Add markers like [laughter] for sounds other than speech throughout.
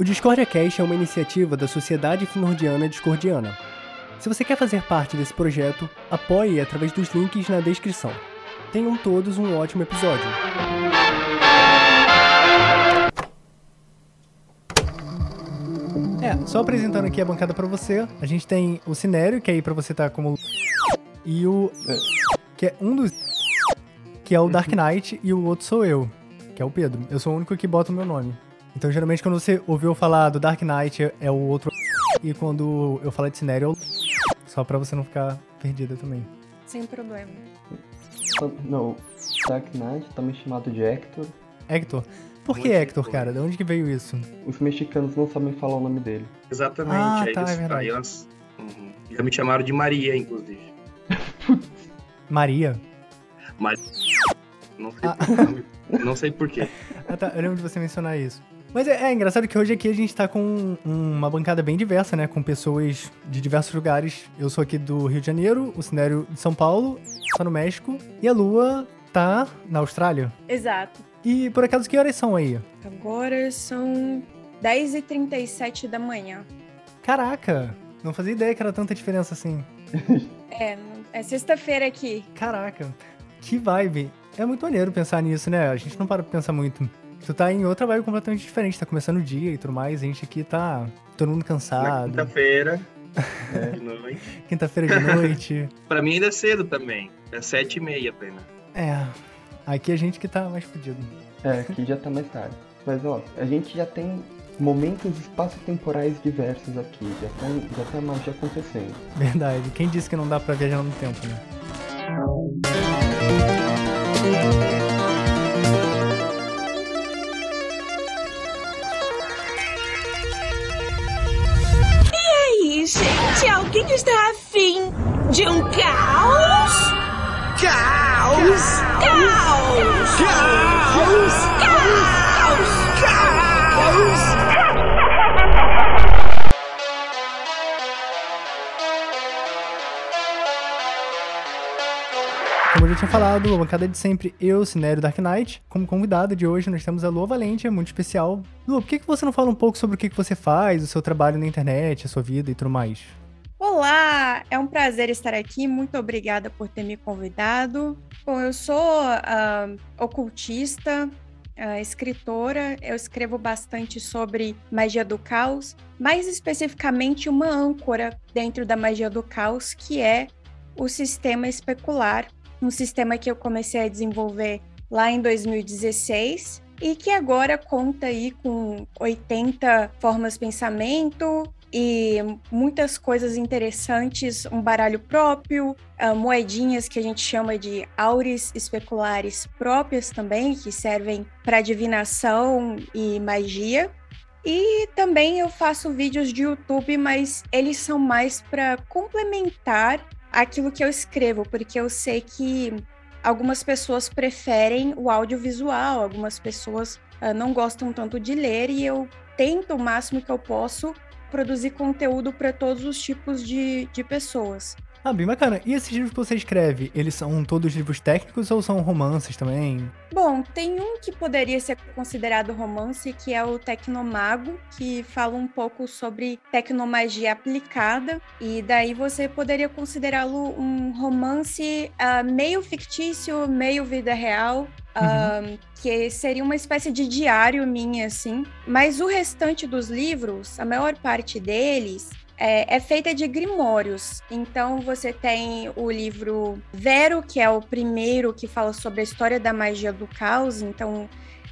O Discordia Cast é uma iniciativa da Sociedade Finordiana Discordiana. Se você quer fazer parte desse projeto, apoie através dos links na descrição. Tenham todos um ótimo episódio. É, só apresentando aqui a bancada pra você, a gente tem o Cinério, que é aí pra você tá como e o que é um dos que é o Dark Knight e o outro sou eu, que é o Pedro. Eu sou o único que bota o meu nome. Então, geralmente quando você ouviu falar do Dark Knight é o outro [laughs] e quando eu falar de Cinério, eu... [laughs] só pra você não ficar perdida também. Sem problema. Não, Dark Knight, também chamado de Hector. Hector. Por que Hector, cara? De onde que veio isso? Os mexicanos não sabem falar o nome dele. Exatamente. Ah, aí tá, eles, é verdade. aí elas uhum. já me chamaram de Maria, inclusive. [laughs] Maria. Mas não sei, Ah. por- não sei porquê. Ah, tá. Eu lembro de você mencionar isso. Mas é, é engraçado que hoje aqui a gente tá com um- uma bancada bem diversa, né? Com pessoas de diversos lugares. Eu sou aqui do Rio de Janeiro, o Cinério de São Paulo, tá no México. E a Lua tá na Austrália. Exato. E por acaso, que horas são aí? Agora são 10h37 da manhã. Caraca! Não fazia ideia que era tanta diferença assim. [laughs] É, é sexta-feira aqui. Caraca, que vibe. É muito maneiro pensar nisso, né? A gente não para pra pensar muito. Tu tá em outra vibe completamente diferente, tá começando o dia e tudo mais. A gente aqui tá todo mundo cansado. quinta-feira, [laughs] de noite. Quinta-feira de noite. [laughs] Pra mim ainda é cedo também. É sete e meia apenas. É, aqui a gente que tá mais fudido. É, aqui já tá mais tarde. Mas ó, a gente já tem momentos espaço-temporais diversos aqui. Já tem, já tem a magia acontecendo. Verdade. Quem disse que não dá pra viajar no tempo, né? Alguém está afim de um caos? Caos! Caos! Caos! Caos! Caos! Como eu já tinha falado, a bancada de sempre, eu, Cinério Dark Knight. Como convidada de hoje, nós temos a Lua Valente, é muito especial. Lua, por que, que você não fala um pouco sobre o que, que você faz, o seu trabalho na internet, a sua vida e tudo mais? Olá, é um prazer estar aqui. Muito obrigada por ter me convidado. Bom, eu sou ah, ocultista, ah, escritora. Eu escrevo bastante sobre magia do caos, mais especificamente uma âncora dentro da magia do caos, que é o sistema especular, um sistema que eu comecei a desenvolver lá em 2016 e que agora conta aí com 80 formas de pensamento, e muitas coisas interessantes, um baralho próprio, ah, moedinhas que a gente chama de aures especulares próprias também, que servem para divinação e magia. E também eu faço vídeos de YouTube, mas eles são mais para complementar aquilo que eu escrevo, porque eu sei que algumas pessoas preferem o audiovisual, algumas pessoas ah, não gostam tanto de ler e eu tento o máximo que eu posso produzir conteúdo para todos os tipos de, de pessoas. Ah, bem bacana. E esses livros que você escreve, eles são todos livros técnicos ou são romances também? Bom, tem um que poderia ser considerado romance, que é o Tecnomago, que fala um pouco sobre tecnomagia aplicada, e daí você poderia considerá-lo um romance ah, meio fictício, meio vida real, ah, que seria uma espécie de diário minha, assim. Mas o restante dos livros, a maior parte deles, é, é feita de grimórios. Então você tem o livro Vero, que é o primeiro que fala sobre a história da magia do caos. Então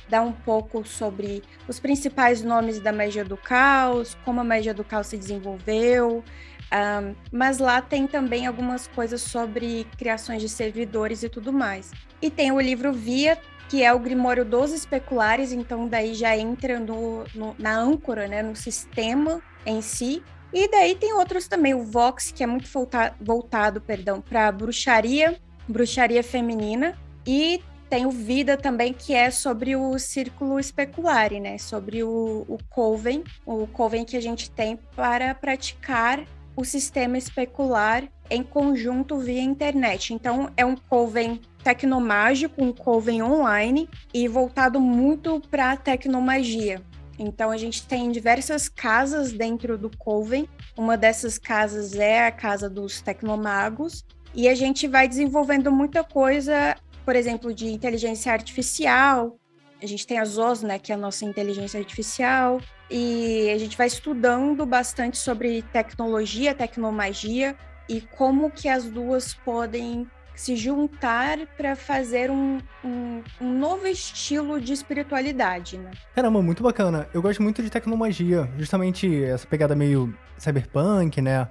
dá um pouco sobre os principais nomes da magia do caos, como a magia do caos se desenvolveu. Ahn, mas lá tem também algumas coisas sobre criações de servidores e tudo mais. E tem o livro Via, que é o Grimório dos Especulares, então daí já entra no, no- na âncora, né, no sistema em si. E daí tem outros também, o Vox, que é muito volta- voltado, perdão, para bruxaria, bruxaria feminina, e tem o Vida também, que é sobre o círculo especulare, né? Sobre o, o Coven, o Coven que a gente tem para praticar o sistema especular em conjunto via internet. Então, é um Coven tecnomágico, um Coven online e voltado muito para tecnomagia. Então a gente tem diversas casas dentro do Coven. Uma dessas casas é a casa dos tecnomagos e a gente vai desenvolvendo muita coisa, por exemplo, de inteligência artificial. A gente tem a ZOS, né, que é a nossa inteligência artificial, e a gente vai estudando bastante sobre tecnologia, tecnomagia e como que as duas podem se juntar para fazer um, um, um, novo estilo de espiritualidade, né? Caramba, muito bacana. Eu gosto muito de tecnomagia, justamente essa pegada meio cyberpunk, né?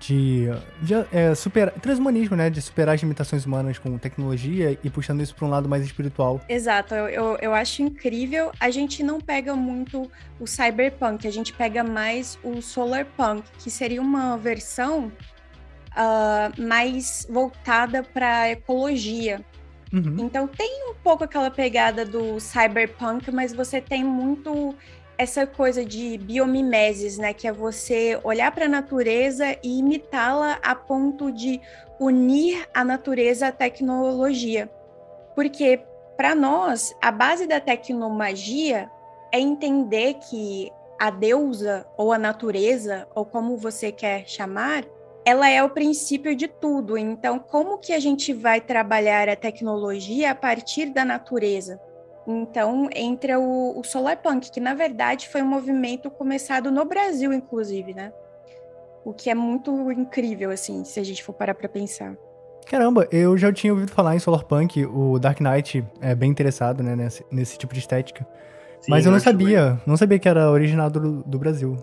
De, de é, super, transhumanismo, né? De superar as limitações humanas com tecnologia e puxando isso para um lado mais espiritual. Exato, eu, eu, eu acho incrível. A gente não pega muito o cyberpunk, a gente pega mais o solarpunk, que seria uma versão uh, mais voltada para ecologia. Uhum. Então tem um pouco aquela pegada do cyberpunk, mas você tem muito essa coisa de biomimeses, né? Que é você olhar para a natureza e imitá-la a ponto de unir a natureza à tecnologia. Porque para nós, a base da tecnomagia é entender que a deusa ou a natureza, ou como você quer chamar, ela é o princípio de tudo. Então, como que a gente vai trabalhar a tecnologia a partir da natureza? Então, entra o, o Solarpunk, que na verdade foi um movimento começado no Brasil, inclusive, né? O que é muito incrível, assim, se a gente for parar para pensar. Caramba, eu já tinha ouvido falar em Solarpunk, o Dark Knight é bem interessado, né, nesse, nesse tipo de estética. Sim, Mas eu não sabia, não sabia que era originado do, do Brasil.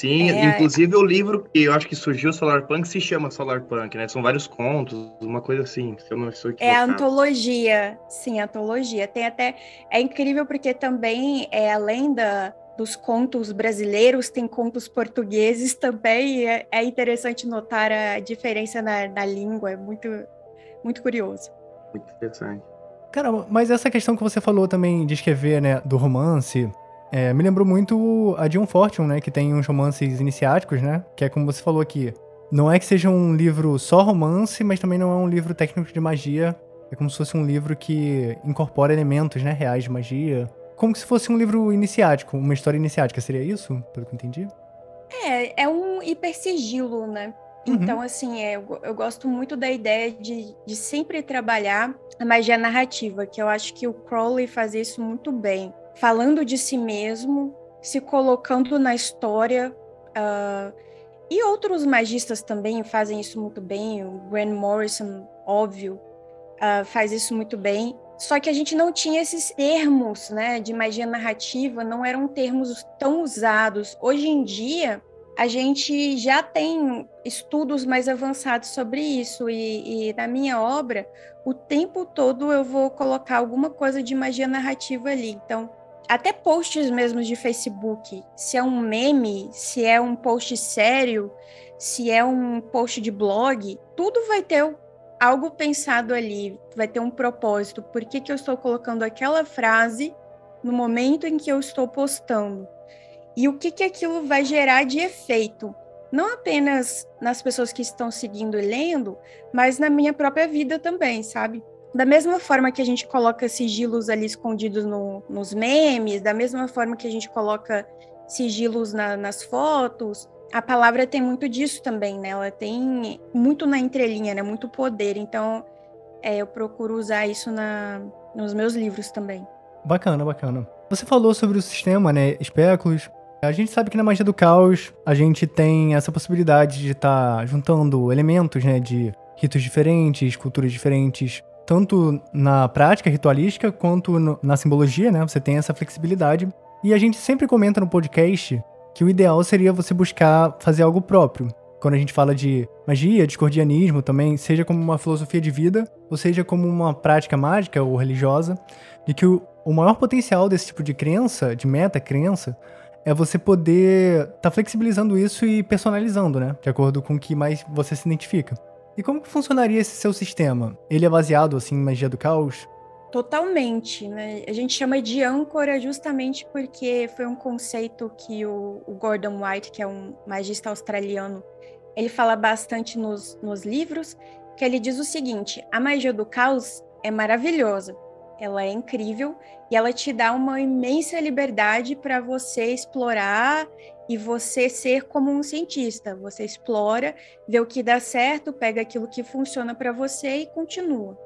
Sim, é, inclusive o livro que eu acho que surgiu, Solarpunk, se chama Solarpunk, né? São vários contos, uma coisa assim, se eu não estou equivocado. É antologia, sim, antologia. Tem até... É incrível porque também, é, além da, dos contos brasileiros, tem contos portugueses também, é, é interessante notar a diferença na, na língua, é muito, muito curioso. Muito interessante. Caramba, mas essa questão que você falou também de escrever, né, do romance, é, me lembrou muito a John Fortune, né? Que tem uns romances iniciáticos, né? Que é como você falou aqui. Não é que seja um livro só romance, mas também não é um livro técnico de magia. É como se fosse um livro que incorpora elementos, né? Reais de magia. Como se fosse um livro iniciático, uma história iniciática. Seria isso, pelo que eu entendi? É, é um hipersigilo, né? Uhum. Então, assim, é, eu, eu, gosto muito da ideia de, de sempre trabalhar a magia narrativa, que eu acho que o Crowley faz isso muito bem falando de si mesmo, se colocando na história. Uh, e outros magistas também fazem isso muito bem. O Grant Morrison, óbvio, uh, faz isso muito bem. Só que a gente não tinha esses termos né, de magia narrativa, não eram termos tão usados. Hoje em dia, a gente já tem estudos mais avançados sobre isso, e, e, na minha obra, o tempo todo eu vou colocar alguma coisa de magia narrativa ali. Então, até posts mesmo de Facebook, se é um meme, se é um post sério, se é um post de blog, tudo vai ter algo pensado ali, vai ter um propósito. Por que, que eu estou colocando aquela frase no momento em que eu estou postando? E o que, que aquilo vai gerar de efeito? Não apenas nas pessoas que estão seguindo e lendo, mas na minha própria vida também, sabe? Da mesma forma que a gente coloca sigilos ali escondidos no, nos memes, da mesma forma que a gente coloca sigilos na, nas fotos, a palavra tem muito disso também, né? Ela tem muito na entrelinha, né? Muito poder. Então, é, eu procuro usar isso na, nos meus livros também. Bacana, bacana. Você falou sobre o sistema, né? Espéculos. A gente sabe que na magia do caos a gente tem essa possibilidade de estar tá juntando elementos, né? De ritos diferentes, culturas diferentes, tanto na prática ritualística quanto no, na simbologia, né? Você tem essa flexibilidade. E a gente sempre comenta no podcast que o ideal seria você buscar fazer algo próprio. Quando a gente fala de magia, discordianismo também, seja como uma filosofia de vida, ou seja como uma prática mágica ou religiosa, de que o, o maior potencial desse tipo de crença, de meta-crença, é você poder estar tá flexibilizando isso e personalizando, né? De acordo com o que mais você se identifica. E como que funcionaria esse seu sistema? Ele é baseado assim em magia do caos? Totalmente, né? A gente chama de âncora justamente porque foi um conceito que o, o Gordon White, que é um magista australiano, ele fala bastante nos, nos livros, que ele diz o seguinte: a magia do caos é maravilhosa, ela é incrível e ela te dá uma imensa liberdade para você explorar e você ser como um cientista. Você explora, vê o que dá certo, pega aquilo que funciona para você e continua.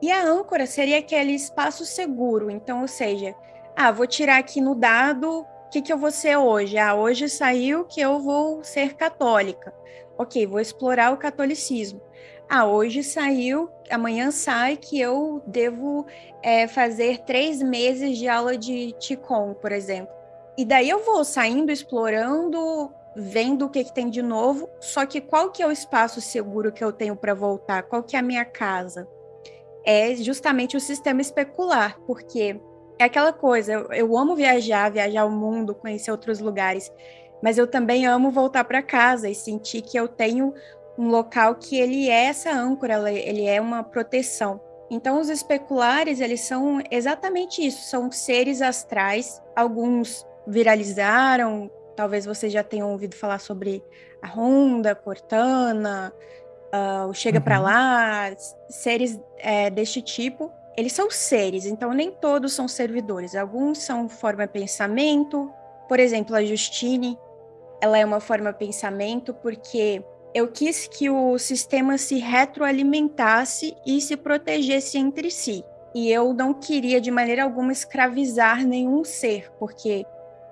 E a âncora seria aquele espaço seguro. Então, ou seja, ah, vou tirar aqui no dado o que, que eu vou ser hoje. Ah, hoje saiu que eu vou ser católica. Ok, vou explorar o catolicismo. Ah, hoje saiu, amanhã sai que eu devo é, fazer três meses de aula de Qigong, por exemplo. E daí eu vou saindo, explorando, vendo o que, que tem de novo. Só que qual que é o espaço seguro que eu tenho para voltar? Qual que é a minha casa? É justamente o sistema especular, porque é aquela coisa, eu, eu amo viajar, viajar o mundo, conhecer outros lugares, mas eu também amo voltar para casa e sentir que eu tenho um local que ele é essa âncora, ele é uma proteção. Então, os especulares, eles são exatamente isso, são seres astrais. Alguns viralizaram, talvez vocês já tenham ouvido falar sobre a Honda, Cortana, uh, o Chega uhum. para Lá, seres é, deste tipo. Eles são seres, então nem todos são servidores. Alguns são forma pensamento, por exemplo, a Justine, ela é uma forma pensamento porque eu quis que o sistema se retroalimentasse e se protegesse entre si. E eu não queria de maneira alguma escravizar nenhum ser, porque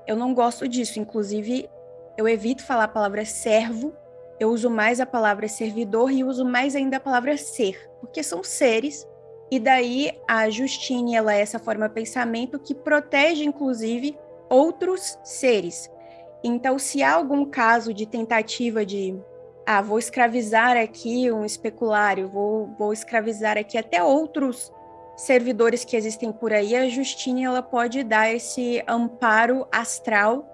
eu não gosto disso. Inclusive, eu evito falar a palavra servo, eu uso mais a palavra servidor e uso mais ainda a palavra ser, porque são seres. E daí a Justine, ela é essa forma de pensamento que protege, inclusive, outros seres. Então, se há algum caso de tentativa de ah, vou escravizar aqui um especulário, vou, vou escravizar aqui até outros servidores que existem por aí, a Justine ela pode dar esse amparo astral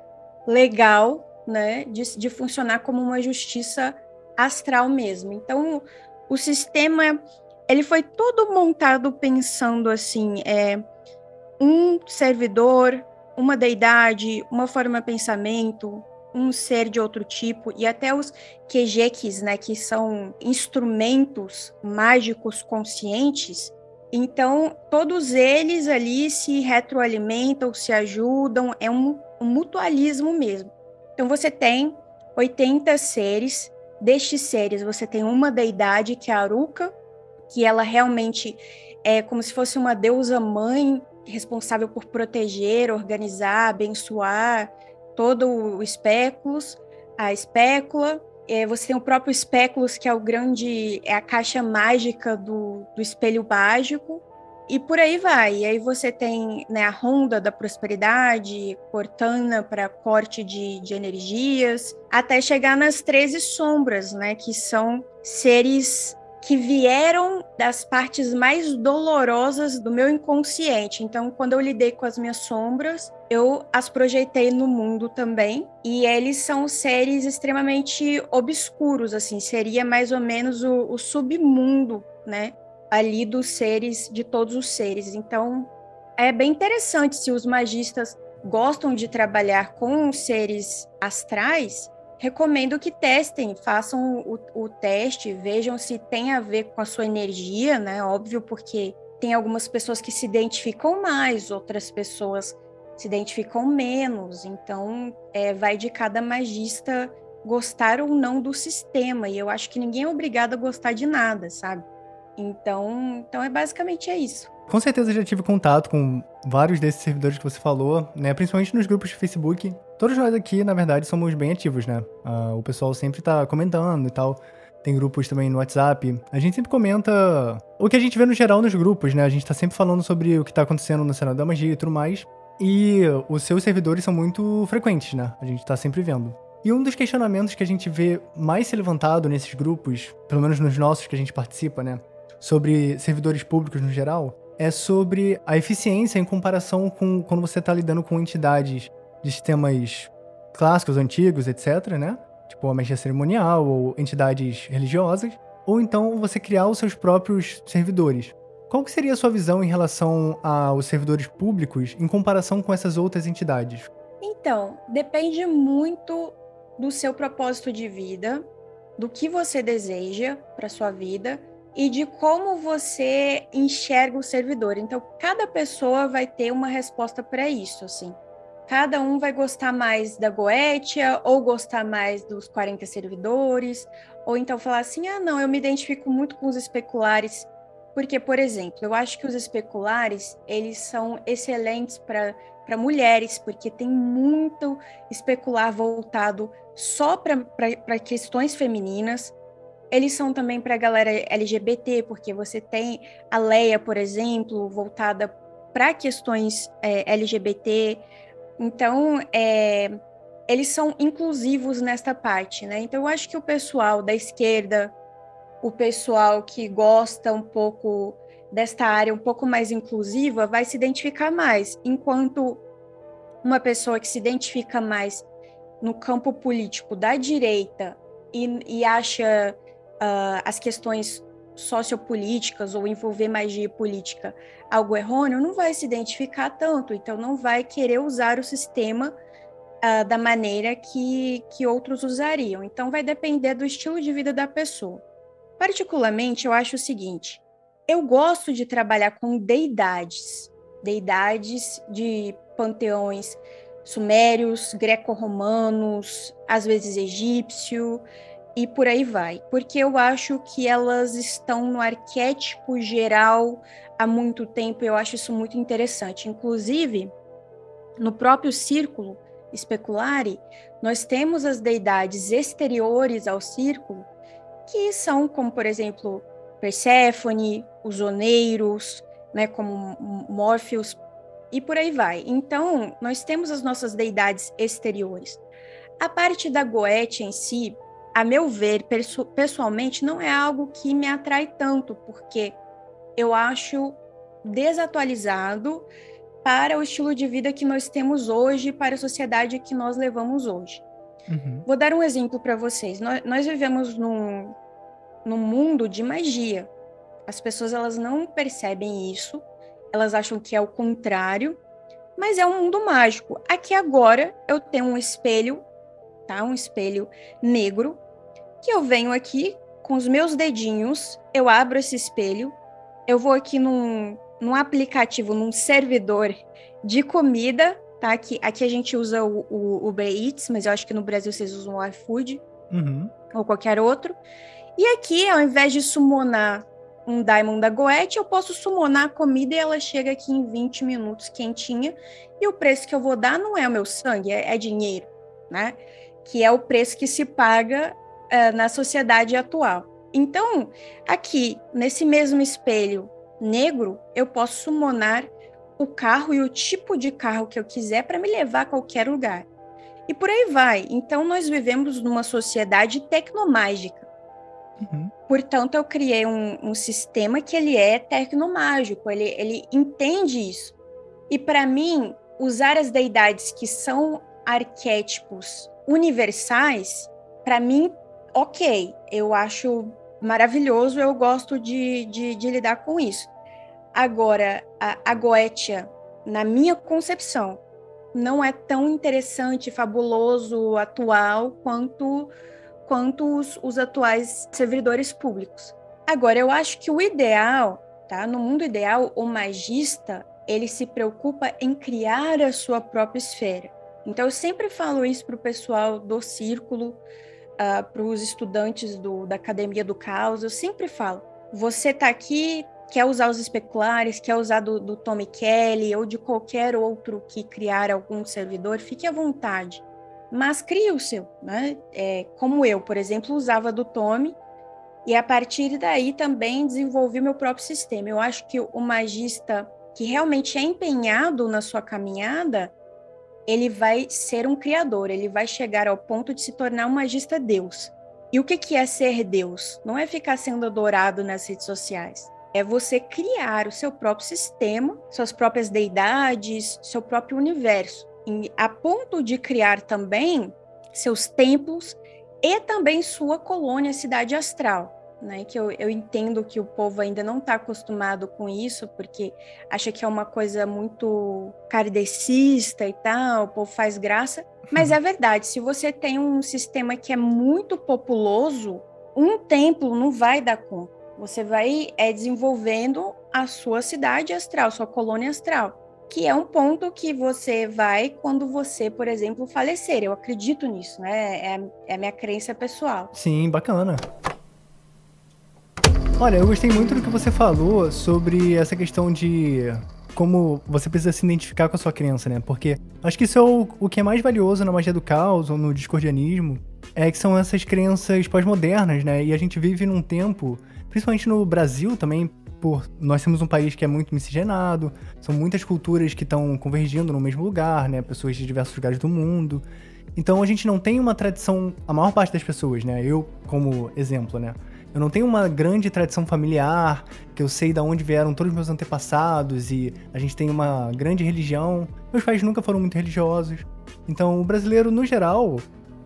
legal, né, de, de funcionar como uma justiça astral mesmo. Então, o sistema ele foi todo montado pensando assim, é um servidor, uma deidade, uma forma de pensamento, um ser de outro tipo, e até os Kejekis, né, que são instrumentos mágicos conscientes, então todos eles ali se retroalimentam, se ajudam, é um, um mutualismo mesmo. Então você tem 80 seres, destes seres você tem uma deidade que é a Aruka, que ela realmente é como se fosse uma deusa mãe responsável por proteger, organizar, abençoar, todo o espéculos, a espécula. É, você tem o próprio espéculos, que é o grande, é a caixa mágica do, do espelho mágico, e por aí vai. E aí você tem né, a ronda da prosperidade, Cortana para corte de, de energias, até chegar nas 13 sombras, né? Que são seres que vieram das partes mais dolorosas do meu inconsciente. Então, quando eu lidei com as minhas sombras, eu as projetei no mundo também. E eles são seres extremamente obscuros, assim, seria mais ou menos o, o submundo, né? Ali dos seres, de todos os seres. Então, é bem interessante se os magistas gostam de trabalhar com seres astrais, recomendo que testem, façam o, o, teste, vejam se tem a ver com a sua energia, né? Óbvio, porque tem algumas pessoas que se identificam mais, outras pessoas se identificam menos. Então, é, vai de cada magista gostar ou não do sistema. E eu acho que ninguém é obrigado a gostar de nada, sabe? Então, então é basicamente é isso. Com certeza já tive contato com vários desses servidores que você falou, né? Principalmente nos grupos de Facebook. Todos nós aqui, na verdade, somos bem ativos, né? Uh, o pessoal sempre tá comentando e tal. Tem grupos também no WhatsApp. A gente sempre comenta o que a gente vê no geral nos grupos, né? A gente tá sempre falando sobre o que tá acontecendo no cenário da magia e tudo mais. E os seus servidores são muito frequentes, né? A gente tá sempre vendo. E um dos questionamentos que a gente vê mais se levantado nesses grupos, pelo menos nos nossos que a gente participa, né? Sobre servidores públicos no geral, é sobre a eficiência em comparação com quando você está lidando com entidades de sistemas clássicos, antigos, etc., né? Tipo a magia cerimonial ou entidades religiosas, ou então você criar os seus próprios servidores. Qual que seria a sua visão em relação aos servidores públicos em comparação com essas outras entidades? Então, depende muito do seu propósito de vida, do que você deseja para sua vida e de como você enxerga o servidor. Então, cada pessoa vai ter uma resposta para isso, assim. Cada um vai gostar mais da Goetia, ou gostar mais dos 40 servidores, ou então falar assim: ah, não, eu me identifico muito com os especulares. Porque, por exemplo, eu acho que os especulares, eles são excelentes para mulheres, porque tem muito especular voltado só para questões femininas eles são também para a galera LGBT, porque você tem a Leia, por exemplo, voltada para questões é, LGBT. Então, é, eles são inclusivos nesta parte, né? Então, eu acho que o pessoal da esquerda, o pessoal que gosta um pouco desta área um pouco mais inclusiva, vai se identificar mais, enquanto uma pessoa que se identifica mais no campo político da direita e, e acha uh, as questões sociopolíticas ou envolver magia política algo errôneo, não vai se identificar tanto, então não vai querer usar o sistema uh, da maneira que, que outros usariam. Então vai depender do estilo de vida da pessoa. Particularmente, eu acho o seguinte: eu gosto de trabalhar com deidades, deidades de panteões sumérios, greco-romanos, às vezes egípcio, e por aí vai, porque eu acho que elas estão no arquétipo geral há muito tempo, eu acho isso muito interessante. Inclusive, no próprio círculo especulare, nós temos as deidades exteriores ao círculo, que são como, por exemplo, Perséfone, os oneiros, né, como Morpheus, e por aí vai. Então, nós temos as nossas deidades exteriores. A parte da Goethe em si, a meu ver, pessoalmente, não é algo que me atrai tanto, porque eu acho desatualizado para o estilo de vida que nós temos hoje, para a sociedade que nós levamos hoje. Uhum. Vou dar um exemplo para vocês. Nós, nós, vivemos num, num mundo de magia. As pessoas elas não percebem isso, elas acham que é o contrário, mas é um mundo mágico. Aqui agora eu tenho um espelho tá? Um espelho negro, que eu venho aqui com os meus dedinhos, eu abro esse espelho, eu vou aqui num, num aplicativo, num servidor de comida, tá? Aqui, aqui a gente usa o, o Uber Eats, mas eu acho que no Brasil vocês usam o iFood uhum. ou qualquer outro. E aqui, ao invés de summonar um Diamond da Goethe, eu posso summonar a comida e ela chega aqui em 20 minutos quentinha. E o preço que eu vou dar não é o meu sangue, é, é dinheiro, né? que é o preço que se paga uh, na sociedade atual. Então, aqui, nesse mesmo espelho negro, eu posso summonar o carro e o tipo de carro que eu quiser para me levar a qualquer lugar. E por aí vai. Então, nós vivemos numa sociedade tecnomágica. Uhum. Portanto, eu criei um, um, sistema que ele é tecnomágico, ele, ele entende isso. E para mim, usar as deidades que são arquétipos universais, para mim, ok, eu acho maravilhoso, eu gosto de, de, de lidar com isso. Agora, a, a Goetia, na minha concepção, não é tão interessante, fabuloso, atual quanto, quanto os, os atuais servidores públicos. Agora, eu acho que o ideal, tá? No mundo ideal, o magista ele se preocupa em criar a sua própria esfera. Então, eu sempre falo isso para o pessoal do círculo, uh, ah, para os estudantes do, da Academia do Caos, eu sempre falo: você está aqui, quer usar os especulares, quer usar do, do Tommy Kelly ou de qualquer outro que criar algum servidor, fique à vontade. Mas crie o seu, né? É, como eu, por exemplo, usava do Tommy, e a partir daí também desenvolvi meu próprio sistema. Eu acho que o magista que realmente é empenhado na sua caminhada, ele vai ser um criador, ele vai chegar ao ponto de se tornar um magista Deus. E o que, que é ser Deus? Não é ficar sendo adorado nas redes sociais. É você criar o seu próprio sistema, suas próprias deidades, seu próprio universo. A ponto de criar também seus templos e também sua colônia, cidade astral né? Que eu, eu entendo que o povo ainda não está acostumado com isso, porque acha que é uma coisa muito kardecista e tal, o povo faz graça. Mas é verdade, se você tem um sistema que é muito populoso, um templo não vai dar conta. Você vai é, desenvolvendo a sua cidade astral, sua colônia astral, que é um ponto que você vai quando você, por exemplo, falecer. Eu acredito nisso, né? É, é a minha crença pessoal. Sim, bacana. Olha, eu gostei muito do que você falou sobre essa questão de como você precisa se identificar com a sua crença, né? Porque acho que isso é o, o que é mais valioso na magia do caos ou no discordianismo, é que são essas crenças pós-modernas, né? E a gente vive num tempo principalmente no Brasil também, por nós temos um país que é muito miscigenado, são muitas culturas que estão convergindo no mesmo lugar, né? Pessoas de diversos lugares do mundo. Então a gente não tem uma tradição, a maior parte das pessoas, né? Eu, como exemplo, né? Eu não tenho uma grande tradição familiar, que eu sei de onde vieram todos os meus antepassados e a gente tem uma grande religião. Meus pais nunca foram muito religiosos. Então, o brasileiro, no geral,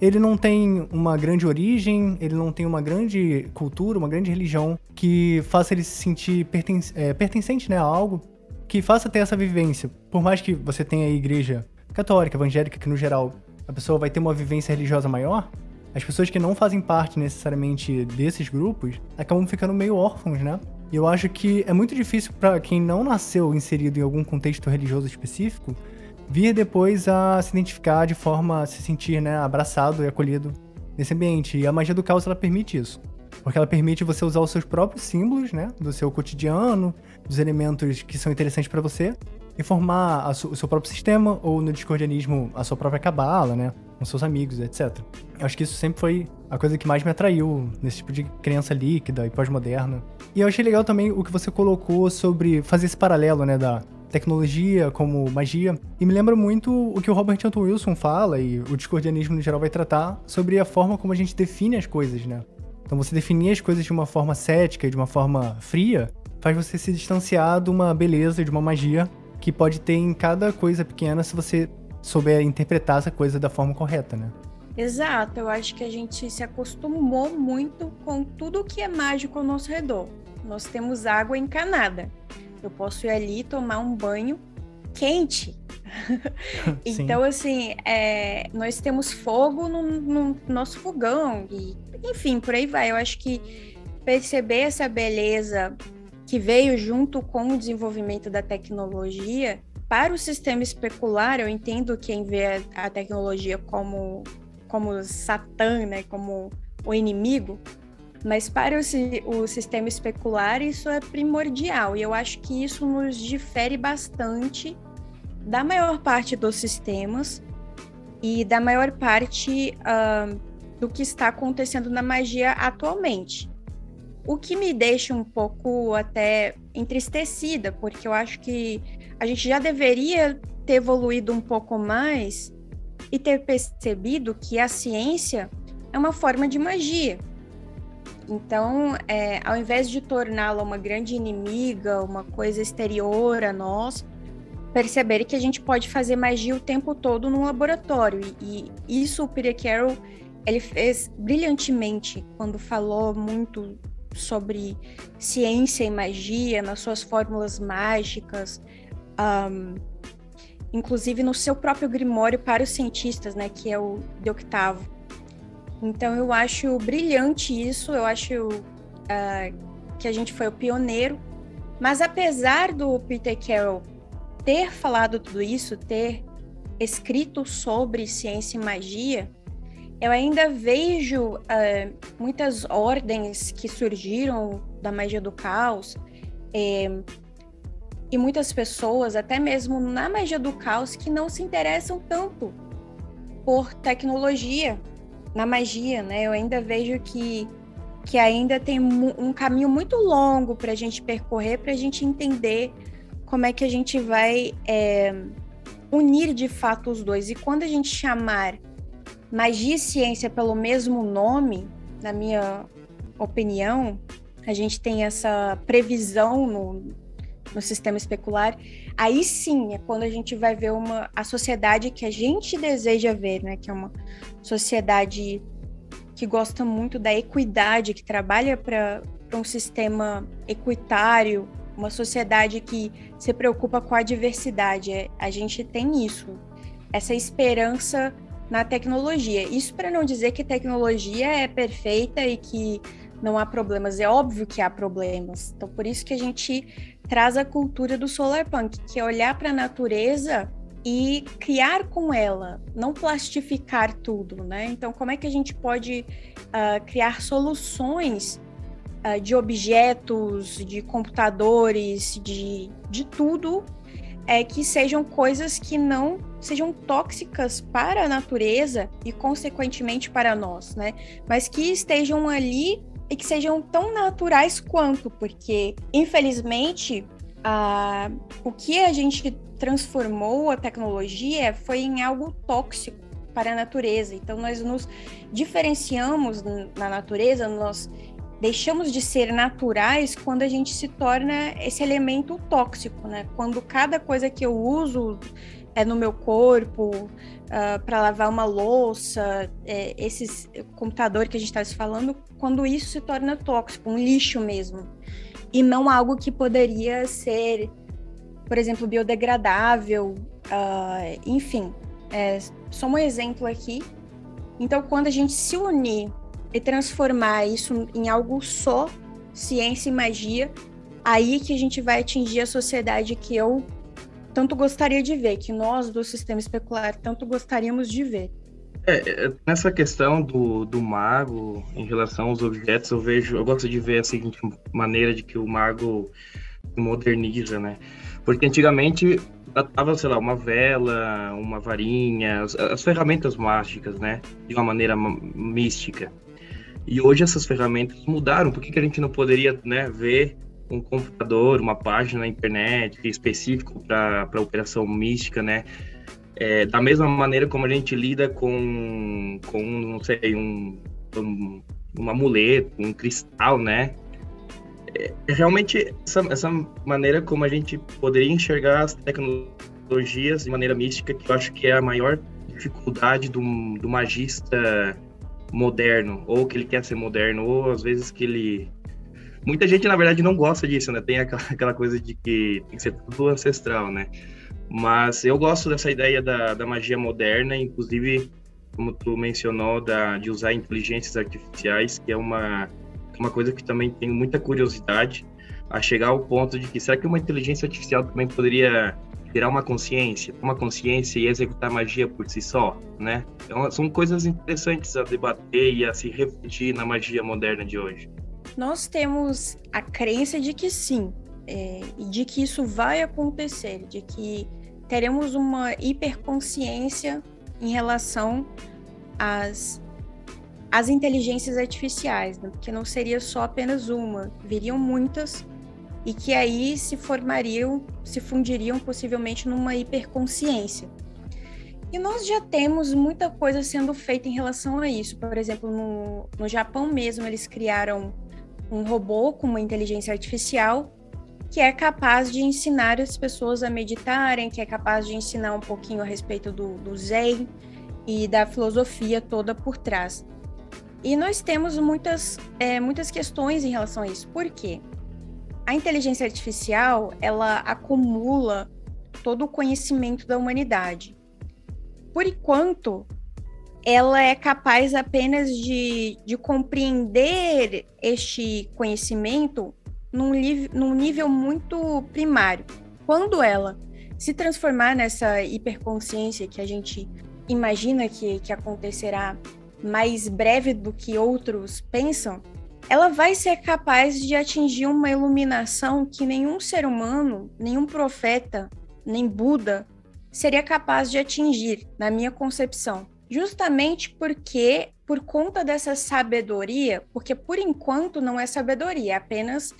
ele não tem uma grande origem, ele não tem uma grande cultura, uma grande religião que faça ele se sentir perten é, pertencente né, a algo, que faça ter essa vivência. Por mais que você tenha a igreja católica, evangélica, que no geral a pessoa vai ter uma vivência religiosa maior, as pessoas que não fazem parte necessariamente desses grupos acabam ficando meio órfãos, né? E eu acho que é muito difícil para quem não nasceu inserido em algum contexto religioso específico vir depois a se identificar de forma a se sentir né, abraçado e acolhido nesse ambiente. E a magia do caos ela permite isso. Porque ela permite você usar os seus próprios símbolos, né? Do seu cotidiano, dos elementos que são interessantes para você, e formar o seu próprio sistema, ou no discordianismo, a sua própria cabala, né? Com seus amigos, etc. Eu acho que isso sempre foi a coisa que mais me atraiu nesse tipo de crença líquida e pós-moderna. E eu achei legal também o que você colocou sobre fazer esse paralelo, né? Da tecnologia, como magia. E me lembra muito o que o Robert Anton Wilson fala, e o discordianismo no geral vai tratar, sobre a forma como a gente define as coisas, né? Então você definir as coisas de uma forma cética, de uma forma fria, faz você se distanciar de uma beleza, de uma magia que pode ter em cada coisa pequena se você souber interpretar essa coisa da forma correta, né? Exato, eu acho que a gente se acostumou muito com tudo que é mágico ao nosso redor. Nós temos água encanada. Eu posso ir ali tomar um banho quente. [laughs] então, assim, é, nós temos fogo no, no, nosso fogão. E, enfim, por aí vai. Eu acho que perceber essa beleza que veio junto com o desenvolvimento da tecnologia para o sistema especular, eu entendo quem vê a, a tecnologia como, como Satã, né, como o inimigo, mas para o, o sistema especular, isso é primordial. E eu acho que isso nos difere bastante da maior parte dos sistemas e da maior parte uh, do que está acontecendo na magia atualmente. O que me deixa um pouco até entristecida, porque eu acho que a gente já deveria ter evoluído um pouco mais e ter percebido que a ciência é uma forma de magia. Então, é, ao invés de torná-la uma grande inimiga, uma coisa exterior a nós, perceber que a gente pode fazer magia o tempo todo num laboratório. E, e isso o Peter Carroll ele fez brilhantemente quando falou muito sobre ciência e magia nas suas fórmulas mágicas, um, inclusive no seu próprio grimório para os cientistas, né, que é o de octavo. Então eu acho brilhante isso, eu acho uh, que a gente foi o pioneiro. Mas apesar do Peter Carroll ter falado tudo isso, ter escrito sobre ciência e magia, eu ainda vejo uh, muitas ordens que surgiram da magia do caos eh, e muitas pessoas, até mesmo na magia do caos, que não se interessam tanto por tecnologia, na magia, né? Eu ainda vejo que, que ainda tem um caminho muito longo para a gente percorrer, para a gente entender como é que a gente vai é, unir de fato os dois. E quando a gente chamar magia e ciência pelo mesmo nome, na minha opinião, a gente tem essa previsão no, no sistema especular, aí sim é quando a gente vai ver uma a sociedade que a gente deseja ver, né? Que é uma sociedade que gosta muito da equidade, que trabalha para um sistema equitário, uma sociedade que se preocupa com a diversidade. É, a gente tem isso, essa esperança na tecnologia. Isso para não dizer que tecnologia é perfeita e que não há problemas. É óbvio que há problemas. Então, por isso que a gente traz a cultura do solar punk, que é olhar para a natureza e criar com ela, não plastificar tudo, né? Então, como é que a gente pode uh, criar soluções uh, de objetos, de computadores, de, de tudo, é, que sejam coisas que não sejam tóxicas para a natureza e, consequentemente, para nós, né? Mas que estejam ali e que sejam tão naturais quanto, porque, infelizmente, o que a gente transformou a tecnologia foi em algo tóxico para a natureza. Então, nós nos diferenciamos na natureza, nós deixamos de ser naturais quando a gente se torna esse elemento tóxico, né? Quando cada coisa que eu uso é no meu corpo, ah, para lavar uma louça, é, esses computador que a gente está falando, quando isso se torna tóxico, um lixo mesmo, e não algo que poderia ser, por exemplo, biodegradável, uh, enfim, é só um exemplo aqui. Então, quando a gente se unir e transformar isso em algo só, ciência e magia, aí que a gente vai atingir a sociedade que eu tanto gostaria de ver, que nós do sistema especular tanto gostaríamos de ver. É, é, nessa questão do, do mago em relação aos objetos, eu vejo, eu gosto de ver a seguinte maneira de que o mago moderniza, né? Porque antigamente tava, sei lá, uma vela, uma varinha, as, as ferramentas mágicas, né? De uma maneira mística. E hoje essas ferramentas mudaram. Por que, que a gente não poderia né, ver um computador, uma página na internet específico para operação mística, né? É, da mesma maneira como a gente lida com, com não sei, um, um, um amuleto, um cristal, né? É, é, realmente essa, essa maneira como a gente poderia enxergar as tecnologias de maneira mística, que eu acho que é a maior dificuldade do, do magista moderno, ou que ele quer ser moderno, ou às vezes que ele Muita gente, na verdade, não gosta disso, né? Tem [laughs] aquela, coisa de que tem que ser tudo ancestral, né? Mas eu gosto dessa ideia da, da magia moderna, inclusive, como tu mencionou, da, de usar inteligências artificiais, que é uma, uma coisa que também tenho muita curiosidade, a chegar ao ponto de que será que uma inteligência artificial também poderia tirar uma consciência, uma consciência e executar magia por si só, né? Então, são coisas interessantes a debater e a se refletir na magia moderna de hoje. Nós temos a crença de que sim, é, de que isso vai acontecer, de que teremos uma hiperconsciência em relação às, às inteligências artificiais, né? porque não seria só apenas uma, viriam muitas e que aí se formariam, se fundiriam possivelmente numa hiperconsciência. E nós já temos muita coisa sendo feita em relação a isso. Por exemplo, no, no Japão mesmo, eles criaram um robô com uma inteligência artificial que é capaz de ensinar as pessoas a meditarem, que é capaz de ensinar um pouquinho a respeito do, do Zen e da filosofia toda por trás. E nós temos muitas, é, muitas questões em relação a isso. Por quê? A inteligência artificial, ela acumula todo o conhecimento da humanidade. Por enquanto, ela é capaz apenas de, de compreender este conhecimento num, num nível muito primário. Quando ela se transformar nessa hiperconsciência que a gente imagina que, que acontecerá mais breve do que outros pensam, ela vai ser capaz de atingir uma iluminação que nenhum ser humano, nenhum profeta, nem Buda seria capaz de atingir, na minha concepção justamente porque, por conta dessa sabedoria, porque por enquanto não é sabedoria, é apenas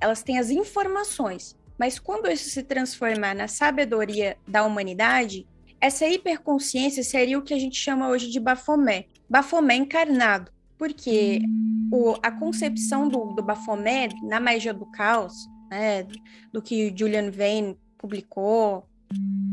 elas têm as informações. Mas quando isso se transformar na sabedoria da humanidade, essa hiperconsciência seria o que a gente chama hoje de Bafomé. Bafomé encarnado. Porque o, a concepção do, do Bafomé na magia do caos, né, do que Julian Vane publicou,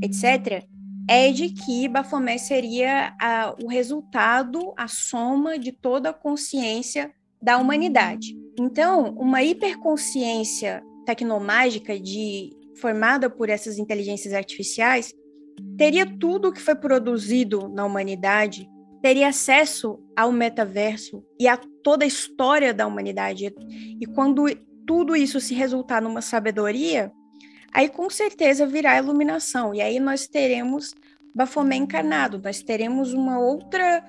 etc., é de que Baphomet seria a, o resultado, a soma de toda a consciência da humanidade. Então, uma hiperconsciência tecnomágica de, formada por essas inteligências artificiais teria tudo o que foi produzido na humanidade teria acesso ao metaverso e a toda a história da humanidade. E quando tudo isso se resultar numa sabedoria, aí com certeza virá iluminação. E aí nós teremos Bafomé encarnado, nós teremos uma outra.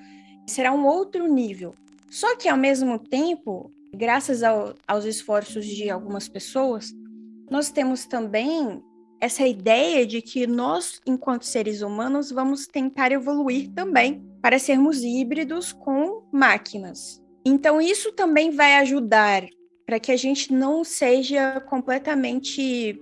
será um outro nível. Só que ao mesmo tempo, graças ao, aos esforços de algumas pessoas, nós temos também essa ideia de que nós, enquanto seres humanos, vamos tentar evoluir também para sermos híbridos com máquinas. Então, isso também vai ajudar para que a gente não seja completamente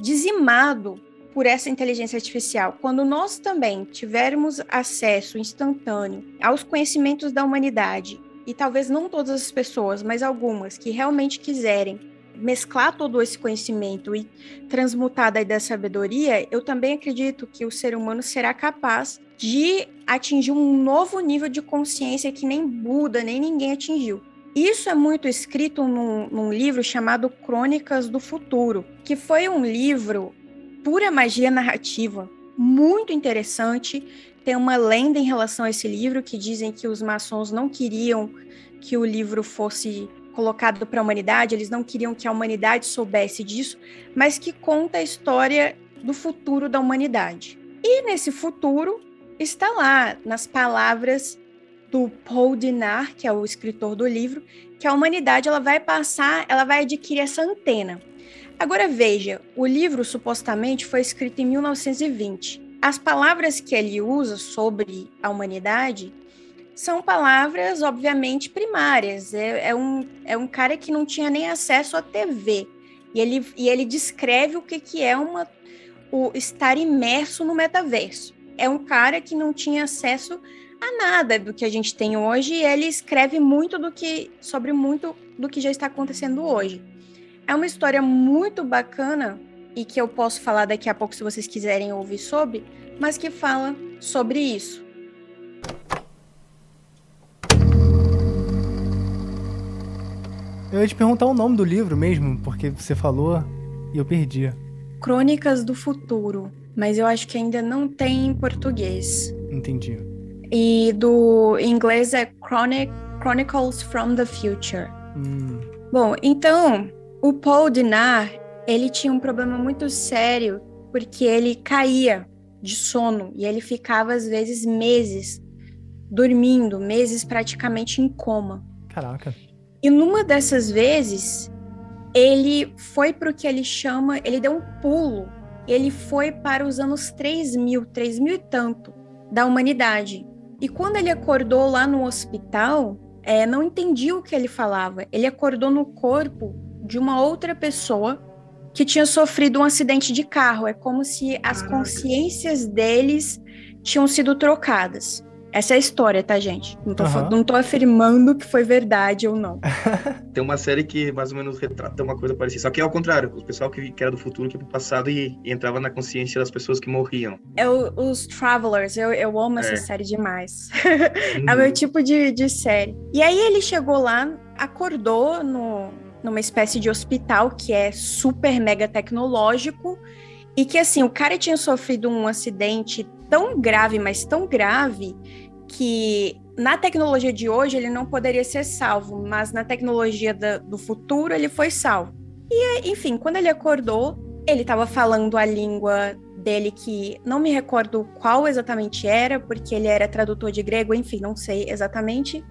dizimado por essa inteligência artificial. Quando nós também tivermos acesso instantâneo aos conhecimentos da humanidade, e talvez não todas as pessoas, mas algumas que realmente quiserem mesclar todo esse conhecimento e transmutar da sabedoria, eu também acredito que o ser humano será capaz de atingir um novo nível de consciência que nem Buda, nem ninguém atingiu. Isso é muito escrito num, num livro chamado Crônicas do Futuro, que foi um livro pura magia narrativa, muito interessante. Tem uma lenda em relação a esse livro que dizem que os maçons não queriam que o livro fosse colocado para a humanidade, eles não queriam que a humanidade soubesse disso, mas que conta a história do futuro da humanidade. E nesse futuro está lá, nas palavras do Paul Dinar, que é o escritor do livro, que a humanidade ela vai passar, ela vai adquirir essa antena. Agora veja, o livro supostamente foi escrito em 1920. As palavras que ele usa sobre a humanidade são palavras, obviamente, primárias. É, é, um, é um cara que não tinha nem acesso à TV. E ele, e ele descreve o que, que é uma, o estar imerso no metaverso. É um cara que não tinha acesso a nada do que a gente tem hoje e ele escreve muito do que sobre muito do que já está acontecendo hoje. É uma história muito bacana e que eu posso falar daqui a pouco se vocês quiserem ouvir sobre, mas que fala sobre isso. Eu ia te perguntar o nome do livro mesmo, porque você falou e eu perdi. Crônicas do Futuro, mas eu acho que ainda não tem em português. Entendi. E do inglês é Chronic, Chronicles from the Future. Hum. Bom, então, o Paul Dinar, ele tinha um problema muito sério, porque ele caía de sono e ele ficava às vezes meses dormindo, meses praticamente em coma. Caraca. E numa dessas vezes, ele foi para o que ele chama, ele deu um pulo, ele foi para os anos 3000, 3000 e tanto da humanidade. E quando ele acordou lá no hospital, é, não entendia o que ele falava. Ele acordou no corpo de uma outra pessoa que tinha sofrido um acidente de carro. É como se as consciências deles tinham sido trocadas. Essa é a história, tá, gente? Não tô, Aham. não tô afirmando que foi verdade ou não. [laughs] Tem uma série que mais ou menos retrata uma coisa parecida. Só que é ao contrário. O pessoal que, que era do futuro que ia pro passado e, e entrava na consciência das pessoas que morriam. É o- os Travelers, eu, eu amo essa É. série demais. [laughs] é o meu tipo de, de série. E aí ele chegou lá, acordou no, numa espécie de hospital que é super mega tecnológico. E que assim, o cara tinha sofrido um acidente tão grave, mas tão grave, que na tecnologia de hoje ele não poderia ser salvo, mas na tecnologia da- do futuro ele foi salvo. E enfim, quando ele acordou, ele estava falando a língua dele que não me recordo qual exatamente era, porque ele era tradutor de grego, enfim, não sei exatamente.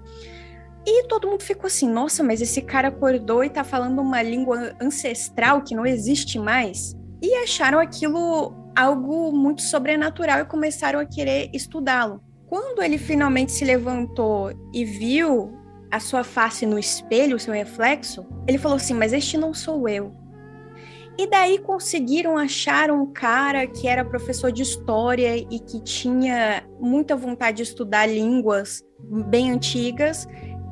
E todo mundo ficou assim, nossa, mas esse cara acordou e tá falando uma língua ancestral que não existe mais. E acharam aquilo algo muito sobrenatural e começaram a querer estudá-lo. Quando ele finalmente se levantou e viu a sua face no espelho, o seu reflexo, ele falou assim: Mas este não sou eu. E daí conseguiram achar um cara que era professor de história e que tinha muita vontade de estudar línguas bem antigas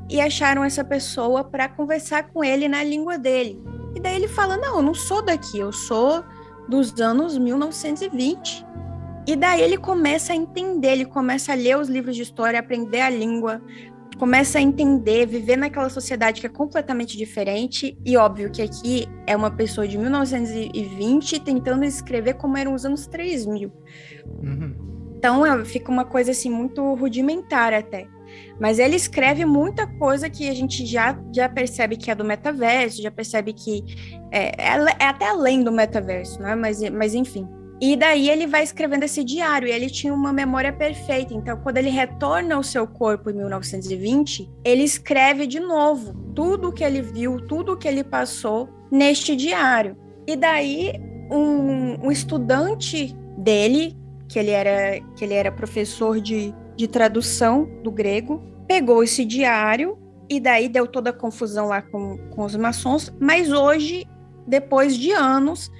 e acharam essa pessoa para conversar com ele na língua dele. E daí ele fala: Não, eu não sou daqui, eu sou dos anos 1920. E daí ele começa a entender, ele começa a ler os livros de história, aprender a língua, começa a entender, viver naquela sociedade que é completamente diferente. E óbvio que aqui é uma pessoa de 1920 tentando escrever como eram os anos 3000. Uhum. Então fica uma coisa assim muito rudimentar até. Mas ele escreve muita coisa que a gente já, já percebe que é do metaverso, já percebe que é, é, é até além do metaverso, né? Mas, mas enfim. E daí ele vai escrevendo esse diário, e ele tinha uma memória perfeita. Então, quando ele retorna ao seu corpo em 1920, ele escreve de novo tudo o que ele viu, tudo o que ele passou neste diário. E daí, um, um estudante dele, que ele era, que ele era professor de, de tradução do grego, pegou esse diário e daí deu toda a confusão lá com, com os maçons. Mas hoje, depois de anos,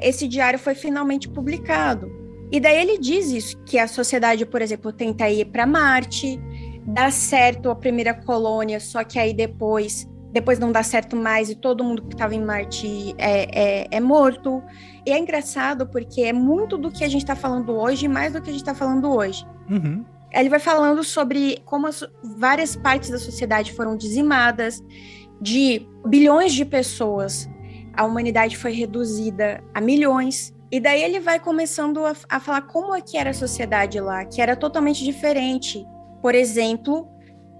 esse diário foi finalmente publicado. E daí ele diz isso, que a sociedade, por exemplo, tenta ir para Marte, dá certo a primeira colônia, só que aí depois, depois não dá certo mais e todo mundo que estava em Marte é, é, é, morto. E é engraçado porque é muito do que a gente está falando hoje, mais do que a gente está falando hoje. Uhum. Ele vai falando sobre como as, várias partes da sociedade foram dizimadas, de bilhões de pessoas a humanidade foi reduzida a milhões. E daí ele vai começando a, a falar como é que era a sociedade lá, que era totalmente diferente. Por exemplo,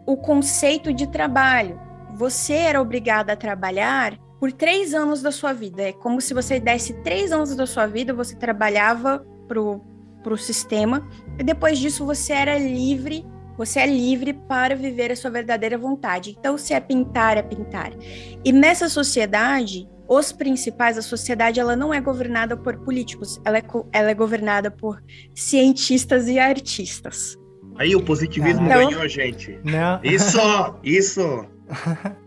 o conceito de trabalho. Você era obrigado a trabalhar por três anos da sua vida. É como se você desse três anos da sua vida, você trabalhava pro, pro sistema, e depois disso você era livre, você é livre para viver a sua verdadeira vontade. Então, se é pintar, é pintar. E nessa sociedade, os principais, a sociedade ela não é governada por políticos, ela é, ela é governada por cientistas e artistas. Aí o positivismo então, ganhou, gente. Né? Isso, isso. [laughs]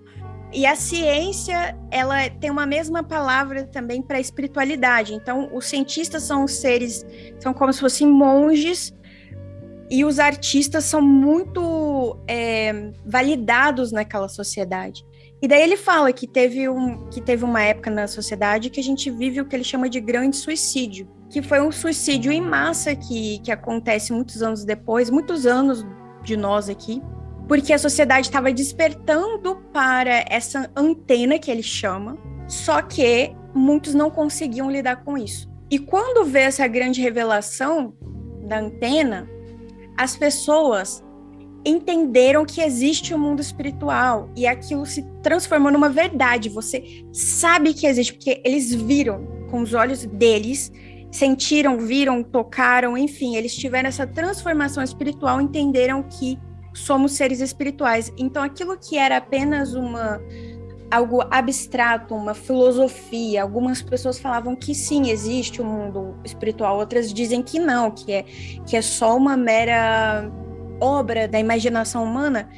E a ciência, ela tem uma mesma palavra também para espiritualidade. Então, os cientistas são seres, são como se fossem monges, e os artistas são muito é, validados naquela sociedade. E daí ele fala que teve, um, que teve uma época na sociedade que a gente vive o que ele chama de grande suicídio, que foi um suicídio em massa que, que acontece muitos anos depois, muitos anos de nós aqui, porque a sociedade estava despertando para essa antena que ele chama, só que muitos não conseguiam lidar com isso. E quando vê essa grande revelação da antena, as pessoas entenderam que existe o um mundo espiritual e aquilo se transformou numa verdade. Você sabe que existe, porque eles viram com os olhos deles, sentiram, viram, tocaram, enfim, eles tiveram essa transformação espiritual, entenderam que somos seres espirituais. Então aquilo que era apenas uma algo abstrato, uma filosofia. Algumas pessoas falavam que sim, existe o um mundo espiritual, outras dizem que não, que é que é só uma mera obra da imaginação humana,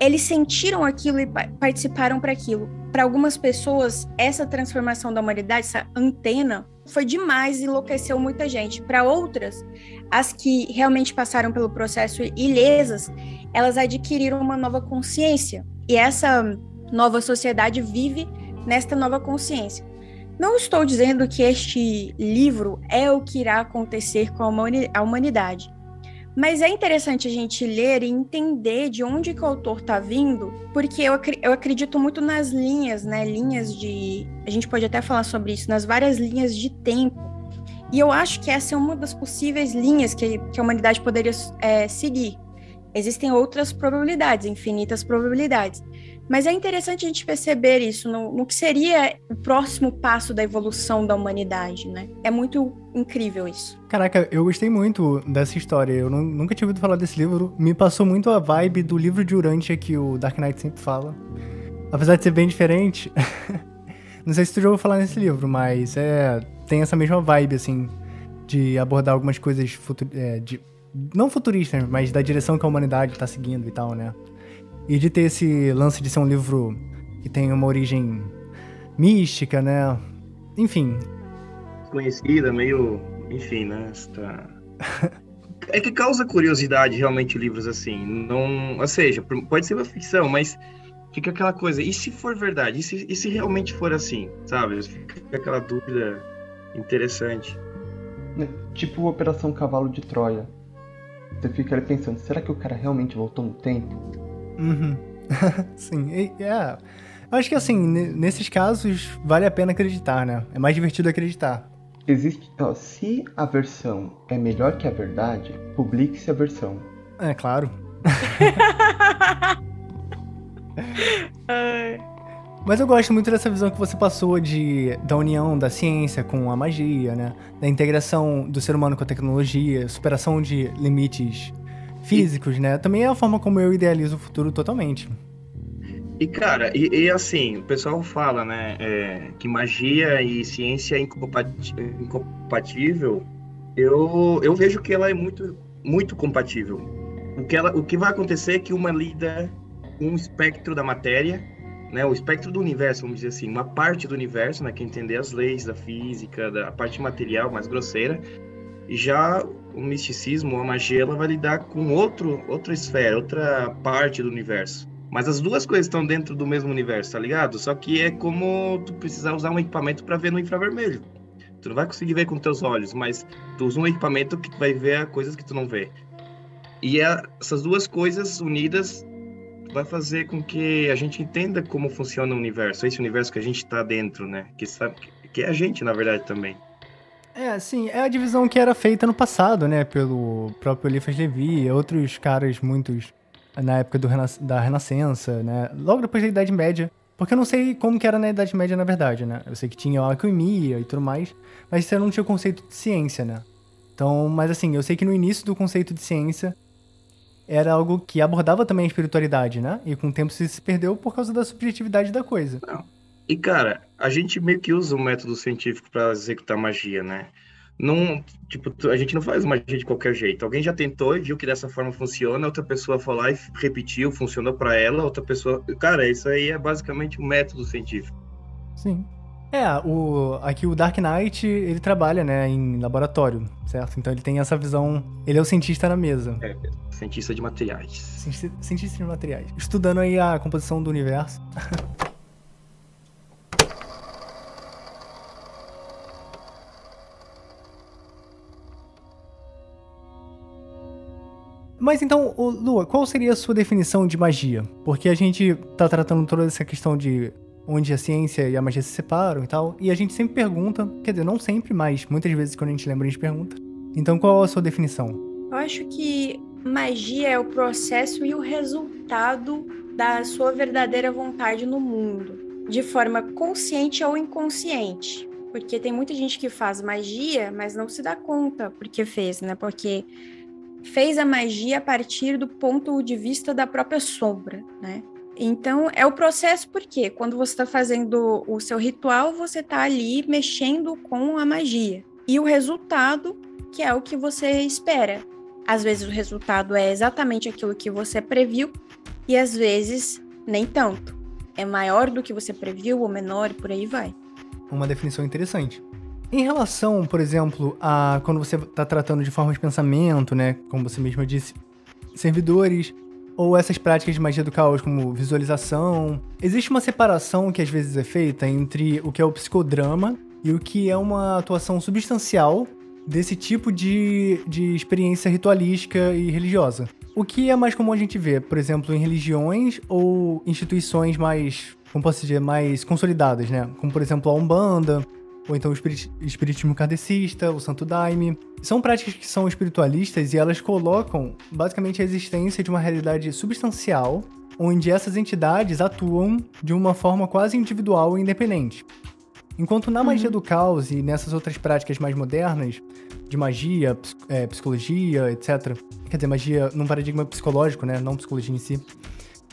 eles sentiram aquilo e participaram para aquilo. Para algumas pessoas, essa transformação da humanidade, essa antena, foi demais enlouqueceu muita gente. Para outras, as que realmente passaram pelo processo ilesas, elas adquiriram uma nova consciência. E essa nova sociedade vive nesta nova consciência. Não estou dizendo que este livro é o que irá acontecer com a humanidade. Mas é interessante a gente ler e entender de onde que o autor está vindo, porque eu, eu acredito muito nas linhas, né? Linhas de. A gente pode até falar sobre isso, nas várias linhas de tempo. E eu acho que essa é uma das possíveis linhas que, que a humanidade poderia é, seguir. Existem outras probabilidades, infinitas probabilidades. Mas é interessante a gente perceber isso no, no, que seria o próximo passo da evolução da humanidade, né? É muito incrível isso. Caraca, eu gostei muito dessa história. Eu não, nunca tinha ouvido falar desse livro. Me passou muito a vibe do livro de Urantia que o Dark Knight sempre fala. Apesar de ser bem diferente. [laughs] não sei se tu já ouviu falar nesse livro, mas é tem essa mesma vibe, assim, de abordar algumas coisas é, de, não futuristas, mas da direção que a humanidade está seguindo e tal, né? E de ter esse lance de ser um livro que tem uma origem mística, né? Enfim. Conhecida, meio. Enfim, né? Esta... é que causa curiosidade realmente livros assim. Não. Ou seja, pode ser uma ficção, mas fica aquela coisa. E se for verdade? E se, e se realmente for assim? Sabe? Fica aquela dúvida interessante. É, tipo Operação Cavalo de Troia. Você fica ali pensando, será que o cara realmente voltou no tempo? Uhum. [laughs] Sim, e, é. Eu acho que assim, nesses casos, vale a pena acreditar, né? É mais divertido acreditar. existe. Ó, se a versão é melhor que a verdade, publique-se a versão. É claro. [laughs] Mas eu gosto muito dessa visão que você passou de, da união da ciência com a magia, né? Da integração do ser humano com a tecnologia, superação de limites físicos, né? Também é a forma como eu idealizo o futuro totalmente. E, cara, e, e assim, o pessoal fala, né, é, que magia e ciência é incompatível. Eu, eu vejo que ela é muito, muito compatível. O que, ela, o que vai acontecer é que uma lida um espectro da matéria, né, o espectro do universo, vamos dizer assim, uma parte do universo, né, que entender as leis da física, da parte material mais grosseira, e já o misticismo, a magia, ela vai lidar com outro, outra esfera, outra parte do universo. Mas as duas coisas estão dentro do mesmo universo, tá ligado? Só que é como tu precisar usar um equipamento para ver no infravermelho. Tu não vai conseguir ver com teus olhos, mas tu usa um equipamento que vai ver coisas que tu não vê. E é- essas duas coisas unidas vai fazer com que a gente entenda como funciona o universo, esse universo que a gente está dentro, né? Que sabe que é a gente, na verdade, também. É, sim, é a divisão que era feita no passado, né? Pelo próprio Eliphas Levi e outros caras muitos na época do da Renascença, né? Logo depois da Idade Média. Porque eu não sei como que era na Idade Média, na verdade, né? Eu sei que tinha alquimia e tudo mais, mas você não tinha o conceito de ciência, né? Então, mas assim, eu sei que no início do conceito de ciência era algo que abordava também a espiritualidade, né? E com o tempo se se perdeu por causa da subjetividade da coisa. E, cara, a gente meio que usa o método científico para executar magia, né? Não, tipo, a gente não faz magia de qualquer jeito. Alguém já tentou e viu que dessa forma funciona, outra pessoa foi lá e repetiu, funcionou para ela, outra pessoa. Cara, isso aí é basicamente um método científico. Sim. É, o, aqui o Dark Knight, ele trabalha, né, em laboratório, certo? Então ele tem essa visão, ele é o cientista na mesa, É, cientista de materiais. cienti- cientista de materiais, estudando aí a composição do universo. [laughs] Mas então, Lua, qual seria a sua definição de magia? Porque a gente tá tratando toda essa questão de onde a ciência e a magia se separam e tal, e a gente sempre pergunta, quer dizer, não sempre, mas muitas vezes quando a gente lembra, a gente pergunta. Então, qual a sua definição? Eu acho que magia é o processo e o resultado da sua verdadeira vontade no mundo, de forma consciente ou inconsciente. Porque tem muita gente que faz magia, mas não se dá conta porque fez, né? Porque fez a magia a partir do ponto de vista da própria sombra, né? Então, é o processo porque quando você está fazendo o seu ritual, você está ali mexendo com a magia. E o resultado, que é o que você espera. Às vezes o resultado é exatamente aquilo que você previu, e às vezes nem tanto. É maior do que você previu ou menor, e por aí vai. Uma definição interessante. Em relação, por exemplo, a quando você está tratando de forma de pensamento, né, como você mesma disse, servidores ou essas práticas de magia do caos como visualização, existe uma separação que às vezes é feita entre o que é o psicodrama e o que é uma atuação substancial desse tipo de, de experiência ritualística e religiosa. O que é mais comum a gente ver, por exemplo, em religiões ou instituições mais, como posso dizer, mais consolidadas, né? Como, por exemplo, a Umbanda, ou então o espirit- espiritismo kardecista, o Santo Daime. São práticas que são espiritualistas e elas colocam basicamente a existência de uma realidade substancial onde essas entidades atuam de uma forma quase individual e independente. Enquanto na magia do caos e nessas outras práticas mais modernas, de magia, ps- é, psicologia, etc. Quer dizer, magia num paradigma psicológico, né? Não psicologia em si.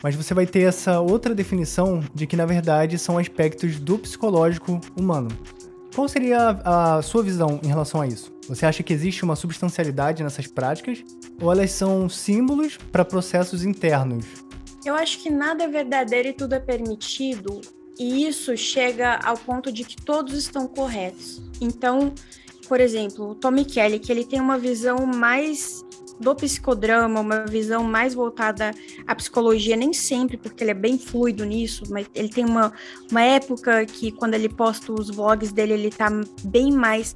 Mas você vai ter essa outra definição de que, na verdade, são aspectos do psicológico humano. Qual seria a, sua visão em relação a isso? Você acha que existe uma substancialidade nessas práticas? Ou elas são símbolos para processos internos? Eu acho que nada é verdadeiro e tudo é permitido, e isso chega ao ponto de que todos estão corretos. Então, por exemplo, o Tommy Kelly, que ele tem uma visão mais do psicodrama, uma visão mais voltada à psicologia, nem sempre, porque ele é bem fluido nisso, mas ele tem uma, uma época que quando ele posta os vlogs dele, ele tá bem mais,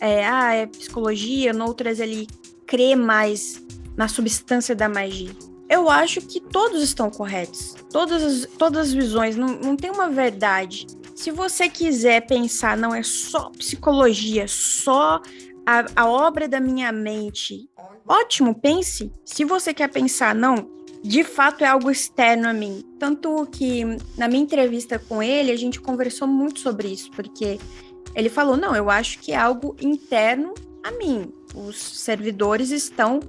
é, ah, é psicologia, noutras ele crê mais na substância da magia. Eu acho que todos estão corretos. Todas as, todas as visões, não, não tem uma verdade. Se você quiser pensar, não é só psicologia, só a, a obra da minha mente, ótimo, pense. Se você quer pensar, não, de fato é algo externo a mim. Tanto que na minha entrevista com ele, a gente conversou muito sobre isso, porque ele falou: não, eu acho que é algo interno a mim. Os servidores estão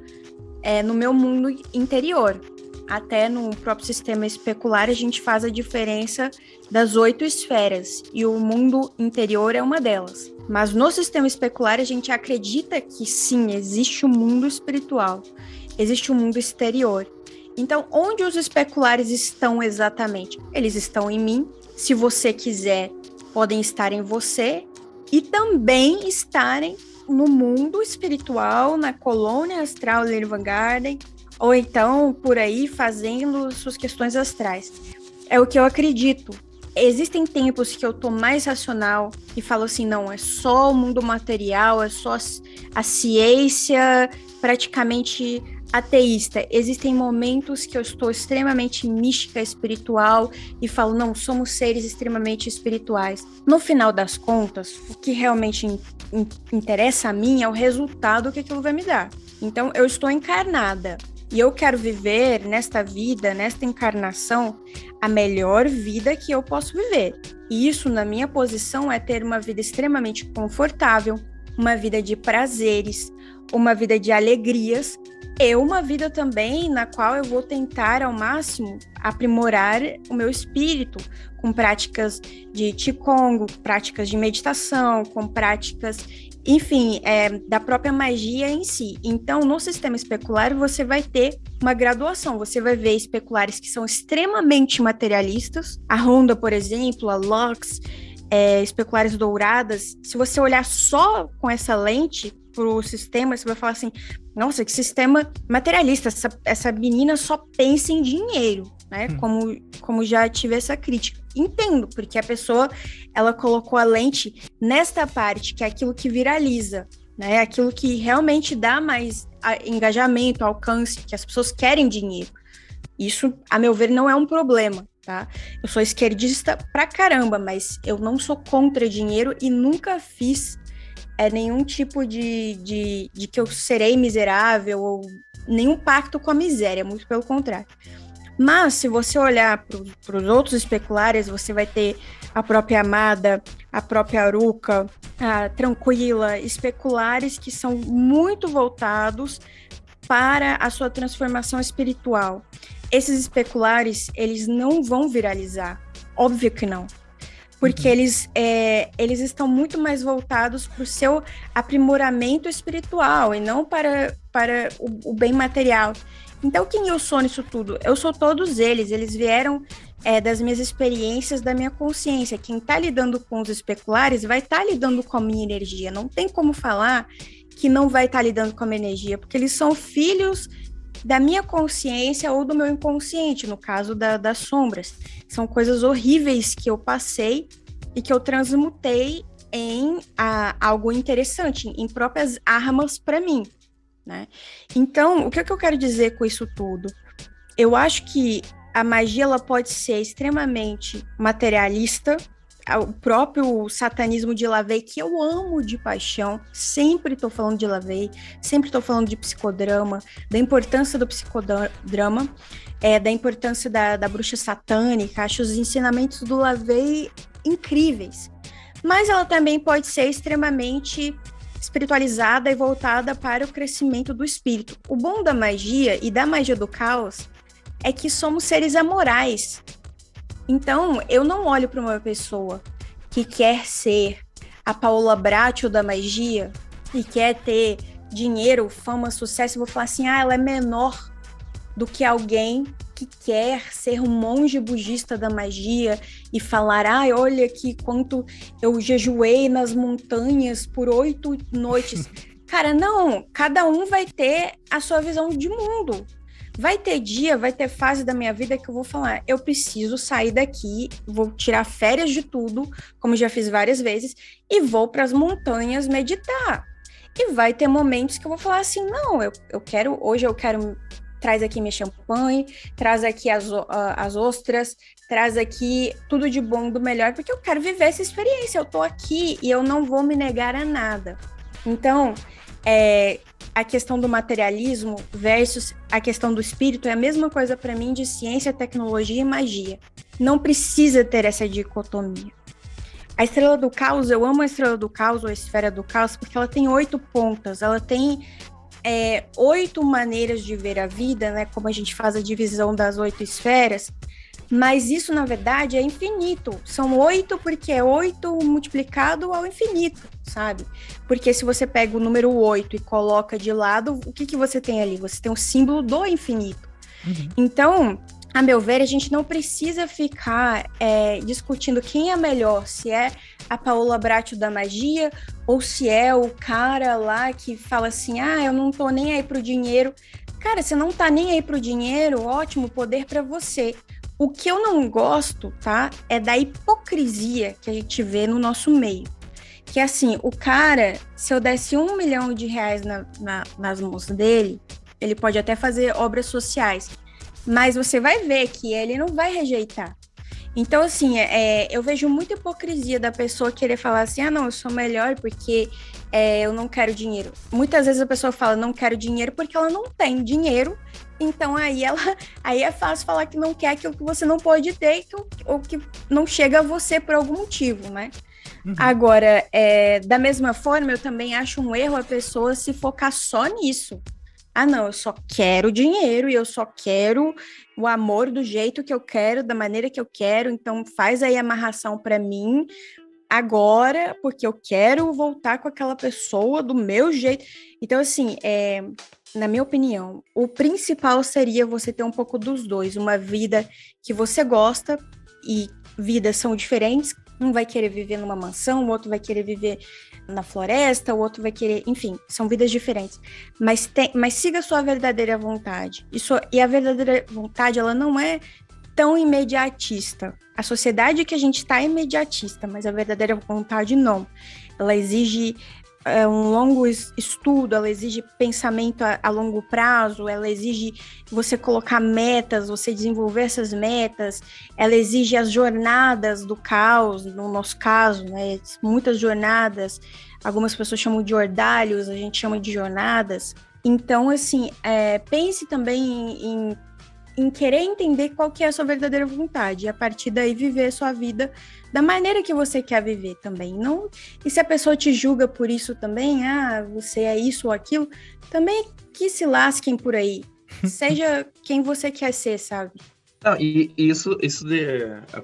é, no meu mundo interior. Até no próprio sistema especular, a gente faz a diferença das oito esferas, e o mundo interior é uma delas. Mas no sistema especular, a gente acredita que sim, existe um mundo espiritual, existe um mundo exterior. Então, onde os especulares estão exatamente? Eles estão em mim. Se você quiser, podem estar em você e também estarem no mundo espiritual, na colônia astral Lirvan Garden, ou então por aí fazendo suas questões astrais. É o que eu acredito. Existem tempos que eu tô mais racional e falo assim, não, é só o mundo material, é só a ciência praticamente ateísta. Existem momentos que eu estou extremamente mística, espiritual e falo, não, somos seres extremamente espirituais. No final das contas, o que realmente in in interessa a mim é o resultado que aquilo vai me dar. Então, eu estou encarnada e eu quero viver nesta vida, nesta encarnação, a melhor vida que eu posso viver. E isso, na minha posição, é ter uma vida extremamente confortável, uma vida de prazeres, uma vida de alegrias e uma vida também na qual eu vou tentar ao máximo aprimorar o meu espírito com práticas de Qigong, práticas de meditação, com práticas, enfim, é, da própria magia em si. Então, no sistema especular, você vai ter uma graduação. Você vai ver especulares que são extremamente materialistas. A Honda, por exemplo, a Lux, é, especulares douradas. Se você olhar só com essa lente, pro sistema, você vai falar assim: nossa, que sistema materialista, essa, essa menina só pensa em dinheiro, né? Hum. Como, como já tive essa crítica. Entendo, porque a pessoa ela colocou a lente nesta parte, que é aquilo que viraliza, né? Aquilo que realmente dá mais engajamento, alcance, que as pessoas querem dinheiro. Isso, a meu ver, não é um problema, tá? Eu sou esquerdista pra caramba, mas eu não sou contra dinheiro e nunca fiz é nenhum tipo de, de, de que eu serei miserável ou nenhum pacto com a miséria, muito pelo contrário. Mas se você olhar para os outros especulares, você vai ter a própria Amada, a própria Aruca, a Tranquila, especulares que são muito voltados para a sua transformação espiritual. Esses especulares, eles não vão viralizar, óbvio que não porque uhum. eles, é, eles estão muito mais voltados para o seu aprimoramento espiritual e não para, para o, o, bem material. Então, quem eu sou nisso tudo? Eu sou todos eles, eles vieram é, das minhas experiências, da minha consciência. Quem está lidando com os especulares vai estar tá lidando com a minha energia. Não tem como falar que não vai estar tá lidando com a minha energia, porque eles são filhos da minha consciência ou do meu inconsciente, no caso da, das sombras. São coisas horríveis que eu passei e que eu transmutei em a, algo interessante, em próprias armas para mim. Né? Então, o que, é que eu quero dizer com isso tudo? Eu acho que a magia ela pode ser extremamente materialista, o próprio satanismo de Lavey, que eu amo de paixão, sempre estou falando de Lavey, sempre estou falando de psicodrama, da importância do psicodrama, é, da importância da, da bruxa satânica, acho os ensinamentos do Lavey incríveis. Mas ela também pode ser extremamente espiritualizada e voltada para o crescimento do espírito. O bom da magia e da magia do caos é que somos seres amorais, então, eu não olho para uma pessoa que quer ser a Paola Bracho da magia e quer ter dinheiro, fama, sucesso, e vou falar assim: ah, ela é menor do que alguém que quer ser um monge budista da magia e falar: ai, ah, olha aqui quanto eu jejuei nas montanhas por oito noites. [laughs] Cara, não, cada um vai ter a sua visão de mundo. Vai ter dia, vai ter fase da minha vida que eu vou falar, eu preciso sair daqui, vou tirar férias de tudo, como já fiz várias vezes, e vou para as montanhas meditar. E vai ter momentos que eu vou falar assim, não, eu, eu quero, hoje eu quero traz aqui minha champanhe, traz aqui as, uh, as ostras, traz aqui tudo de bom, do melhor, porque eu quero viver essa experiência. Eu tô aqui e eu não vou me negar a nada. Então, é, a questão do materialismo versus a questão do espírito é a mesma coisa para mim de ciência, tecnologia e magia. Não precisa ter essa dicotomia. A estrela do caos, eu amo a estrela do caos ou a esfera do caos porque ela tem oito pontas, ela tem é, oito maneiras de ver a vida, né? Como a gente faz a divisão das oito esferas, mas isso, na verdade, é infinito. São oito porque é oito multiplicado ao infinito, sabe? Porque se você pega o número oito e coloca de lado, o que, que você tem ali? Você tem o símbolo do infinito. Uhum. Então, a meu ver, a gente não precisa ficar é, discutindo quem é melhor, se é a Paola Bracho da magia ou se é o cara lá que fala assim: ah, eu não tô nem aí pro dinheiro. Cara, você não tá nem aí pro dinheiro, ótimo, poder para você. O que eu não gosto, tá? É da hipocrisia que a gente vê no nosso meio. Que assim, o cara, se eu desse um milhão de reais na, na, nas mãos dele, ele pode até fazer obras sociais. Mas você vai ver que ele não vai rejeitar. Então, assim, é, eu vejo muita hipocrisia da pessoa querer falar assim: ah, não, eu sou melhor porque é, eu não quero dinheiro. Muitas vezes a pessoa fala não quero dinheiro porque ela não tem dinheiro então aí ela [laughs] aí é fácil falar que não quer aquilo que você não pode ter que, ou que não chega a você por algum motivo, né? Uhum. Agora, é, da mesma forma, eu também acho um erro a pessoa se focar só nisso. Ah, não, eu só quero dinheiro e eu só quero o amor do jeito que eu quero, da maneira que eu quero. Então, faz aí a amarração para mim agora, porque eu quero voltar com aquela pessoa do meu jeito. Então, assim, é, na minha opinião, o principal seria você ter um pouco dos dois, uma vida que você gosta e vidas são diferentes. Um vai querer viver numa mansão, o outro vai querer viver na floresta, o outro vai querer, enfim, são vidas diferentes. Mas, tem, mas siga sua verdadeira vontade. Isso, e a verdadeira vontade, ela não é tão imediatista. A sociedade que a gente está é imediatista, mas a verdadeira vontade não. Ela exige é um longo estudo, ela exige pensamento a, a, longo prazo, ela exige você colocar metas, você desenvolver essas metas, ela exige as jornadas do caos, no nosso caso, né? Muitas jornadas, algumas pessoas chamam de ordalhos, a gente chama de jornadas. Então, assim, é, pense também em, em em querer entender qual que é a sua verdadeira vontade e a partir daí viver a sua vida da maneira que você quer viver também. Não, e se a pessoa te julga por isso também, ah, você é isso ou aquilo, também que se lasquem por aí. [laughs] Seja quem você quer ser, sabe? Não, e isso, isso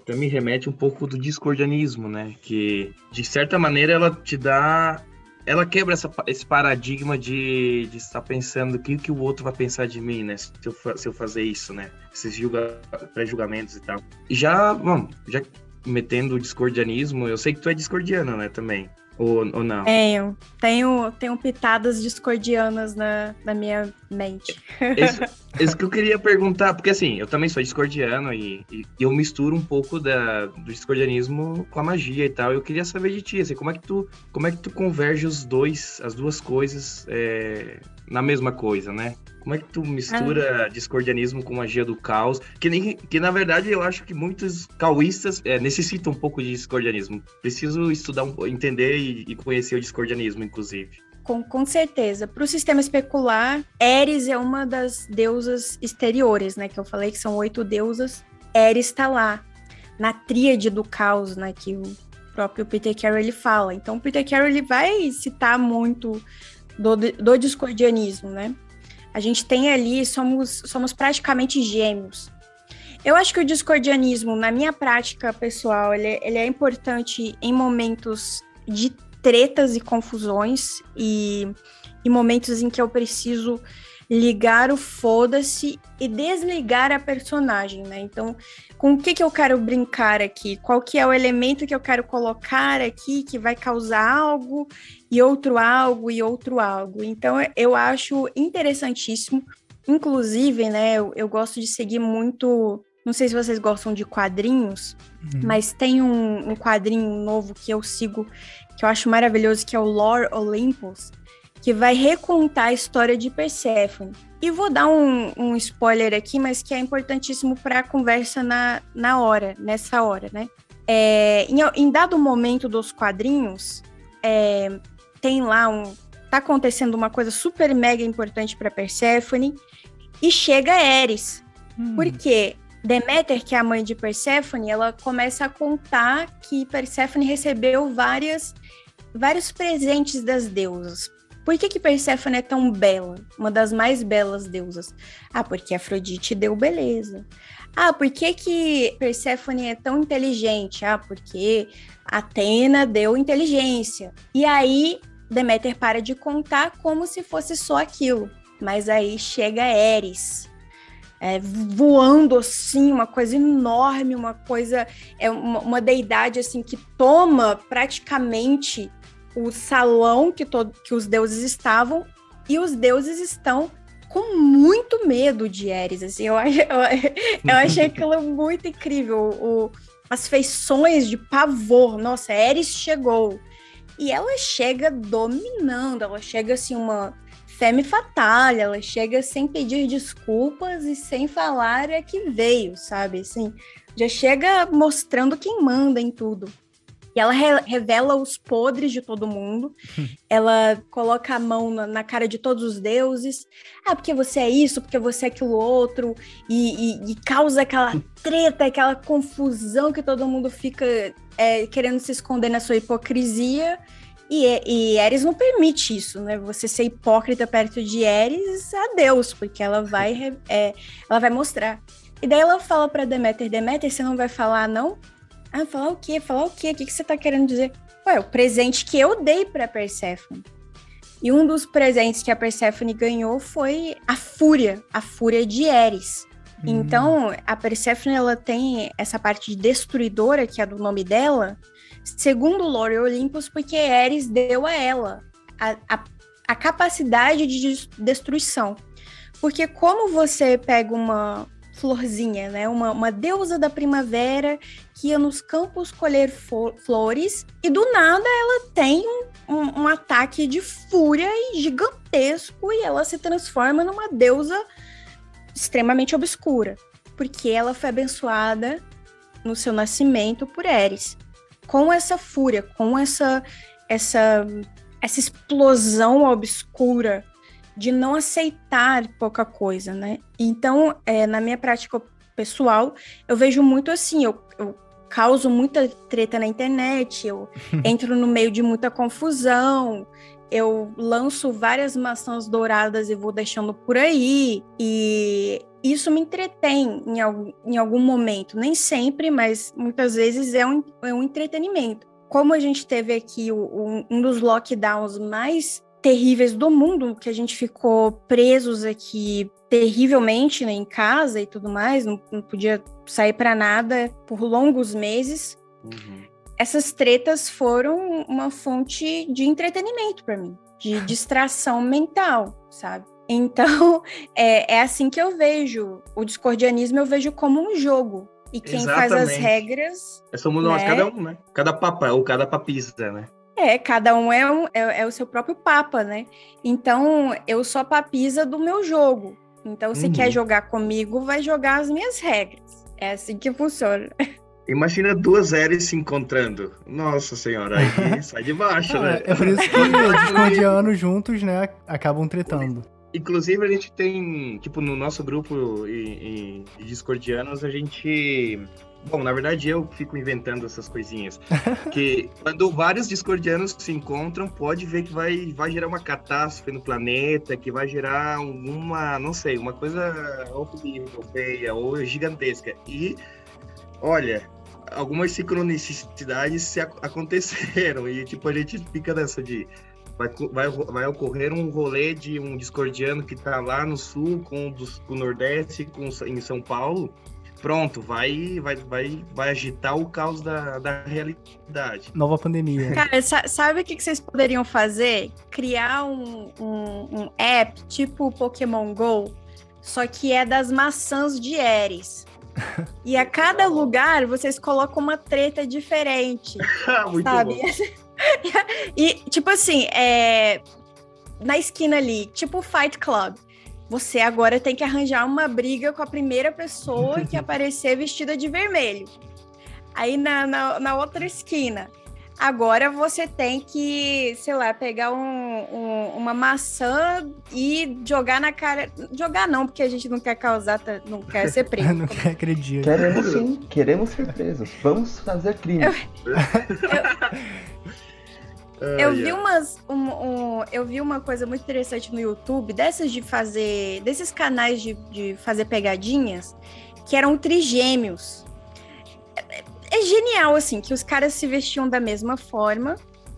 para mim remete um pouco do discordianismo, né? Que de certa maneira ela te dá ela quebra essa, esse paradigma de, de estar pensando o que, que o outro vai pensar de mim, né? Se eu, se eu fazer isso, né? Esses julga, pré-julgamentos e tal. Já, bom, já metendo o discordianismo, eu sei que tu é discordiano, né, também. Ou, ou não? Tenho. Tenho, tenho pitadas discordianas na, na minha mente. Isso, [laughs] isso que eu queria perguntar, porque assim, eu também sou discordiano e, e, eu misturo um pouco da, do discordianismo com a magia e tal. Eu queria saber de ti, assim, como é que tu, como é que tu converge os dois, as duas coisas é, na mesma coisa, né? Como é que tu mistura ah. discordianismo com magia do caos? Que, nem, que na verdade eu acho que muitos caoístas é, necessitam um pouco de discordianismo. Preciso estudar, entender e, e conhecer o discordianismo, inclusive. Com, com, certeza. Para o sistema especular, Eris é uma das deusas exteriores, né? Que eu falei que são oito deusas. Eris está lá, na tríade do caos, né? Que o próprio Peter Carroll ele fala. Então, Peter Carroll ele vai citar muito do, do discordianismo, né? A gente tem ali, somos, somos praticamente gêmeos. Eu acho que o discordianismo, na minha prática pessoal, ele, ele é importante em momentos de tretas e confusões e, e momentos em que eu preciso ligar o foda-se e desligar a personagem, né? Então, com o que, que eu quero brincar aqui? Qual que é o elemento que eu quero colocar aqui que vai causar algo e outro algo e outro algo? Então, eu acho interessantíssimo. Inclusive, né, eu, eu gosto de seguir muito não sei se vocês gostam de quadrinhos, uhum. mas tem um, um, quadrinho novo que eu sigo, que eu acho maravilhoso, que é o Lore Olympus, que vai recontar a história de Perséfone. E vou dar um, um spoiler aqui, mas que é importantíssimo para a conversa na, na hora, nessa hora, né? É, em, em, dado momento dos quadrinhos, é, tem lá um. Tá acontecendo uma coisa super mega importante para Perséfone e chega Eris. Hum. Porque Deméter, que é a mãe de Perséfone, ela começa a contar que Perséfone recebeu várias, vários presentes das deusas. Por que, que Perséfone é tão bela? Uma das mais belas deusas. Ah, porque Afrodite deu beleza. Ah, por que, que Perséfone é tão inteligente? Ah, porque Atena deu inteligência. E aí Deméter para de contar como se fosse só aquilo. Mas aí chega Eris, é, voando assim, uma coisa enorme, uma coisa, é uma, uma deidade assim que toma praticamente o salão que, todo, que os deuses estavam, e os deuses estão com muito medo de Eris. Assim, eu, eu, [laughs] eu achei [laughs] aquilo muito incrível. O, as feições de pavor. Nossa, Eris chegou. E ela chega dominando, ela chega assim, uma femme fatale, ela chega sem pedir desculpas e sem falar é que veio, sabe? Assim, já chega mostrando quem manda em tudo. E ela re revela os podres de todo mundo. [laughs] ela coloca a mão na, na, cara de todos os deuses. Ah, porque você é isso, porque você é aquilo outro. E, e, e causa aquela treta, aquela confusão que todo mundo fica é, querendo se esconder na sua hipocrisia. E, e Ares não permite isso, né? Você ser hipócrita perto de Ares, adeus, porque ela vai, é, ela vai mostrar. E daí ela fala para Deméter, Deméter, você não vai falar não? Ah, falar o quê? Falar o quê? O que, que você tá querendo dizer? Ué, o presente que eu dei pra Persephone. E um dos presentes que a Persephone ganhou foi a Fúria, a Fúria de Eris. Hum. Então, a Persephone, ela tem essa parte de destruidora, que é do nome dela, segundo o Lore Olympus, porque Eris deu a ela a, a, a capacidade de destruição. Porque como você pega uma, florzinha, né? Uma, uma deusa da primavera que ia nos campos colher flores e do nada ela tem um, um, um ataque de fúria gigantesco e ela se transforma numa deusa extremamente obscura, porque ela foi abençoada no seu nascimento por Eris. Com essa fúria, com essa essa essa explosão obscura de não aceitar pouca coisa, né? Então, é, na minha prática pessoal, eu vejo muito assim, eu, eu causo muita treta na internet, eu [laughs] entro no meio de muita confusão, eu lanço várias maçãs douradas e vou deixando por aí, e isso me entretém em algum, em algum momento. Nem sempre, mas muitas vezes é um, é um entretenimento. Como a gente teve aqui o, o, um dos lockdowns mais terríveis do mundo, que a gente ficou presos aqui terrivelmente né, em casa e tudo mais, não, não podia sair para nada por longos meses. Uhum. Essas tretas foram uma fonte de entretenimento para mim, de [laughs] distração mental, sabe? Então, [laughs] é, é assim que eu vejo. O discordianismo eu vejo como um jogo. E quem Exatamente. faz as regras. É somos nós, né? cada um, né? Cada papa, ou cada papista, né? É, cada um é, um é, é, o seu próprio papa, né? Então, eu sou a papisa do meu jogo. Então, se uhum. quer jogar comigo, vai jogar as minhas regras. É assim que funciona. [laughs] Imagina duas Eres se encontrando. Nossa senhora, aí [laughs] sai de baixo, ah, né? É por isso que os discordianos [laughs] juntos, né, acabam tretando. Inclusive, a gente tem, tipo, no nosso grupo de discordianos, a gente Bom, na verdade eu fico inventando essas coisinhas. [laughs] que quando vários discordianos se encontram, pode ver que vai, vai gerar uma catástrofe no planeta, que vai gerar uma, não sei, uma coisa horrível, feia ou gigantesca. E, olha, algumas sincronicidades se aconteceram e, tipo, a gente fica nessa de... Vai, vai, vai ocorrer um rolê de um discordiano que tá lá no sul com o, do, com o Nordeste, com, em São Paulo, pronto, vai, vai, vai, vai agitar o caos da, da realidade. Nova pandemia. [laughs] Cara, sabe o que vocês poderiam fazer? Criar um, um, um app tipo Pokémon GO, só que é das maçãs de Eris. [laughs] E a cada lugar vocês colocam uma treta diferente. [laughs] Muito sabe? Bom. e, tipo assim, é, na esquina ali, tipo Fight Club. Você agora tem que arranjar uma briga com a primeira pessoa que [laughs] aparecer vestida de vermelho. Aí na, na, na outra esquina, Agora você tem que, sei lá, pegar um, um, uma maçã e jogar na cara. Jogar não, porque a gente não quer causar, não quer ser [laughs] preso. não quer acreditar. Queremos sim, queremos surpresas. Vamos fazer crime. Eu, eu, eu vi umas. Um, um, eu vi uma coisa muito interessante no YouTube, dessas de fazer. desses canais de, de fazer pegadinhas, que eram trigêmeos é genial, assim, que os caras se vestiam da mesma forma.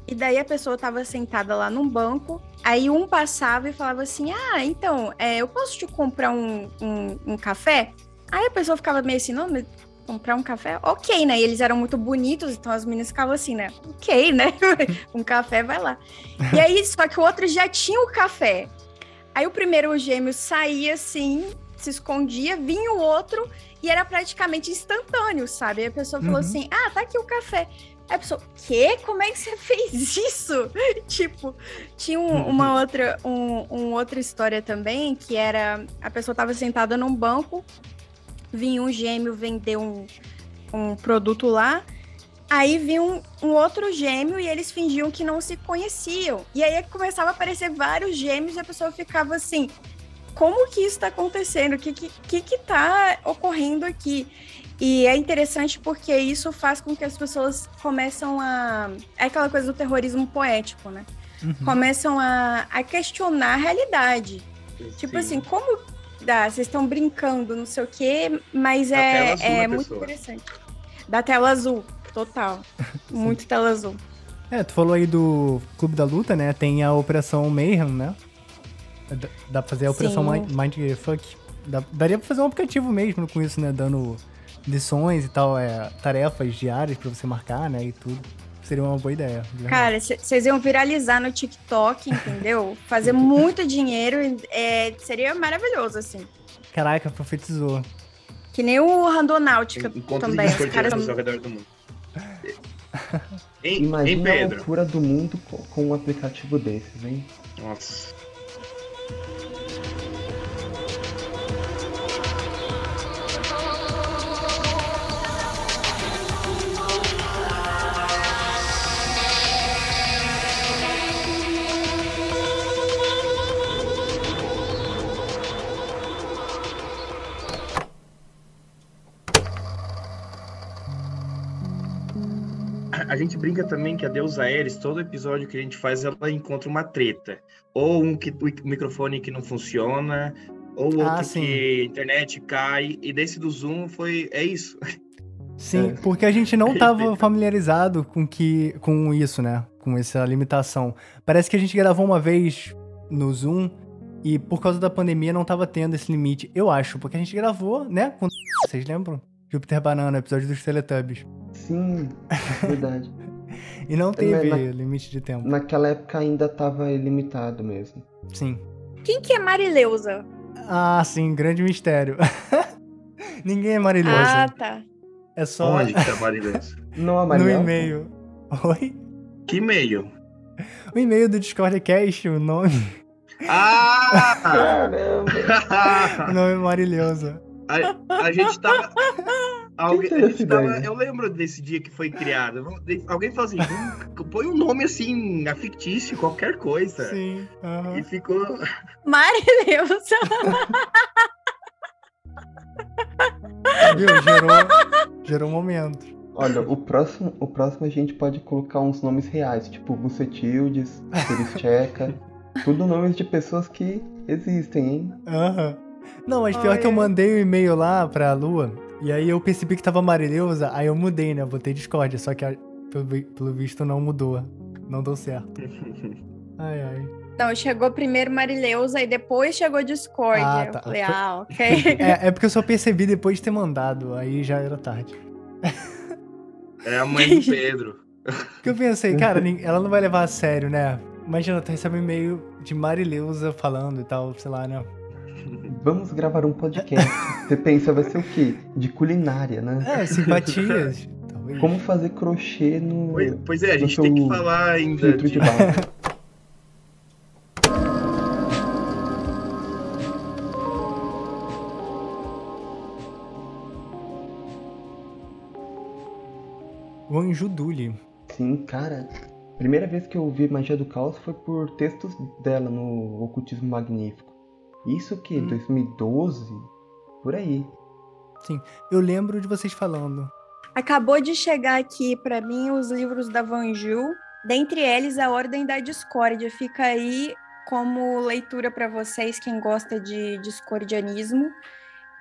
E daí a pessoa tava sentada lá num banco. Aí um passava e falava assim: Ah, então, é, eu posso te comprar um, um, um, café? Aí a pessoa ficava meio assim: Não, mas comprar um café? Ok, né? E eles eram muito bonitos, então as meninas ficavam assim, né? Ok, né? [laughs] um café, vai lá. E aí, só que o outro já tinha o café. Aí o primeiro gêmeo saía assim, se escondia, vinha o outro e era praticamente instantâneo, sabe? Aí a pessoa falou uhum. assim: ah, tá aqui o café. Aí a pessoa, quê? Como é que você [laughs] fez isso? [laughs] tipo, tinha um, uma outra, um, um, outra história também, que era a pessoa tava sentada num banco, vinha um gêmeo vender um, um produto lá, aí vinha um, um, outro gêmeo e eles fingiam que não se conheciam. E aí começava a aparecer vários gêmeos e a pessoa ficava assim, como que isso está acontecendo, o que está que, que tá ocorrendo aqui. E é interessante porque isso faz com que as pessoas começam a. É aquela coisa do terrorismo poético, né? Uhum. Começam a, a questionar a realidade. Sim. Tipo assim, como dá? Vocês estão brincando, não sei o quê, mas da é, é muito pessoa. interessante. Da tela azul, total. [laughs] muito tela azul. É, tu falou aí do Clube da Luta, né? Tem a Operação Mayhem, né? Dá pra fazer a operação Mind, Mindfuck. Dá, daria pra fazer um aplicativo mesmo com isso, né? Dando lições e tal, é, tarefas diárias pra você marcar, né? E tudo. Seria uma boa ideia. Cara, vocês iam viralizar no TikTok, entendeu? Fazer muito dinheiro, é, seria maravilhoso, assim. Caraca, profetizou. Que nem o Randonáutica também. Os caras ao redor do mundo. [laughs] Imagina a loucura do mundo com um aplicativo desses, hein? Nossa. A gente brinca também que a deusa Ares, todo episódio que a gente faz, ela encontra uma treta. Ou um que, o microfone que não funciona, ou outro ah, que a internet cai. E desse do Zoom foi. É isso. Sim, é. porque a gente não [laughs] estava familiarizado com, que, com isso, né? Com essa limitação. Parece que a gente gravou uma vez no Zoom e por causa da pandemia não estava tendo esse limite. Eu acho, porque a gente gravou, né? Com... Vocês lembram? Júpiter Banana, episódio dos Teletubbies. Sim, verdade. [laughs] e não teve na, limite de tempo. Naquela época ainda tava ilimitado mesmo. Sim. Quem que é Marileusa? Ah, sim, grande mistério. [laughs] Ninguém é Marileusa. Ah, tá. É só. Onde que [laughs] é Marileusa? Não é Marileusa? No e-mail. Oi? Que e-mail? O e-mail do Discord Cast, o nome. Ah! Caramba! o nome é Marileusa. A, a gente tava. [laughs] Alguém, a gente tava, eu lembro desse dia que foi criado. Alguém falou assim: hum, põe um nome assim, fictício, qualquer coisa. Sim. Uhum. E ficou. [laughs] Deus! Viu? Gerou, gerou um momento. Olha, o próximo, o próximo a gente pode colocar uns nomes reais, tipo Bucetildes, Checa. [laughs] tudo nomes de pessoas que existem, hein? Aham. Uhum. Não, mas pior que eu mandei o um e-mail lá pra Lua, e aí eu percebi que tava Marileusa, aí eu mudei, né? Eu botei Discord, só que pelo, pelo visto não mudou. Não deu certo. [laughs] ai, ai. Não, chegou primeiro Marileusa e depois chegou Discord. Ah, tá. Eu falei, ah, ok. [laughs] é, é porque eu só percebi depois de ter mandado, aí já era tarde. [laughs] É a mãe do Pedro. Porque eu pensei, cara, ela não vai levar a sério, né? Imagina, tu recebe um e-mail de Marileusa falando e tal, sei lá, né? Vamos gravar um podcast. Você pensa, vai ser o quê? De culinária, né? É, simpatias. Como fazer crochê no. Pois, é, a gente tem que falar ainda. De... de o Anjo Sim, cara. Primeira vez que eu ouvi Magia do Caos foi por textos dela no Ocultismo Magnífico. Isso que, Hum. 2012? Por aí. Sim, eu lembro de vocês falando. Acabou de chegar aqui para mim os livros da Vanju, dentre eles a Ordem da Discórdia. Fica aí como leitura para vocês, quem gosta de discordianismo.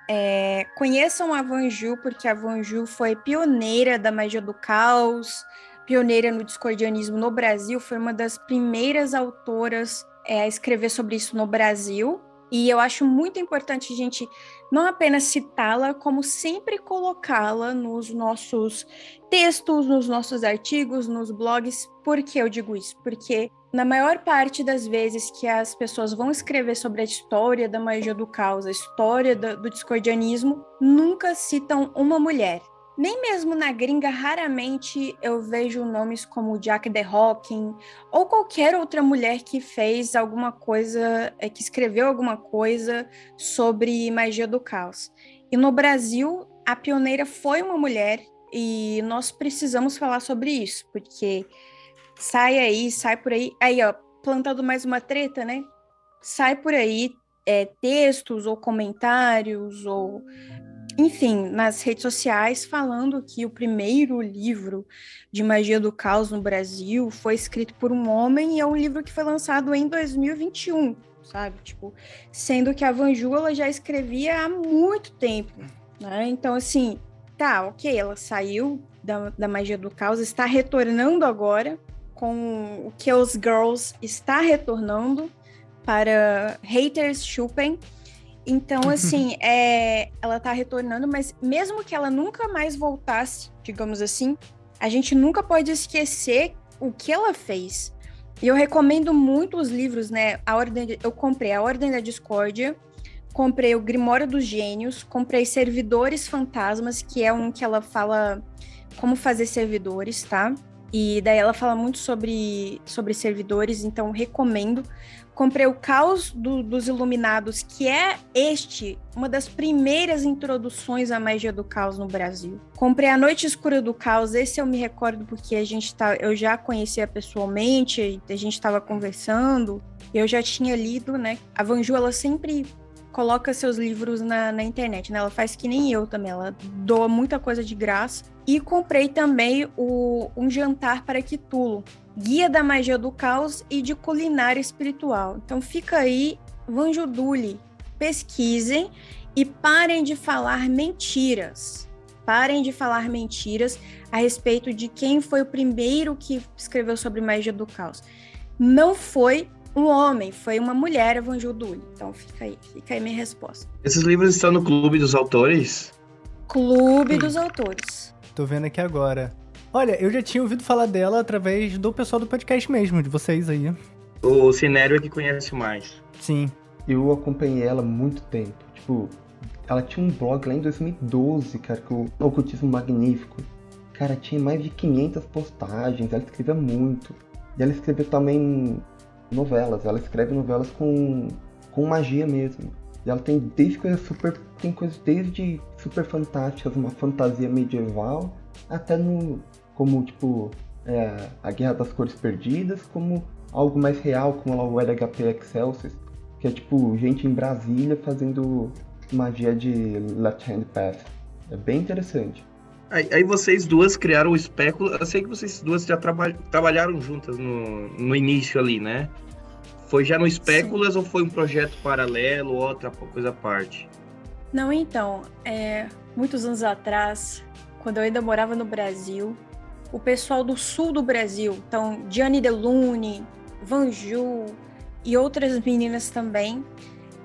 É, conheçam a Vanju, porque a Vanju foi pioneira da magia do caos, pioneira no discordianismo no Brasil, foi uma das primeiras autoras é, a escrever sobre isso no Brasil. E eu acho muito importante a gente não apenas citá-la, como sempre colocá-la nos nossos textos, nos nossos artigos, nos blogs. Por que eu digo isso? Porque na maior parte das vezes que as pessoas vão escrever sobre a história da magia do caos, a história do, do discordianismo, nunca citam uma mulher. Nem mesmo na gringa, raramente eu vejo nomes como Jack the Hawking ou qualquer outra mulher que fez alguma coisa, é, que escreveu alguma coisa sobre magia do caos. E no Brasil, a pioneira foi uma mulher e nós precisamos falar sobre isso, porque sai aí, sai por aí, aí ó, plantando mais uma treta, né? Sai por aí é, textos ou comentários ou enfim, nas redes sociais falando que o primeiro livro de magia do caos no Brasil foi escrito por um homem e é um livro que foi lançado em 2021, sabe? Tipo, sendo que a Vanju ela já escrevia há muito tempo, né? Então, assim, tá, ok, ela saiu da, da magia do caos, está retornando agora com o que os Girls está retornando para haters chupem. Então, [laughs] assim, é, ela tá retornando, mas mesmo que ela nunca mais voltasse, digamos assim, a gente nunca pode esquecer o que ela fez. E eu recomendo muito os livros, né? A Ordem de- eu comprei A Ordem da Discórdia, comprei o Grimório dos Gênios, comprei Servidores Fantasmas, que é um que ela fala como fazer servidores, tá? E daí ela fala muito sobre, sobre servidores, então recomendo. Comprei o Caos do- dos Iluminados, que é este, uma das primeiras introduções à magia do caos no Brasil. Comprei A Noite Escura do Caos, esse eu me recordo porque a gente tá, eu já conhecia pessoalmente, a gente estava conversando, eu já tinha lido, né? A Vanju, ela sempre coloca seus livros na, na internet, né? Ela faz que nem eu também, ela doa muita coisa de graça. E comprei também o Um Jantar para Quitulo, Guia da Magia do Caos e de Culinária Espiritual. Então fica aí, Vanjuduli, pesquisem e parem de falar mentiras. Parem de falar mentiras a respeito de quem foi o primeiro que escreveu sobre magia do caos. Não foi um homem, foi uma mulher, a Vanjuduli. Então fica aí, fica aí minha resposta. Esses livros estão no Clube dos Autores? Clube dos Autores. Tô vendo aqui agora. Olha, eu já tinha ouvido falar dela através do pessoal do podcast mesmo, de vocês aí. O Cinério é que conhece mais. Sim. Eu acompanhei ela há muito tempo. Tipo, ela tinha um blog lá em 2012, cara, que o Ocultismo Magnífico. Cara, tinha mais de 500 postagens, ela escrevia muito. E ela escreveu também novelas, ela escreve novelas com, com magia mesmo. E ela tem desde coisas super. Tem coisas desde super fantásticas, uma fantasia medieval, até no. Como tipo. é, a Guerra das Cores Perdidas, como algo mais real, como lá o LHP Excelsius, que é tipo gente em Brasília fazendo magia de Left Hand Path. É bem interessante. Aí, aí vocês duas criaram o Espéculo. Eu sei que vocês duas já traba- trabalharam juntas no, no início ali, né? Foi já no Espéculas ou foi um projeto paralelo, outra coisa à parte? Não, então, é, muitos anos atrás, quando eu ainda morava no Brasil, o pessoal do sul do Brasil, então Gianni Delune, Vanju e outras meninas também,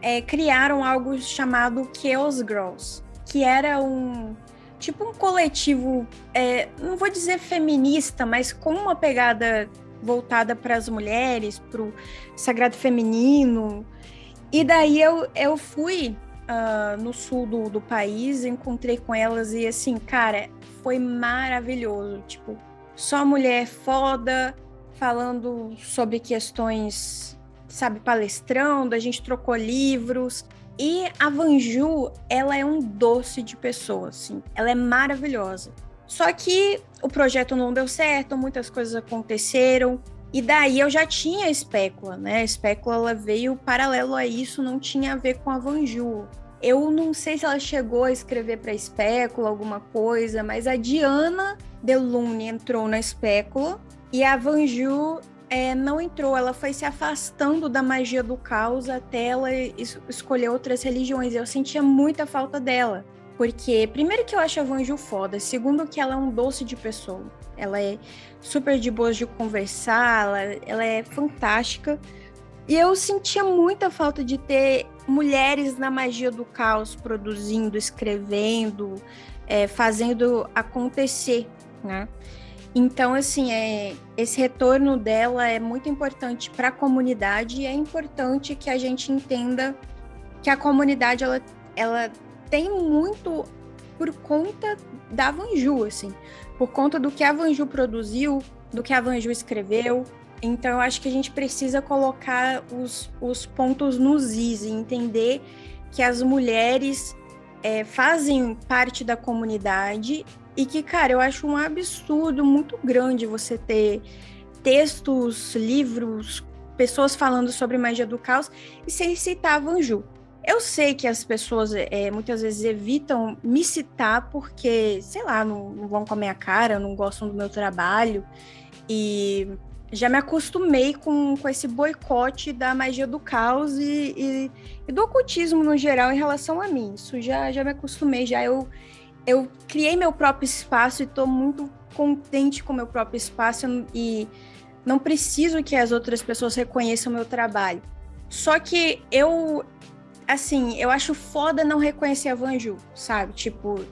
é, criaram algo chamado Chaos Girls, que era um tipo um coletivo, é, não vou dizer feminista, mas com uma pegada voltada para as mulheres, para o sagrado feminino. E daí eu, eu fui ah, no sul do, do país, encontrei com elas e assim, cara, foi maravilhoso. Tipo, só mulher foda, falando sobre questões, sabe, palestrando, a gente trocou livros. E a Vanju, ela é um doce de pessoa, assim. Ela é maravilhosa. Só que o projeto não deu certo, muitas coisas aconteceram. E daí eu já tinha a espécula, né? A espécula ela veio paralelo a isso, não tinha a ver com a Vanju. Eu não sei se ela chegou a escrever para espécula alguma coisa, mas a Diana Delune entrou na espécula e a Vanju é, não entrou, ela foi se afastando da magia do caos até ela es escolher outras religiões. Eu sentia muita falta dela. Porque, primeiro, que eu acho a Vanju foda, segundo, que ela é um doce de pessoa. Ela é super de boas de conversar, ela, ela é fantástica. E eu sentia muita falta de ter mulheres na magia do caos produzindo, escrevendo, é, fazendo acontecer, né? Então, assim, é, esse retorno dela é muito importante para a comunidade e é importante que a gente entenda que a comunidade ela, ela tem muito por conta da Vanju, assim, por conta do que a Vanju produziu, do que a Vanju escreveu. Então, eu acho que a gente precisa colocar os, os pontos nos is e entender que as mulheres é, fazem parte da comunidade e que, cara, eu acho um absurdo muito grande você ter textos, livros, pessoas falando sobre magia do caos e sem citar Vanju. Eu sei que as pessoas é, muitas vezes evitam me citar porque, sei lá, não, não vão com a minha cara, não gostam do meu trabalho. E já me acostumei com, com esse boicote da magia do caos e, e, e, do ocultismo no geral em relação a mim. Isso já, já me acostumei, já eu eu criei meu próprio espaço e estou muito contente com meu próprio espaço e não preciso que as outras pessoas reconheçam meu trabalho. Só que eu, assim, eu acho foda não reconhecer a Vanju, sabe? Tipo,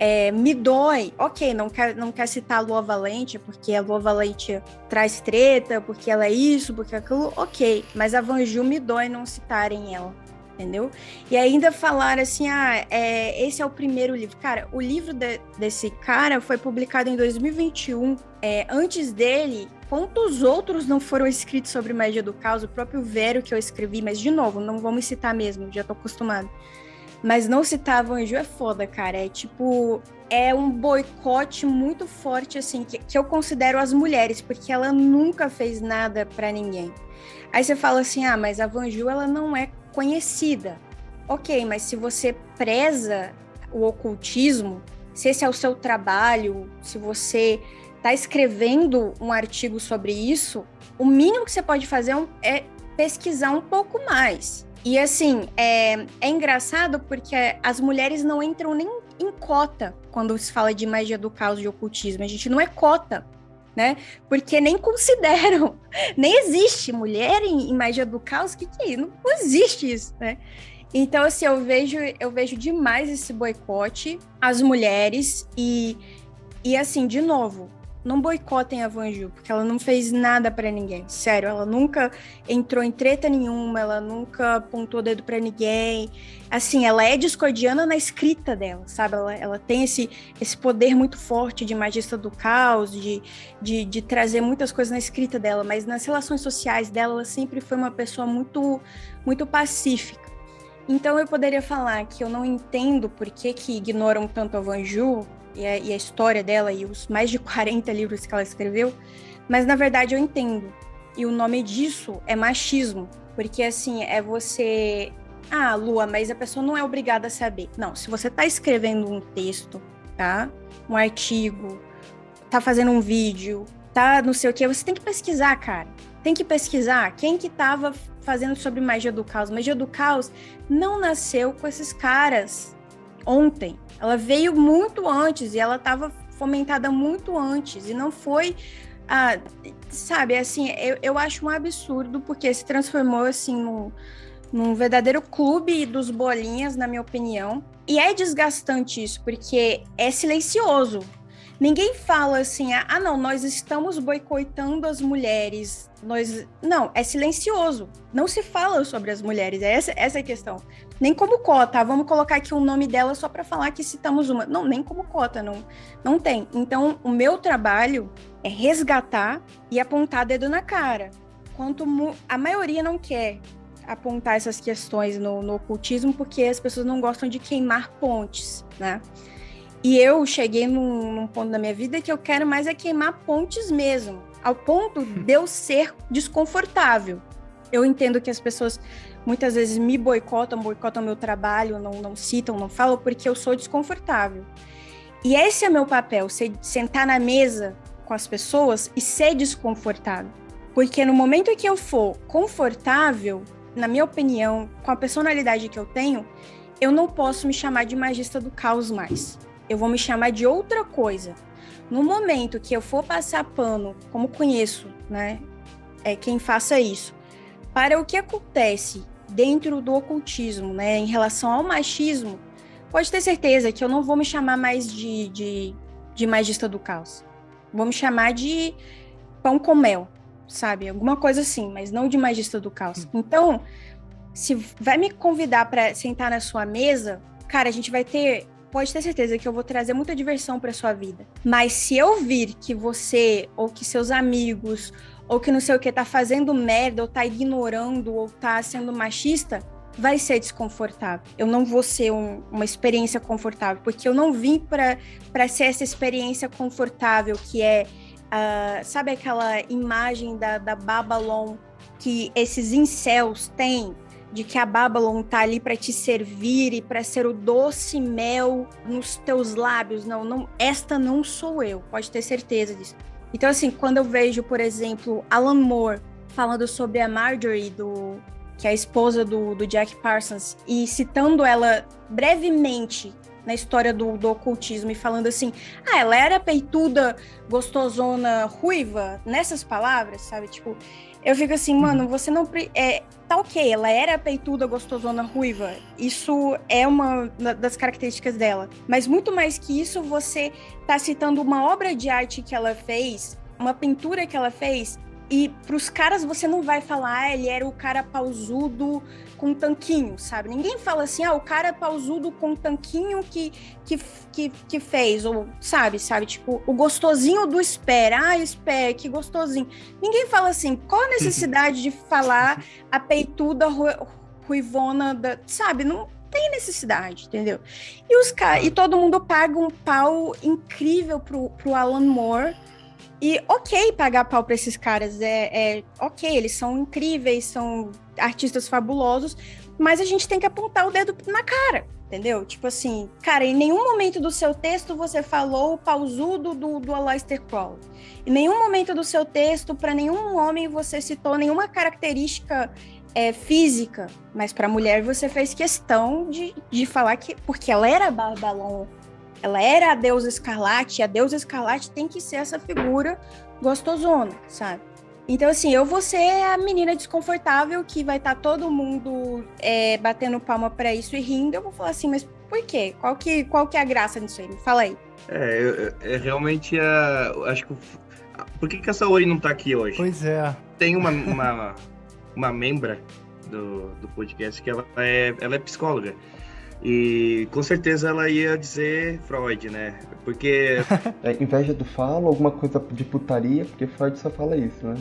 é, me dói. Ok, não quer, não quer citar a Lua Valente, porque a Lua Valente traz treta, porque ela é isso, porque aquilo. Ok, mas a Vanju me dói não citarem ela entendeu? E ainda falar assim, ah, é, esse é o primeiro livro. Cara, o livro de, desse cara foi publicado em 2021. É, antes dele, quantos outros não foram escritos sobre magia do caos? O próprio Vero que eu escrevi, mas de novo, não vamos citar mesmo, já tô acostumado. Mas não citar Vanju é foda, cara. É tipo, é um boicote muito forte, assim, que, que eu considero as mulheres, porque ela nunca fez nada para ninguém. Aí você fala assim, ah, mas a Vanju, ela não é conhecida. Ok, mas se você preza o ocultismo, se esse é o seu trabalho, se você está escrevendo um artigo sobre isso, o mínimo que você pode fazer é pesquisar um pouco mais. E assim, é, é engraçado porque as mulheres não entram nem em cota quando se fala de magia do caos de ocultismo. A gente não é cota né? Porque nem consideram, [laughs] nem existe mulher em, em magia do caos, que que é? Não, não existe isso, né? Então, assim, eu vejo, eu vejo demais esse boicote às mulheres e, e assim, de novo, não boicotem a Vanju, porque ela não fez nada para ninguém. Sério, ela nunca entrou em treta nenhuma, ela nunca apontou dedo para ninguém. Assim, ela é discordiana na escrita dela, sabe? Ela, ela tem esse, esse poder muito forte de magista do caos, de, de, de trazer muitas coisas na escrita dela, mas nas relações sociais dela, ela sempre foi uma pessoa muito, muito pacífica. Então eu poderia falar que eu não entendo por que, que ignoram tanto a Vanju, e a, e a história dela e os mais de [laughs] 40 livros que ela escreveu, mas na verdade eu entendo. E o nome disso é machismo, porque assim, é você. Ah, Lua, mas a pessoa não é obrigada a saber. Não, se você está escrevendo um texto, tá? Um artigo, tá fazendo um vídeo, tá não sei o que, você tem que pesquisar, cara. Tem que pesquisar quem que tava fazendo sobre magia do caos. Magia do caos não nasceu com esses caras ontem. Ela veio muito antes e ela estava fomentada muito antes e não foi ah, sabe, assim, eu, eu acho um absurdo porque se transformou assim num, num verdadeiro clube dos bolinhas, na minha opinião. E é desgastante isso, porque é silencioso. Ninguém fala assim, ah, não, nós estamos boicotando as mulheres. Nós. Não, é silencioso. Não se fala sobre as mulheres. É essa, essa é a questão. Nem como cota. Vamos colocar aqui o nome dela só para falar que citamos uma. Não, nem como cota, não, não tem. Então, o meu trabalho é resgatar e apontar dedo na cara. Quanto a maioria não quer apontar essas questões no, no ocultismo porque as pessoas não gostam de queimar pontes, né? E eu cheguei num, num ponto da minha vida que eu quero mais é queimar pontes mesmo, ao ponto de eu ser desconfortável. Eu entendo que as pessoas muitas vezes me boicotam, boicotam meu trabalho, não, não citam, não falam, porque eu sou desconfortável. E esse é meu papel, ser, sentar na mesa com as pessoas e ser desconfortável. Porque no momento em que eu for confortável, na minha opinião, com a personalidade que eu tenho, eu não posso me chamar de magista do caos mais. Eu vou me chamar de outra coisa. No momento que eu for passar pano, como conheço, né, é quem faça isso, para o que acontece dentro do ocultismo, né, em relação ao machismo, pode ter certeza que eu não vou me chamar mais de, de, de magista do caos. Vou me chamar de pão com mel, sabe? Alguma coisa assim, mas não de magista do caos. Hum. Então, se vai me convidar para sentar na sua mesa, cara, a gente vai ter. Pode ter certeza que eu vou trazer muita diversão para sua vida. Mas se eu vir que você, ou que seus amigos, ou que não sei o que, tá fazendo merda, ou tá ignorando, ou tá sendo machista, vai ser desconfortável. Eu não vou ser um, uma experiência confortável, porque eu não vim para ser essa experiência confortável que é Uh, sabe aquela imagem da, da Babylon que esses incels têm? De que a Babylon tá ali para te servir e para ser o doce mel nos teus lábios. Não, não, esta não sou eu, pode ter certeza disso. Então, assim, quando eu vejo, por exemplo, Alan Moore falando sobre a Marjorie, do, que é a esposa do, do Jack Parsons, e citando ela brevemente na história do, do ocultismo e falando assim, ah, ela era peituda, gostosona, ruiva, nessas palavras, sabe? Tipo, eu fico assim, uhum. mano, você não. É, tá ok, ela era peituda, gostosona, ruiva. Isso é uma das características dela. Mas muito mais que isso, você tá citando uma obra de arte que ela fez, uma pintura que ela fez, e pros caras você não vai falar, ah, ele era o cara pausudo com tanquinho, sabe? Ninguém fala assim, ah, o cara pausudo com tanquinho que, que, que, que fez, ou sabe, sabe? Tipo, o gostosinho do espera, ah, espera, que gostosinho. Ninguém fala assim, qual a [laughs] necessidade de falar a peituda ru, ruivona, da, sabe? Não tem necessidade, entendeu? E os caras, e todo mundo paga um pau incrível pro, pro Alan Moore e ok pagar pau pra esses caras, é, é ok, eles são incríveis, são artistas fabulosos, mas a gente tem que apontar o dedo na cara, entendeu? Tipo assim, cara, em nenhum momento do seu texto você falou o pausudo do, do Aleister Crowley. Em nenhum momento do seu texto, para nenhum homem, você citou nenhuma característica é, física, mas para mulher você fez questão de, de falar que, porque ela era Barbalon, ela era a deusa escarlate, e a deusa escarlate tem que ser essa figura gostosona, sabe? Então, assim, eu vou ser a menina desconfortável que vai estar tá todo mundo é, batendo palma para isso e rindo. Eu vou falar assim, mas por quê? Qual que, qual que é a graça disso aí? Me fala aí. É, é, é realmente a. Acho que. Por que, que a Saori não tá aqui hoje? Pois é. Tem uma, [laughs] uma, uma membra do, do podcast que ela é, ela é psicóloga. E com certeza ela ia dizer Freud, né? Porque. [laughs] é inveja do falo, alguma coisa de putaria, porque Freud só fala isso, né?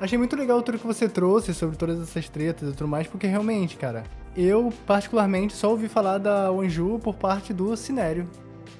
Achei muito legal tudo que você trouxe sobre todas essas tretas e tudo mais, porque realmente, cara, eu particularmente só ouvi falar da Wanju por parte do Cinério.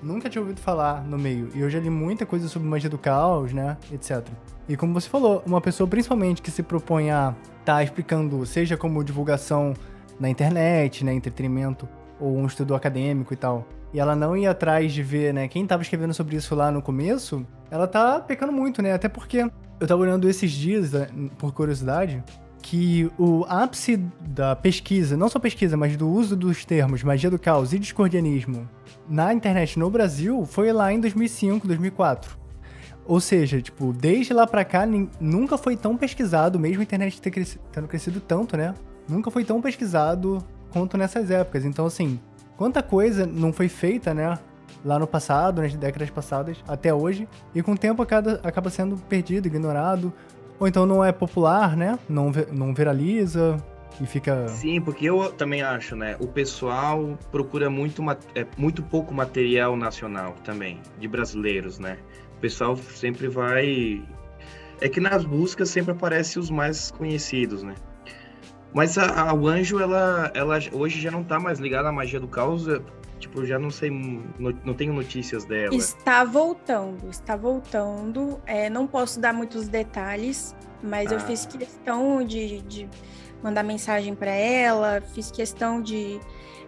Nunca tinha ouvido falar no meio. E eu já li muita coisa sobre magia do caos, né? Etc. E como você falou, uma pessoa principalmente que se propõe a estar tá explicando, seja como divulgação na internet, né? Entretenimento ou um estudo acadêmico e tal, e ela não ia atrás de ver, né, quem tava escrevendo sobre isso lá no começo, ela tá pecando muito, né? Até porque eu tava olhando esses dias, né, por curiosidade, que o ápice da pesquisa, não só pesquisa, mas do uso dos termos magia do caos e discordianismo na internet no Brasil foi lá em 2005, 2004. Ou seja, tipo, desde lá pra cá nunca foi tão pesquisado, mesmo a internet ter crescido, tendo crescido tanto, né? Nunca foi tão pesquisado quanto nessas épocas. Então, assim, quanta coisa não foi feita, né? Lá no passado, nas décadas passadas, até hoje, e com o tempo acaba, acaba sendo perdido, ignorado, ou então não é popular, né? Não, não viraliza, e fica. Sim, porque eu também acho, né? O pessoal procura muito, é, muito pouco material nacional também, de brasileiros, né? O pessoal sempre vai. É que nas buscas sempre aparecem os mais conhecidos, né? Mas a, a, o anjo, ela, ela hoje já não tá mais ligada à magia do caos, tipo, já não sei, não, não tenho notícias dela. Está voltando, está voltando. É, não posso dar muitos detalhes, mas ah. eu fiz questão de, de mandar mensagem para ela, fiz questão de,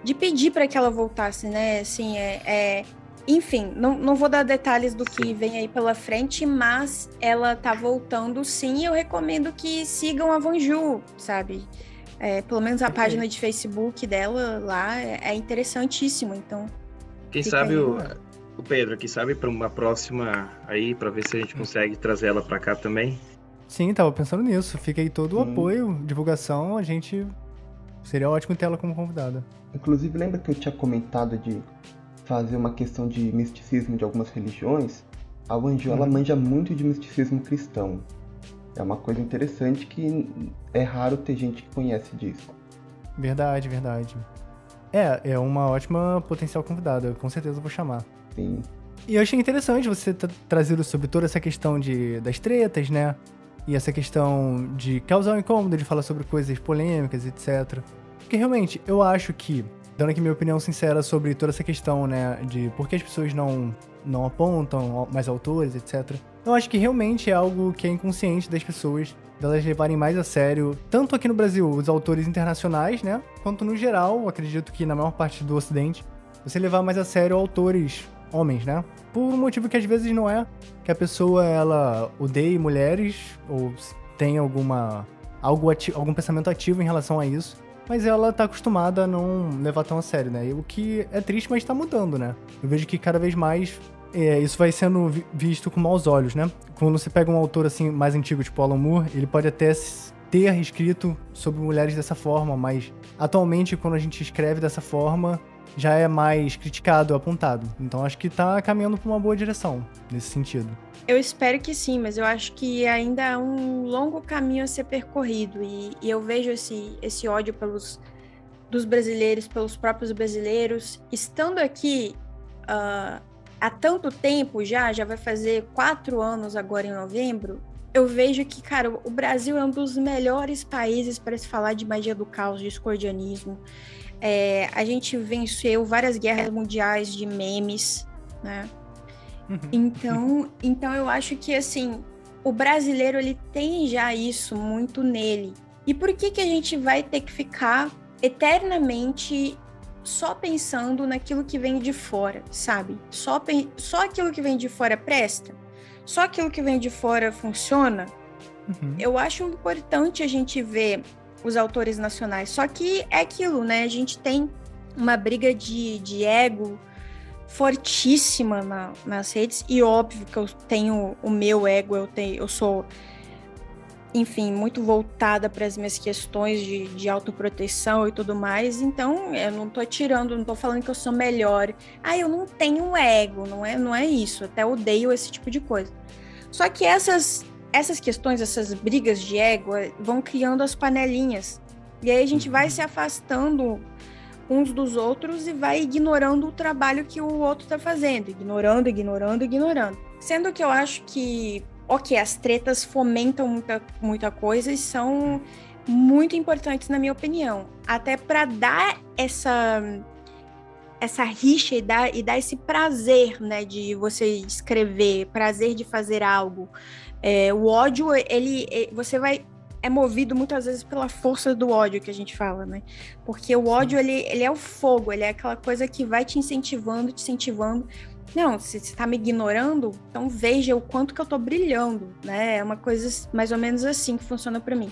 de pedir para que ela voltasse, né? Assim, é, é enfim, não, não vou dar detalhes do que vem aí pela frente, mas ela tá voltando sim. Eu recomendo que sigam a Vanju, sabe? É, pelo menos a página de Facebook dela lá é, é interessantíssimo, então. Quem sabe o, o Pedro, quem sabe para uma próxima aí, para ver se a gente consegue trazer ela para cá também. Sim, tava pensando nisso. Fica aí todo o apoio, divulgação, a gente. Seria ótimo ter ela como convidada. Inclusive, lembra que eu tinha comentado de fazer uma questão de misticismo de algumas religiões? A Wanju, ela uhum. manja muito de misticismo cristão. É uma coisa interessante que é raro ter gente que conhece disso. Verdade, verdade. É, é uma ótima potencial convidada, com certeza vou chamar. Sim. E eu achei interessante você ter trazido sobre toda essa questão de, das tretas, né? E essa questão de causar um incômodo, de falar sobre coisas polêmicas, etc. Porque realmente, eu acho que, dando aqui minha opinião sincera sobre toda essa questão, né? De por que as pessoas não, não apontam mais autores, etc. Eu acho que realmente é algo que é inconsciente das pessoas, delas levarem mais a sério, tanto aqui no Brasil, os autores internacionais, né? Quanto no geral, acredito que na maior parte do Ocidente, você levar mais a sério autores homens, né? Por um motivo que às vezes não é que a pessoa ela odeie mulheres ou tem alguma algo ativo, algum pensamento ativo em relação a isso, mas ela tá acostumada a não levar tão a sério, né? O que é triste, mas tá mudando, né? Eu vejo que cada vez mais é, isso vai sendo visto com maus olhos, né? Quando você pega um autor assim mais antigo, tipo Alan Moore, ele pode até ter escrito sobre mulheres dessa forma, mas atualmente quando a gente escreve dessa forma, já é mais criticado, apontado. Então acho que tá caminhando para uma boa direção nesse sentido. Eu espero que sim, mas eu acho que ainda há um longo caminho a ser percorrido e, e eu vejo esse, esse ódio pelos dos brasileiros, pelos próprios brasileiros. Estando aqui, uh, há tanto tempo já, já vai fazer quatro anos agora em novembro, eu vejo que, cara, o Brasil é um dos melhores países para se falar de magia do caos, de escordianismo. É, a gente venceu várias guerras mundiais de memes, né? Uhum. Então, [laughs] então eu acho que assim, o brasileiro ele tem já isso muito nele. E por que que a gente vai ter que ficar eternamente só pensando naquilo que vem de fora, sabe? Só, só aquilo que vem de fora presta? Só aquilo que vem de fora funciona? Uhum. Eu acho importante a gente ver os autores nacionais. Só que é aquilo, né? A gente tem uma briga de, de ego fortíssima na, nas redes, e óbvio que eu tenho o meu ego, eu, tenho, eu sou enfim, muito voltada para as minhas questões de, de autoproteção e tudo mais. Então, eu não tô tirando, não tô falando que eu sou melhor. Ah, eu não tenho ego, não é, não é isso. Até odeio esse tipo de coisa. Só que essas essas questões, essas brigas de ego eh, vão criando as panelinhas. E aí a gente vai se afastando uns dos outros e vai ignorando o trabalho que o outro está fazendo, ignorando, ignorando, ignorando. Sendo que eu acho que ok, as tretas fomentam muita, muita coisa e são muito importantes, na minha opinião. Até para dar essa essa rixa e dar, e dar esse prazer, né, de você escrever, prazer de fazer algo. É, o ódio, ele, você vai é movido muitas vezes pela força do ódio que a gente fala, né? Porque o ódio, ele, ele é o fogo, ele é aquela coisa que vai te incentivando, te incentivando não, se você está me ignorando, então veja o quanto que eu estou brilhando, né? É uma coisa mais ou menos assim que funciona para mim.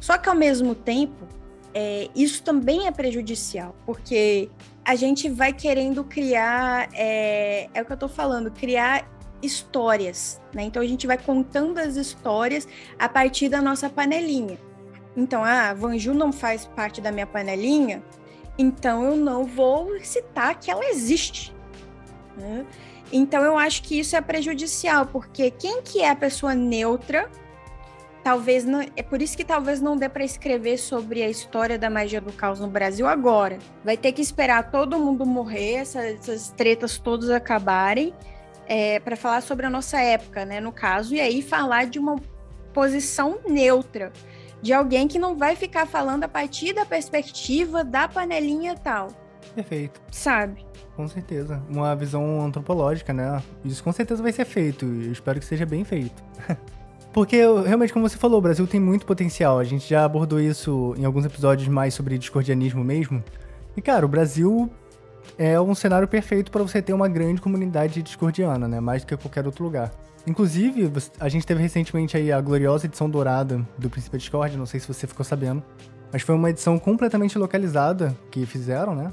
Só que ao mesmo tempo, é, isso também é prejudicial, porque a gente vai querendo criar, é, é o que eu estou falando, criar histórias, né? Então a gente vai contando as histórias a partir da nossa panelinha. Então, ah, Vanju não faz parte da minha panelinha, então eu não vou citar que ela existe. Né? Então eu acho que isso é prejudicial, porque quem que é a pessoa neutra, talvez não, é por isso que talvez não dê para escrever sobre a história da magia do caos no Brasil agora. Vai ter que esperar todo mundo morrer, essas, essas tretas todas acabarem, é, para falar sobre a nossa época, né, no caso, e aí falar de uma posição neutra, de alguém que não vai ficar falando a partir da perspectiva da panelinha tal. Perfeito. sabe? Com certeza. Uma visão antropológica, né? Isso com certeza vai ser feito. E eu espero que seja bem feito. [laughs] Porque, realmente, como você falou, o Brasil tem muito potencial. A gente já abordou isso em alguns episódios mais sobre discordianismo mesmo. E, cara, o Brasil é um cenário perfeito para você ter uma grande comunidade discordiana, né? Mais do que qualquer outro lugar. Inclusive, a gente teve recentemente aí a gloriosa edição dourada do Príncipe Discord, não sei se você ficou sabendo. Mas foi uma edição completamente localizada que fizeram, né?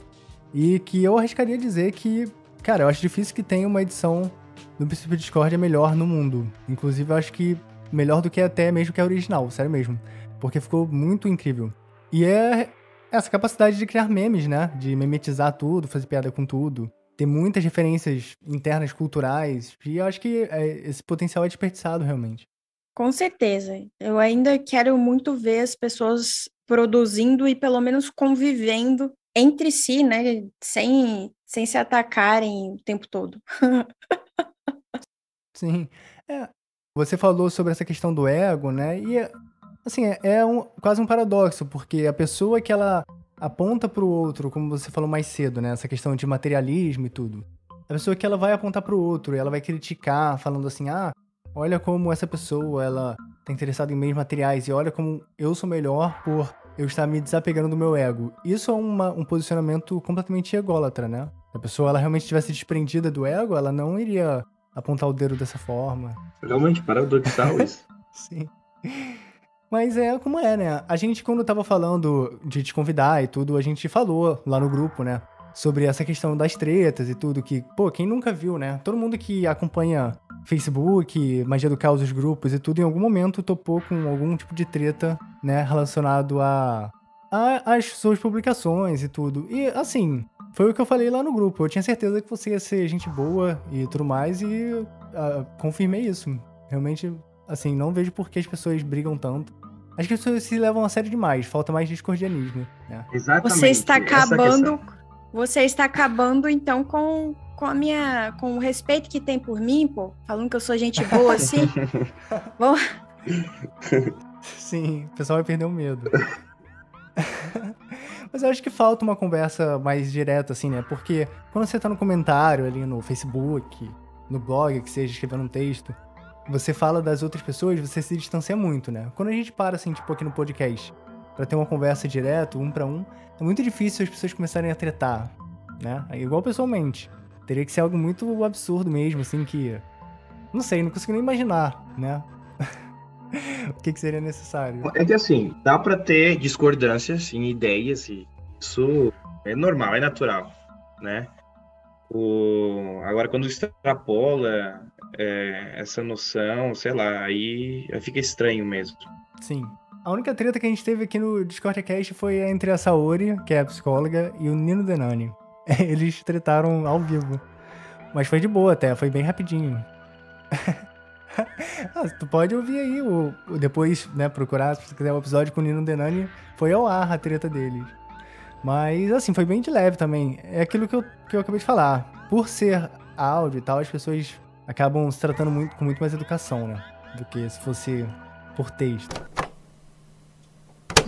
E que eu arriscaria dizer que, cara, eu acho difícil que tenha uma edição do Príncipe Discord melhor no mundo. Inclusive, eu acho que melhor do que até mesmo que a original, sério mesmo. Porque ficou muito incrível. E é essa capacidade de criar memes, né? De memetizar tudo, fazer piada com tudo. Ter muitas referências internas culturais. E eu acho que é, esse potencial é desperdiçado, realmente. Com certeza. Eu ainda quero muito ver as pessoas produzindo e pelo menos convivendo entre si, né? Sem, sem se atacarem o tempo todo. Sim. É, você falou sobre essa questão do ego, né? E, é- assim, é, é um, quase um paradoxo, porque a pessoa que ela aponta pro outro, como você falou mais cedo, né? Essa questão de materialismo e tudo. A pessoa que ela vai apontar pro outro e ela vai criticar, falando assim, ah, olha como essa pessoa, ela tá interessada em meios materiais e olha como eu sou melhor por eu estar me desapegando do meu ego. Isso é uma- um posicionamento completamente ególatra, né? Se a pessoa ela realmente tivesse desprendida do ego, ela não iria apontar o dedo dessa forma. Realmente paradoxal isso. [laughs] Sim. Mas é como é, né? A gente, quando tava falando de te convidar e tudo, a gente falou lá no grupo, né? Sobre essa questão das tretas e tudo, que, pô, quem nunca viu, né? Todo mundo que acompanha Facebook, Magia do Caos, os grupos e tudo, em algum momento topou com algum tipo de treta, né? Relacionado a, a as suas publicações e tudo. E, assim, foi o que eu falei lá no grupo. Eu tinha certeza que você ia ser gente boa e tudo mais, e ah, confirmei isso. Realmente, assim, não vejo por que as pessoas brigam tanto. As pessoas se levam a sério demais, falta mais discordianismo, né? Exatamente. Você está questão. acabando. Você está acabando, então, com, com a minha. com o respeito que tem por mim, pô. Falando que eu sou gente boa assim. [laughs] Vou- Sim, o pessoal vai perder o medo. [laughs] Mas eu acho que falta uma conversa mais direta, assim, né? Porque quando você tá no comentário ali no Facebook, no blog, que seja escrevendo um texto, você fala das outras pessoas, você se distancia muito, né? Quando a gente para, assim, tipo aqui no podcast, pra ter uma conversa direto, um pra um, é muito difícil as pessoas começarem a tretar, né? É igual pessoalmente. Teria que ser algo muito absurdo mesmo, assim, que. Não sei, não consigo nem imaginar, né? [laughs] o que, que seria necessário. É que assim, dá pra ter discordâncias em ideias e isso é normal, é natural, né? O... Agora, quando extrapola é, essa noção, sei lá, aí, aí fica estranho mesmo. Sim. A única treta que a gente teve aqui no Discord Cast foi entre a Saori, que é a psicóloga, e o Nino Denani. [laughs] Eles tretaram ao vivo. Mas foi de boa até, foi bem rapidinho. [laughs] ah, tu pode ouvir aí o, o- depois, né, procurar, se você quiser o episódio com o Nino Denani, foi ao ar a treta deles. Mas, assim, foi bem de leve também. É aquilo que eu, que eu acabei de falar. Por ser áudio e tal, as pessoas acabam se tratando muito, com muito mais educação, né? Do que se fosse por texto.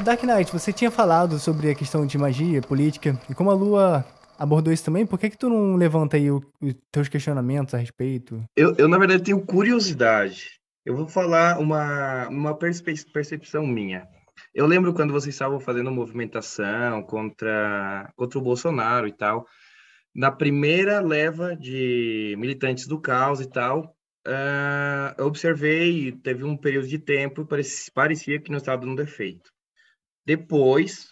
Dark Knight, você tinha falado sobre a questão de magia, política, e como a Lua abordou isso também, por que que tu não levanta aí os teus questionamentos a respeito? Eu, eu, na verdade, tenho curiosidade. Eu vou falar uma, uma percepção minha. Eu lembro quando vocês estavam fazendo movimentação contra, contra o Bolsonaro e tal. Na primeira leva de militantes do caos e tal, ah, eu observei, teve um período de tempo, parecia, parecia que não estava dando efeito. Depois,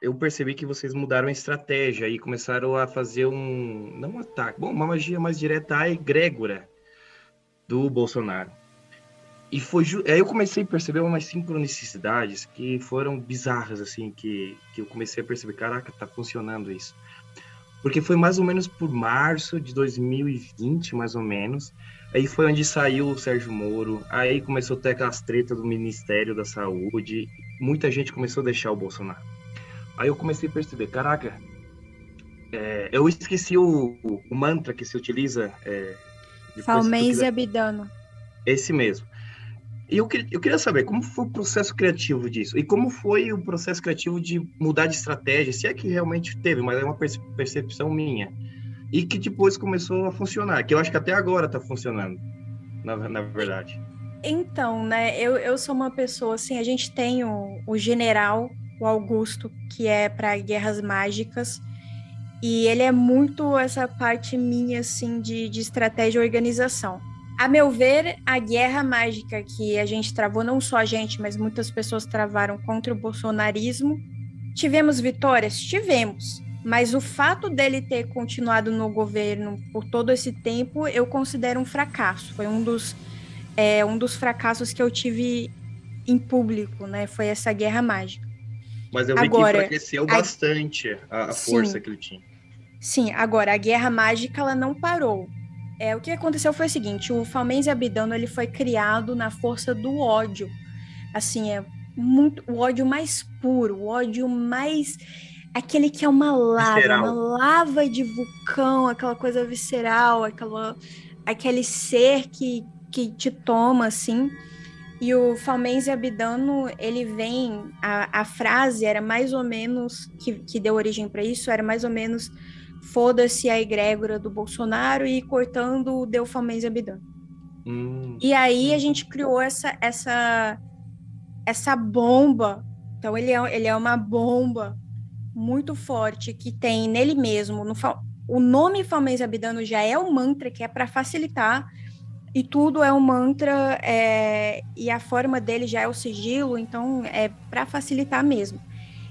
eu percebi que vocês mudaram a estratégia e começaram a fazer um, não um ataque, bom, uma magia mais direta à egrégora do Bolsonaro. E foi ju- aí eu comecei a perceber umas sincronicidades que foram bizarras assim, que que eu comecei a perceber, caraca, tá funcionando isso. Porque foi mais ou menos por março de 2020, mais ou menos. Aí foi onde saiu o Sérgio Moro. Aí começou a ter aquelas tretas do Ministério da Saúde. Muita gente começou a deixar o Bolsonaro. Aí eu comecei a perceber, caraca, é, eu esqueci o, o- o mantra que se utiliza. É, e Abidano. esse mesmo. E eu, queria- eu queria saber como foi o processo criativo disso e como foi o processo criativo de mudar de estratégia, se é que realmente teve, mas é uma perce- percepção minha. E que depois começou a funcionar, que eu acho que até agora tá funcionando, na, na verdade. Então, né, eu, eu sou uma pessoa assim, a gente tem o, o general, o Augusto, que é para guerras mágicas, e ele é muito essa parte minha, assim, de, de estratégia e organização. A meu ver, a guerra mágica que a gente travou, não só a gente, mas muitas pessoas travaram contra o bolsonarismo, tivemos vitórias? Tivemos. Mas o fato dele ter continuado no governo por todo esse tempo, eu considero um fracasso. Foi um dos é um dos fracassos que eu tive em público, né? Foi essa guerra mágica. Mas eu vi Agora, que enfraqueceu bastante a, a força que ele tinha. Sim, agora a guerra mágica ela não parou. É, o que aconteceu foi o seguinte: o Falmense Abidano ele foi criado na força do ódio. Assim, é muito o ódio mais puro, o ódio mais aquele que é uma lava, Visceral. uma lava de vulcão, aquela coisa visceral, aquela aquele ser que que te toma assim. E o Falmense Abidano, ele vem. A, a frase era mais ou menos. Que, que deu origem para isso, era mais ou menos. Foda-se a egrégora do Bolsonaro e cortando o Deu Falmense Abidano. Hum, E aí a gente criou essa, essa, essa bomba. Então ele é, ele é uma bomba muito forte que tem nele mesmo. No, o nome Falmense Abidano já é um mantra que é para facilitar e tudo é um mantra é, e a forma dele já é o sigilo, então é para facilitar mesmo.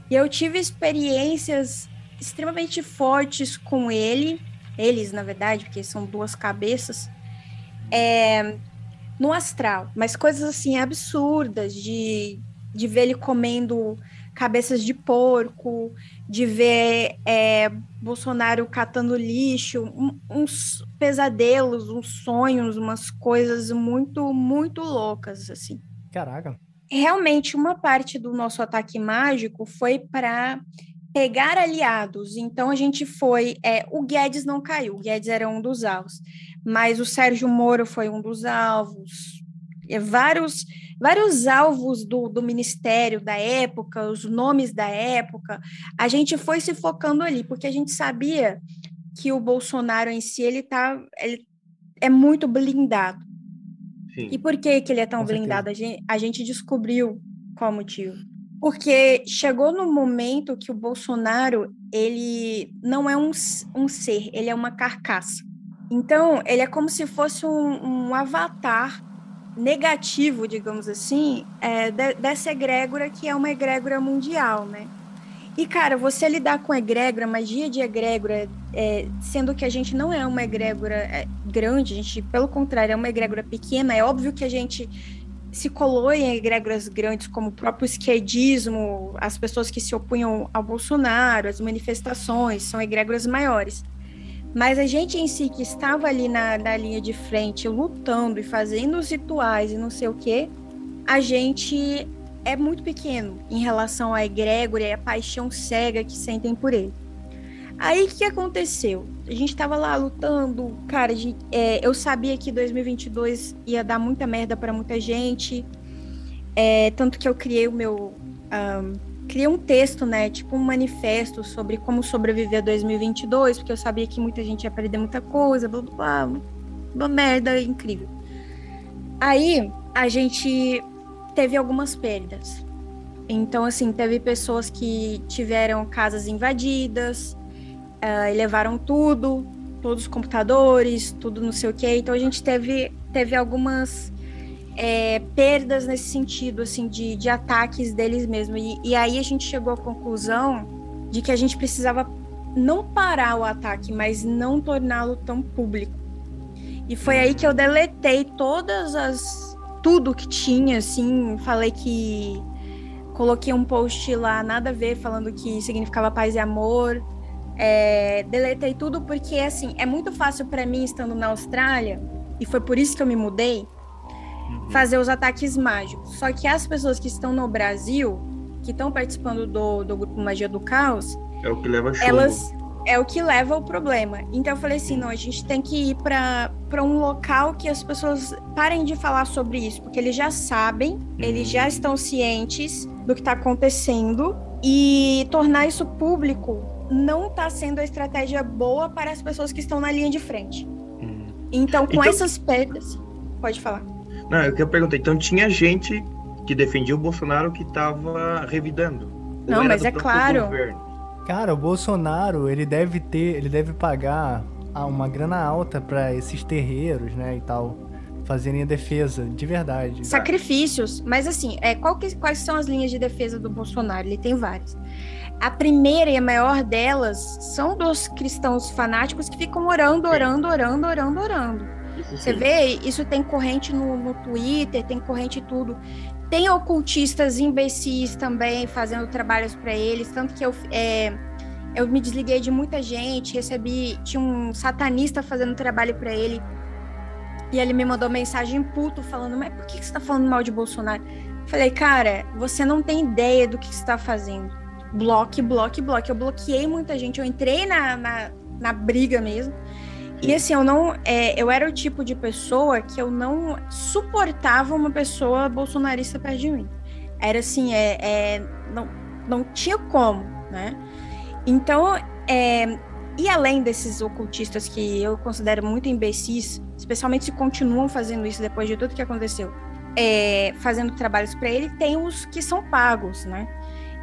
E eu tive experiências extremamente fortes com ele, eles na verdade, porque são duas cabeças, é, no astral, mas coisas assim absurdas de, de ver ele comendo cabeças de porco, de ver é, Bolsonaro catando lixo, um- uns pesadelos, uns sonhos, umas coisas muito, muito loucas, assim. Caraca. Realmente, uma parte do nosso ataque mágico foi para pegar aliados. Então, a gente foi. é, o Guedes não caiu, o Guedes era um dos alvos, mas o Sérgio Moro foi um dos alvos. É, vários, vários alvos do, do ministério da época, os nomes da época, a gente foi se focando ali, porque a gente sabia que o Bolsonaro em si ele tá, ele é muito blindado. sim. E por que, que ele é tão Com certeza. blindado? A gente, a gente descobriu qual o motivo. Porque chegou no momento que o Bolsonaro, ele não é um, um ser, ele é uma carcaça. Então, ele é como se fosse um, um avatar negativo, digamos assim, é, de- dessa egrégora que é uma egrégora mundial, né? E, cara, você lidar com egrégora, magia de egrégora, é, sendo que a gente não é uma egrégora é, grande, a gente, pelo contrário, é uma egrégora pequena, é óbvio que a gente se colou em egrégoras grandes, como o próprio esquerdismo, as pessoas que se opunham ao Bolsonaro, as manifestações, são egrégoras maiores. Mas a gente em si, que estava ali na, na linha de frente, lutando e fazendo os rituais e não sei o quê, a gente é muito pequeno em relação à egrégora e à paixão cega que sentem por ele. Aí o que aconteceu? A gente tava lá lutando, cara, gente- é, eu sabia que 2022 ia dar muita merda para muita gente, é, tanto que eu criei o meu. ahn, criei um texto, né? Tipo um manifesto sobre como sobreviver a 2022, porque eu sabia que muita gente ia perder muita coisa, blá blá blá. Uma merda incrível. Aí a gente teve algumas perdas. Então, assim, teve pessoas que tiveram casas invadidas, e levaram tudo, todos os computadores, tudo não sei o quê. Então a gente teve, teve algumas é, perdas nesse sentido, assim, de, de ataques deles mesmo. E, e aí a gente chegou à conclusão de que a gente precisava não parar o ataque, mas não torná-lo tão público. E foi aí que eu deletei todas as. tudo que tinha, assim, falei que. Coloquei um post lá, nada a ver, falando que significava paz e amor. É, deletei tudo porque, assim, é muito fácil para mim, estando na Austrália, e foi por isso que eu me mudei, Uhum. fazer os ataques mágicos. Só que as pessoas que estão no Brasil, que estão participando do, do grupo Magia do Caos, É o que leva chumbo. elas é o que leva ao problema. Então eu falei assim, não, a gente tem que ir para um local que as pessoas parem de falar sobre isso, porque eles já sabem, eles já estão cientes do que está acontecendo e tornar isso público não está sendo a estratégia boa para as pessoas que estão na linha de frente. Então, com Então- essas perdas, pode falar. Não, eu quero perguntar, então tinha gente que defendia o Bolsonaro que estava revidando? Não, mas é claro. governo? Cara, o Bolsonaro, ele deve ter, ele deve pagar uma grana alta pra esses terreiros, né, e tal, fazerem a defesa, de verdade. Sacrifícios, mas assim, é, qual que- quais são as linhas de defesa do Bolsonaro? Ele tem várias. A primeira e a maior delas são dos cristãos fanáticos que ficam orando, orando, orando, orando, orando. Você vê, isso tem corrente no, no Twitter, tem corrente tudo. Tem ocultistas imbecis também fazendo trabalhos para eles, tanto que eu, é, eu me desliguei de muita gente, recebi, tinha um satanista fazendo trabalho para ele, e ele me mandou mensagem puto falando, mas por que você tá falando mal de Bolsonaro? Falei, cara, você não tem ideia do que você está fazendo. Bloque, bloque, bloque. Eu bloqueei muita gente, eu entrei na, na, na briga mesmo. E assim, eu não. é, eu era o tipo de pessoa que eu não suportava uma pessoa bolsonarista perto de mim. Era assim, é, é, não, não tinha como, né? Então, é, e além desses ocultistas que eu considero muito imbecis, especialmente se continuam fazendo isso depois de tudo que aconteceu, é, fazendo trabalhos para ele, tem os que são pagos, né?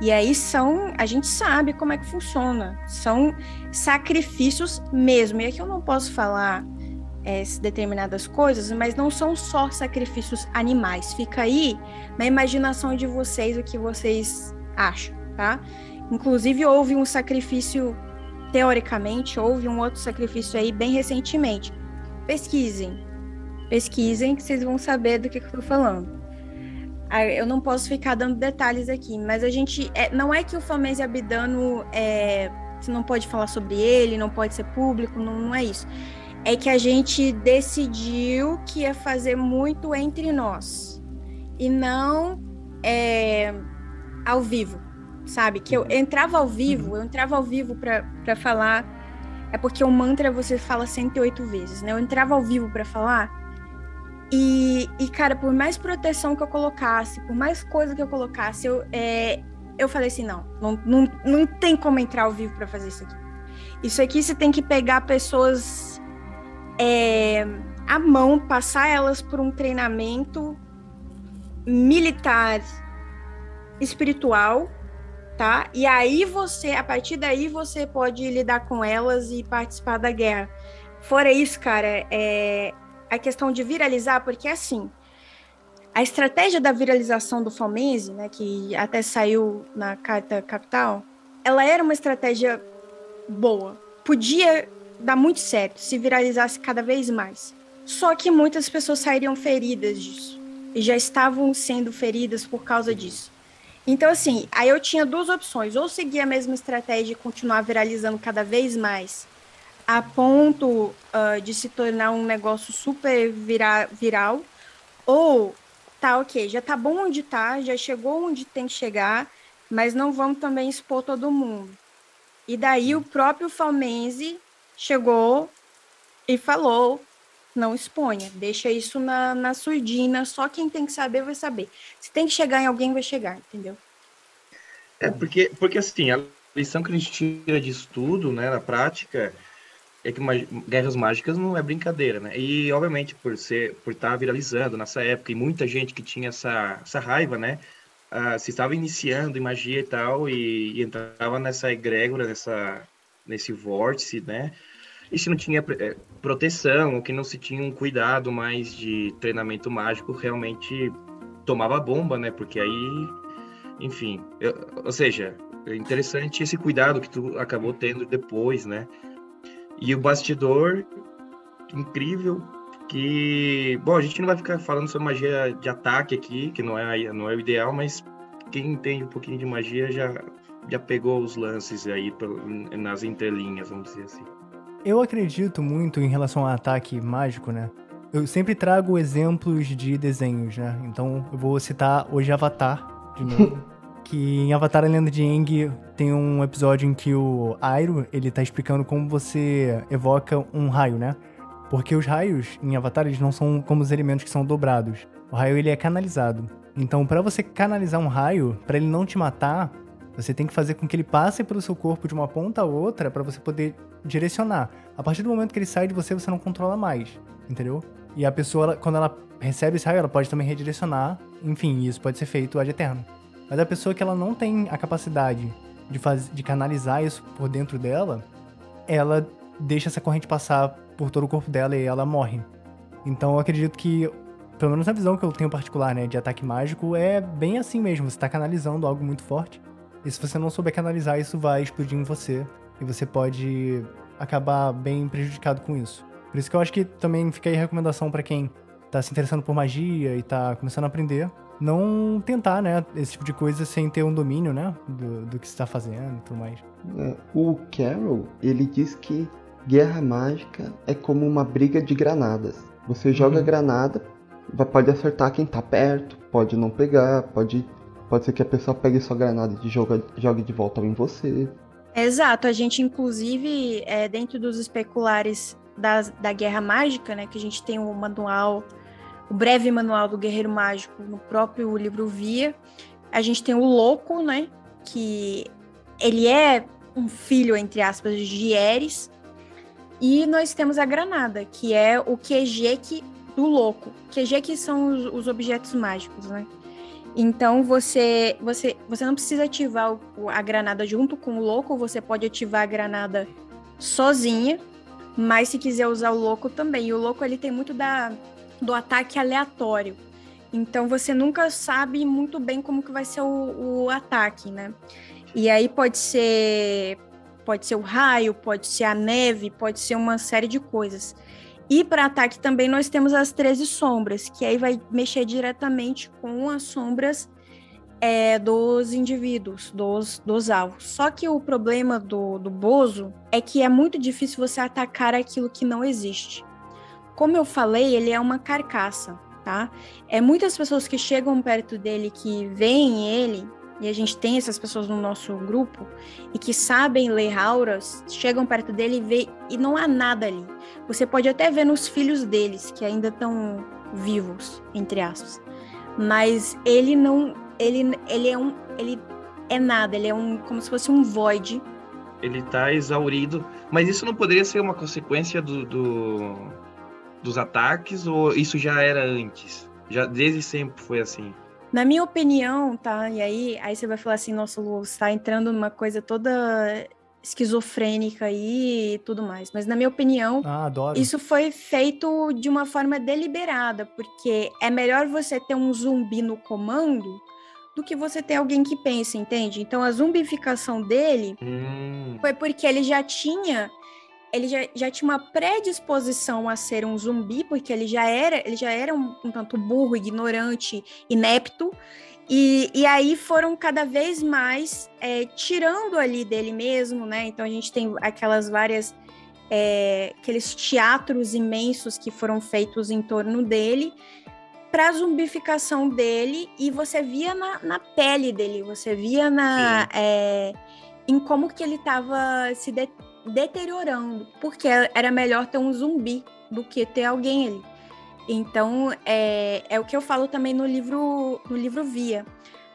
E aí são, a gente sabe como é que funciona, são sacrifícios mesmo. E aqui eu não posso falar é, determinadas coisas, mas não são só sacrifícios animais. Fica aí na imaginação de vocês o que vocês acham, tá? Inclusive houve um sacrifício, teoricamente, houve um outro sacrifício aí bem recentemente. Pesquisem, pesquisem que vocês vão saber do que, que eu tô falando. Ah, Eu não posso ficar dando detalhes aqui, mas a gente. é, não é que o Famese Abidano é, você não pode falar sobre ele, não pode ser público, não, não é isso. É que a gente decidiu que ia fazer muito entre nós e não é, ao vivo, sabe? Que eu entrava ao vivo, eu entrava ao vivo para falar. É porque o mantra você fala 108 vezes, né? Eu entrava ao vivo para falar e, e, cara, por mais proteção que eu colocasse, por mais coisa que eu colocasse, eu, é, eu falei assim: não, não, não, não tem como entrar ao vivo para fazer isso aqui. Isso aqui você tem que pegar pessoas é, à mão, passar elas por um treinamento militar, espiritual, tá? E aí você, a partir daí, você pode lidar com elas e participar da guerra. Fora isso, cara, é, a questão de viralizar, porque assim, a estratégia da viralização do Fomense, né, que até saiu na carta capital, ela era uma estratégia boa. Podia dar muito certo se viralizasse cada vez mais. Só que muitas pessoas sairiam feridas disso. E já estavam sendo feridas por causa disso. Então, assim, aí eu tinha duas opções. Ou seguir a mesma estratégia e continuar viralizando cada vez mais, a ponto uh, de se tornar um negócio super vira viral, ou tá ok, já tá bom onde tá, já chegou onde tem que chegar, mas não vamos também expor todo mundo. E daí o próprio Falmense chegou e falou: não exponha, deixa isso na, na surdina, só quem tem que saber vai saber. Se tem que chegar em alguém, vai chegar, entendeu? É, porque, porque assim, a lição que a gente tira disso tudo, né, na prática, é que guerras mágicas não é brincadeira, né? E obviamente por ser, por estar viralizando nessa época e muita gente que tinha essa, essa raiva, né? ah, se estava iniciando em magia e tal e, e entrava nessa egrégora, nessa nesse vórtice, né? E se não tinha eh, proteção, ou que não se tinha um cuidado mais de treinamento mágico, realmente tomava bomba, né? Porque aí, enfim, eu- ou seja, é interessante esse cuidado que tu acabou tendo depois, né? E o bastidor incrível que, bom, a gente não vai ficar falando sobre magia de ataque aqui, que não é não é o ideal, mas quem entende um pouquinho de magia já já pegou os lances aí nas entrelinhas, vamos dizer assim. Eu acredito muito em relação ao ataque mágico, né? Eu sempre trago exemplos de desenhos, né? Então eu vou citar hoje Avatar de novo. [laughs] que em Avatar a Lenda de Aang tem um episódio em que o Airo, ele tá explicando como você evoca um raio, né? Porque os raios em Avatar, eles não são como os elementos que são dobrados. O raio, ele é canalizado. Então, para você canalizar um raio, para ele não te matar, você tem que fazer com que ele passe pelo seu corpo de uma ponta a outra para você poder direcionar. A partir do momento que ele sai de você, você não controla mais, entendeu? E a pessoa, quando ela recebe esse raio, ela pode também redirecionar. Enfim, isso pode ser feito ad eterno. Mas a pessoa que ela não tem a capacidade de, faz, de canalizar isso por dentro dela, ela deixa essa corrente passar por todo o corpo dela e ela morre. Então eu acredito que, pelo menos na visão que eu tenho particular, né, de ataque mágico, é bem assim mesmo. Você tá canalizando algo muito forte. E se você não souber canalizar, isso vai explodir em você. E você pode acabar bem prejudicado com isso. Por isso que eu acho que também fica aí a recomendação para quem tá se interessando por magia e tá começando a aprender não tentar, né, esse tipo de coisa sem ter um domínio, né, do, do que está fazendo e tudo mais. É, o Carol, ele diz que guerra mágica é como uma briga de granadas. Você joga uhum. granada, pode acertar quem tá perto, pode não pegar, pode, pode ser que a pessoa pegue sua granada e joga, jogue de volta em você. Exato, a gente inclusive, é, dentro dos especulares da, da Guerra Mágica, né, que a gente tem o um manual o breve manual do Guerreiro Mágico no próprio livro Via. A gente tem o Louco, né? Que ele é um filho, entre aspas, de Eres. E nós temos a Granada, que é o QG do Louco. Que são os, os objetos mágicos, né? Então você, você, você não precisa ativar a granada junto com o louco, você pode ativar a granada sozinha, mas se quiser usar o louco também. E o louco ele tem muito da, do ataque aleatório. Então você nunca sabe muito bem como que vai ser o, o ataque, né? E aí pode ser pode ser o raio, pode ser a neve, pode ser uma série de coisas. E para ataque também nós temos as 13 sombras, que aí vai mexer diretamente com as sombras é, dos indivíduos, dos, dos alvos. Só que o problema do, do Bozo é que é muito difícil você atacar aquilo que não existe. Como eu falei, ele é uma carcaça, tá? É muitas pessoas que chegam perto dele, que veem ele, e a gente tem essas pessoas no nosso grupo, e que sabem ler auras, chegam perto dele e vê, e não há nada ali. Você pode até ver nos filhos deles, que ainda estão vivos, entre aspas. Mas ele não. Ele, ele é um. Ele é nada, ele é um. como se fosse um void. Ele tá exaurido. Mas isso não poderia ser uma consequência do, do dos ataques ou isso já era antes? Já desde sempre foi assim? Na minha opinião, tá? E aí, aí você vai falar assim, nossa, Lu, você tá entrando numa coisa toda esquizofrênica aí e tudo mais. Mas na minha opinião, ah, isso foi feito de uma forma deliberada, porque é melhor você ter um zumbi no comando do que você ter alguém que pense, entende? Então a zumbificação dele hum. foi porque ele já tinha ele já, já tinha uma predisposição a ser um zumbi, porque ele já era, ele já era um, um tanto burro, ignorante, inepto. E, e aí foram cada vez mais é, tirando ali dele mesmo, né? Então a gente tem aquelas várias. É, aqueles teatros imensos que foram feitos em torno dele para a zumbificação dele e você via na, na pele dele, você via na é, em como que ele estava se de, deteriorando, porque era melhor ter um zumbi do que ter alguém ali. Então, é, é o que eu falo também no livro, no livro Via.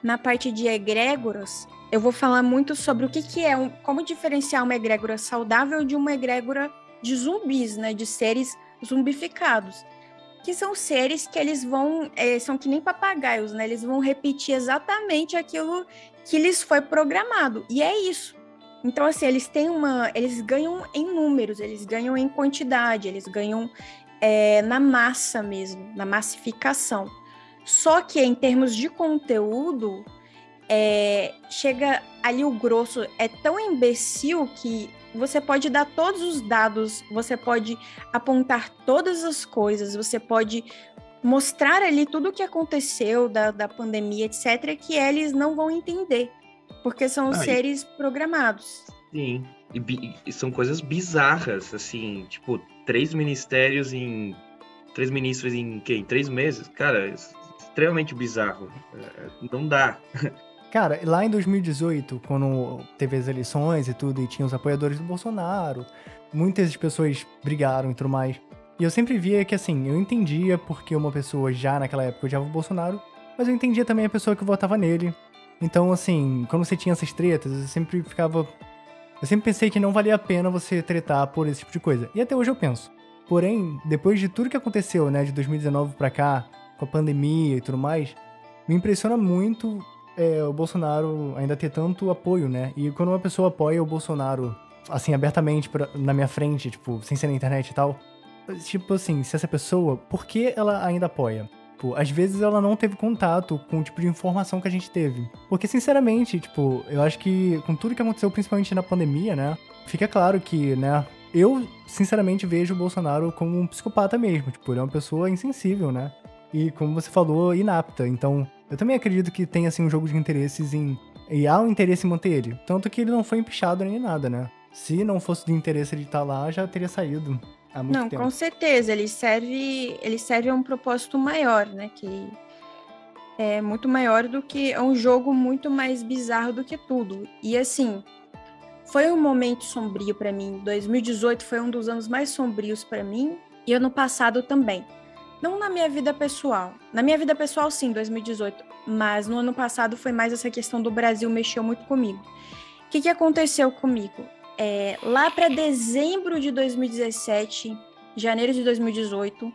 Na parte de egrégoras, eu vou falar muito sobre o que, que é, um, como diferenciar uma egrégora saudável de uma egrégora de zumbis, né, de seres zumbificados. Que são seres que eles vão, é, são que nem papagaios, né? Eles vão repetir exatamente aquilo que lhes foi programado. E é isso. Então, assim, eles têm uma. Eles ganham em números, eles ganham em quantidade, eles ganham é, na massa mesmo, na massificação. Só que em termos de conteúdo, é, chega ali o grosso, é tão imbecil que você pode dar todos os dados, você pode apontar todas as coisas, você pode mostrar ali tudo o que aconteceu da, da pandemia, etc., que eles não vão entender. Porque são ah, seres e... programados. Sim. E, e, são coisas bizarras, assim, tipo, três ministérios em. Três ministros em quem? Três meses? Cara, é extremamente bizarro. É, não dá. [laughs] Cara, lá em 2018, quando teve as eleições e tudo, e tinha os apoiadores do Bolsonaro, muitas pessoas brigaram e tudo mais. E eu sempre via que, assim, eu entendia porque uma pessoa já naquela época odiava o Bolsonaro, mas eu entendia também a pessoa que votava nele. Então, assim, quando você tinha essas tretas, eu sempre ficava. Eu sempre pensei que não valia a pena você tretar por esse tipo de coisa. E até hoje eu penso. Porém, depois de tudo que aconteceu, né, de 2019 pra cá, com a pandemia e tudo mais, me impressiona muito é, o Bolsonaro ainda ter tanto apoio, né? E quando uma pessoa apoia o Bolsonaro, assim, abertamente pra, na minha frente, tipo, sem ser na internet e tal, tipo assim, se essa pessoa, por que ela ainda apoia? Tipo, às vezes ela não teve contato com o tipo de informação que a gente teve. Porque, sinceramente, tipo, eu acho que com tudo que aconteceu, principalmente na pandemia, né? Fica claro que, né? Eu, sinceramente, vejo o Bolsonaro como um psicopata mesmo. Tipo, ele é uma pessoa insensível, né? E, como você falou, inapta. Então, eu também acredito que tem, assim, um jogo de interesses em. E há um interesse em manter ele. Tanto que ele não foi empichado nem nada, né? Se não fosse do interesse ele estar tá lá, já teria saído há muito Não, tempo. com certeza. Ele serve, ele serve a um propósito maior, né? Que é muito maior do que. É um jogo muito mais bizarro do que tudo. E assim. Foi um momento sombrio para mim. 2018 foi um dos anos mais sombrios para mim e ano passado também. Não na minha vida pessoal. Na minha vida pessoal, sim, 2018. Mas no ano passado foi mais essa questão do Brasil mexeu muito comigo. O que, que aconteceu comigo? É, lá para dezembro de 2017, janeiro de 2018,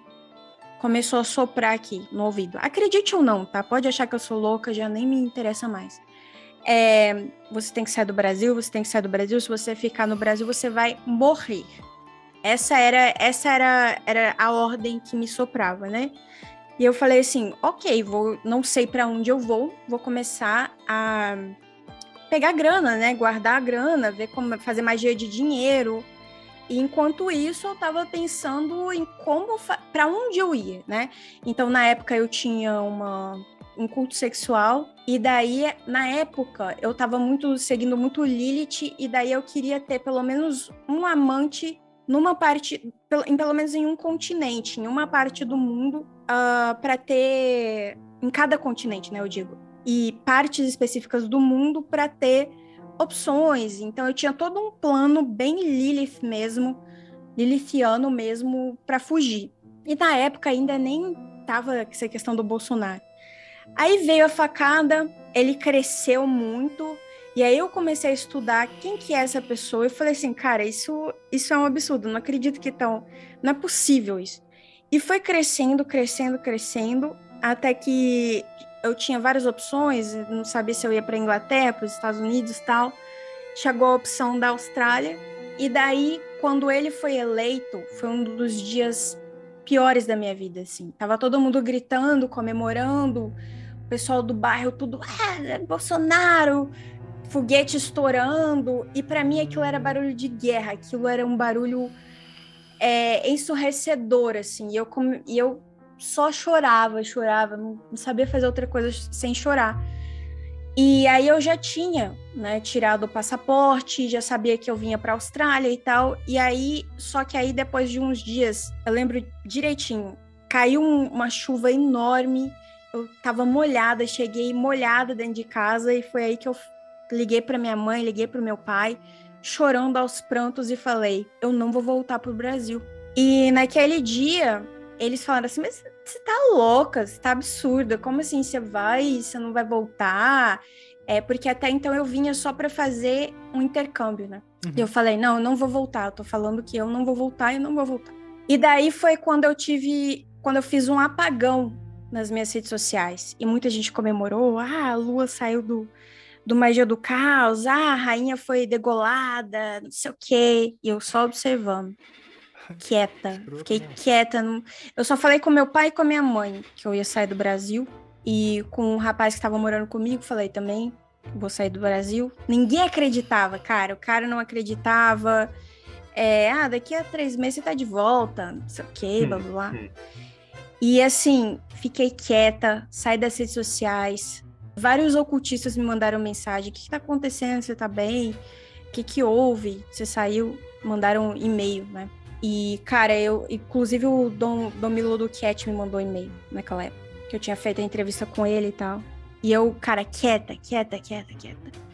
começou a soprar aqui no ouvido. Acredite ou não, tá? Pode achar que eu sou louca, já nem me interessa mais. É, você tem que sair do Brasil, você tem que sair do Brasil. Se você ficar no Brasil, você vai morrer. Essa era, essa era, era a ordem que me soprava, né? E eu falei assim, ok, vou, não sei para onde eu vou, vou começar a pegar grana, né? Guardar a grana, ver como fazer magia de dinheiro. E enquanto isso, eu estava pensando em como, para onde eu ia, né? Então, na época, eu tinha uma, um culto sexual. E daí, na época, eu estava muito seguindo muito Lilith. E daí, eu queria ter pelo menos um amante numa parte, em pelo menos em um continente, em uma parte do mundo, uh, ah, para ter. Em cada continente, né? Eu digo e partes específicas do mundo para ter opções. Então eu tinha todo um plano bem Lilith mesmo, Lilithiano mesmo, para fugir. E na época ainda nem tava essa questão do Bolsonaro. Aí veio a facada, ele cresceu muito, e aí eu comecei a estudar quem que é essa pessoa e falei assim, cara, isso, isso é um absurdo, não acredito que tão, não é possível isso. E foi crescendo, crescendo, crescendo, até que eu tinha várias opções, não sabia se eu ia para Inglaterra, para os Estados Unidos, tal. Chegou a opção da Austrália e daí quando ele foi eleito, foi um dos dias piores da minha vida, assim. Tava todo mundo gritando, comemorando, o pessoal do bairro tudo, ah, é Bolsonaro, foguete estourando, e para mim aquilo era barulho de guerra, aquilo era um barulho é, ensurrecedor, assim. E eu, e eu só chorava, chorava, não, sabia fazer outra coisa sem chorar. E aí eu já tinha, né, tirado o passaporte, já sabia que eu vinha para Austrália e tal. E aí, só que aí depois de uns dias, eu lembro direitinho, caiu um, uma chuva enorme. Eu tava molhada, cheguei molhada dentro de casa e foi aí que eu liguei para minha mãe, liguei para o meu pai, chorando aos prantos e falei: "Eu não vou voltar pro Brasil". E naquele dia, eles falaram assim, mas você tá louca, você tá absurda, como assim você vai, você não vai voltar? É, porque até então eu vinha só para fazer um intercâmbio, né? Uhum. E eu falei, não, eu não vou voltar, eu tô falando que eu não vou voltar e não vou voltar. E daí foi quando eu tive, quando eu fiz um apagão nas minhas redes sociais. E muita gente comemorou, ah, a lua saiu do, do Magia do Caos, ah, a rainha foi degolada, não sei o quê. E eu só observando quieta. Fiquei quieta. Eu só falei com meu pai e com a minha mãe que eu ia sair do Brasil. E com o rapaz que estava morando comigo, falei também, vou sair do Brasil. Ninguém acreditava, cara. O cara não acreditava. É, ah, daqui a três meses você tá de volta, não sei o quê, blá blá blá. Hum. E assim, fiquei quieta, saí das redes sociais. Vários ocultistas me mandaram mensagem: o que, que tá acontecendo? Você tá bem? O que, que houve? Você saiu? Mandaram e-mail, né? E, cara, eu. Inclusive o Dom, Dom Milo do Cat me mandou um e-mail naquela época. Que eu tinha feito a entrevista com ele e tal. E eu, cara, quieta, quieta, quieta, quieta.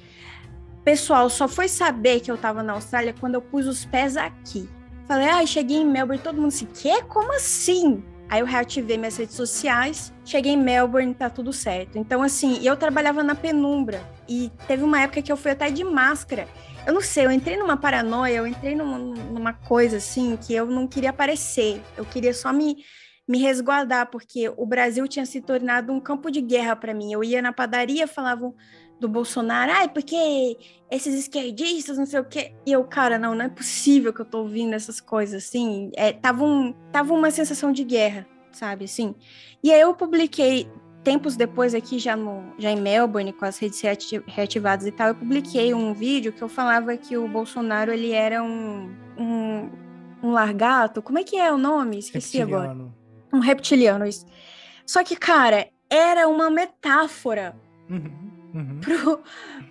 Pessoal, só foi saber que eu tava na Austrália quando eu pus os pés aqui. Falei, ah, cheguei em Melbourne, todo mundo assim, quê? Como assim? Aí eu reativei minhas redes sociais, cheguei em Melbourne, tá tudo certo. Então, assim, eu trabalhava na penumbra e teve uma época que eu fui até de máscara. Eu não sei, eu entrei numa paranoia, eu entrei numa, numa coisa assim que eu não queria aparecer. Eu queria só me, me resguardar, porque o Brasil tinha se tornado um campo de guerra para mim. Eu ia na padaria, falavam do Bolsonaro, ai, porque esses esquerdistas, não sei o quê. E eu, cara, não, não é possível que eu tô ouvindo essas coisas, assim. É, tava, um, tava uma sensação de guerra, sabe, assim. E aí eu publiquei, tempos depois aqui, já, no, já em Melbourne, com as redes reativadas e tal, eu publiquei um vídeo que eu falava que o Bolsonaro, ele era um, um, um largato. Como é que é o nome? Esqueci reptiliano. agora. Um reptiliano, isso. Só que, cara, era uma metáfora uhum uhum. pro,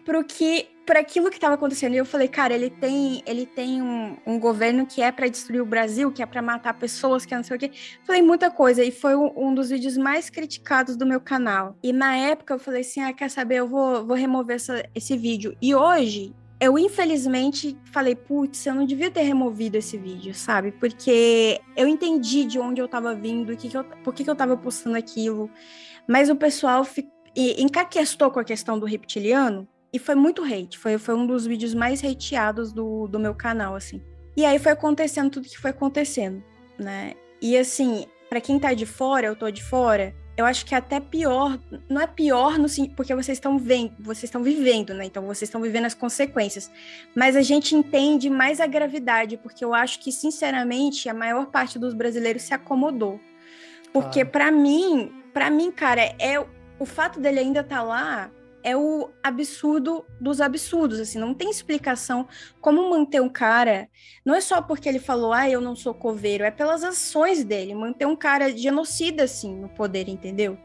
pro que para aquilo que estava acontecendo. E eu falei, cara, ele tem ele tem um, um governo que é para destruir o Brasil, que é para matar pessoas, que é não sei o quê. Falei muita coisa e foi um, um, dos vídeos mais criticados do meu canal. E na época eu falei assim, ah, quer saber, eu vou, vou remover essa, esse vídeo. E hoje eu infelizmente falei, putz, eu não devia ter removido esse vídeo, sabe? Porque eu entendi de onde eu tava vindo, que que eu, por que, que eu tava postando aquilo. Mas o pessoal ficou e encaquestou com a questão do reptiliano e foi muito hate. Foi, foi um dos vídeos mais hateados do, do meu canal, assim. E aí foi acontecendo tudo que foi acontecendo, né? E assim, para quem tá de fora, eu tô de fora, eu acho que é até pior, não é pior no porque vocês estão vendo, vocês estão vivendo, né? Então vocês estão vivendo as consequências. Mas a gente entende mais a gravidade, porque eu acho que sinceramente a maior parte dos brasileiros se acomodou. Porque ah. para mim, para mim, cara, é o fato dele ainda estar tá lá é o absurdo dos absurdos, assim, não tem explicação como manter um cara, não é só porque ele falou, ah, eu não sou coveiro, é pelas ações dele, manter um cara genocida, assim, no poder, entendeu?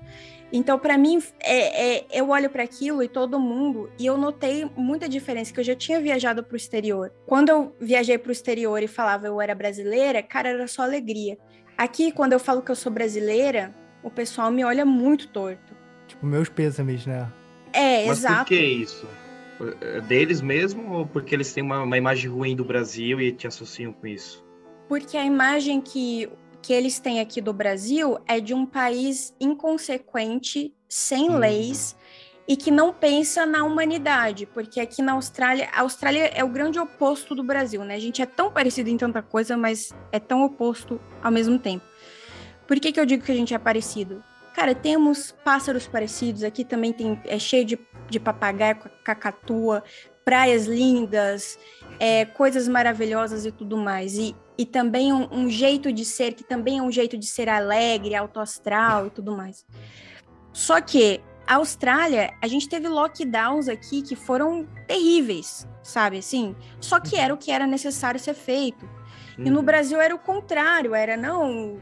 Então, para mim, é, é, eu olho para aquilo e todo mundo, e eu notei muita diferença, que eu já tinha viajado para o exterior. Quando eu viajei para o exterior e falava eu era brasileira, cara, era só alegria. Aqui, quando eu falo que eu sou brasileira, o pessoal me olha muito torto. Tipo, meus pêsames, né? É, Mas exato. por que isso? É deles mesmo ou porque eles têm uma, uma imagem ruim do Brasil e te associam com isso? Porque a imagem que, que eles têm aqui do Brasil é de um país inconsequente, sem hum. leis e que não pensa na humanidade, porque aqui na Austrália, a Austrália é o grande oposto do Brasil, né? A gente é tão parecido em tanta coisa, mas é tão oposto ao mesmo tempo. Por que, que eu digo que a gente é parecido? Cara, temos pássaros parecidos, aqui também tem, é cheio de, de papagaio, cacatua, praias lindas, é, coisas maravilhosas e tudo mais. E, e também um, um, jeito de ser, que também é um jeito de ser alegre, autoastral e tudo mais. Só que a Austrália, a gente teve lockdowns aqui que foram terríveis, sabe assim? Só que era o que era necessário ser feito. E no uhum. Brasil era o contrário, era não,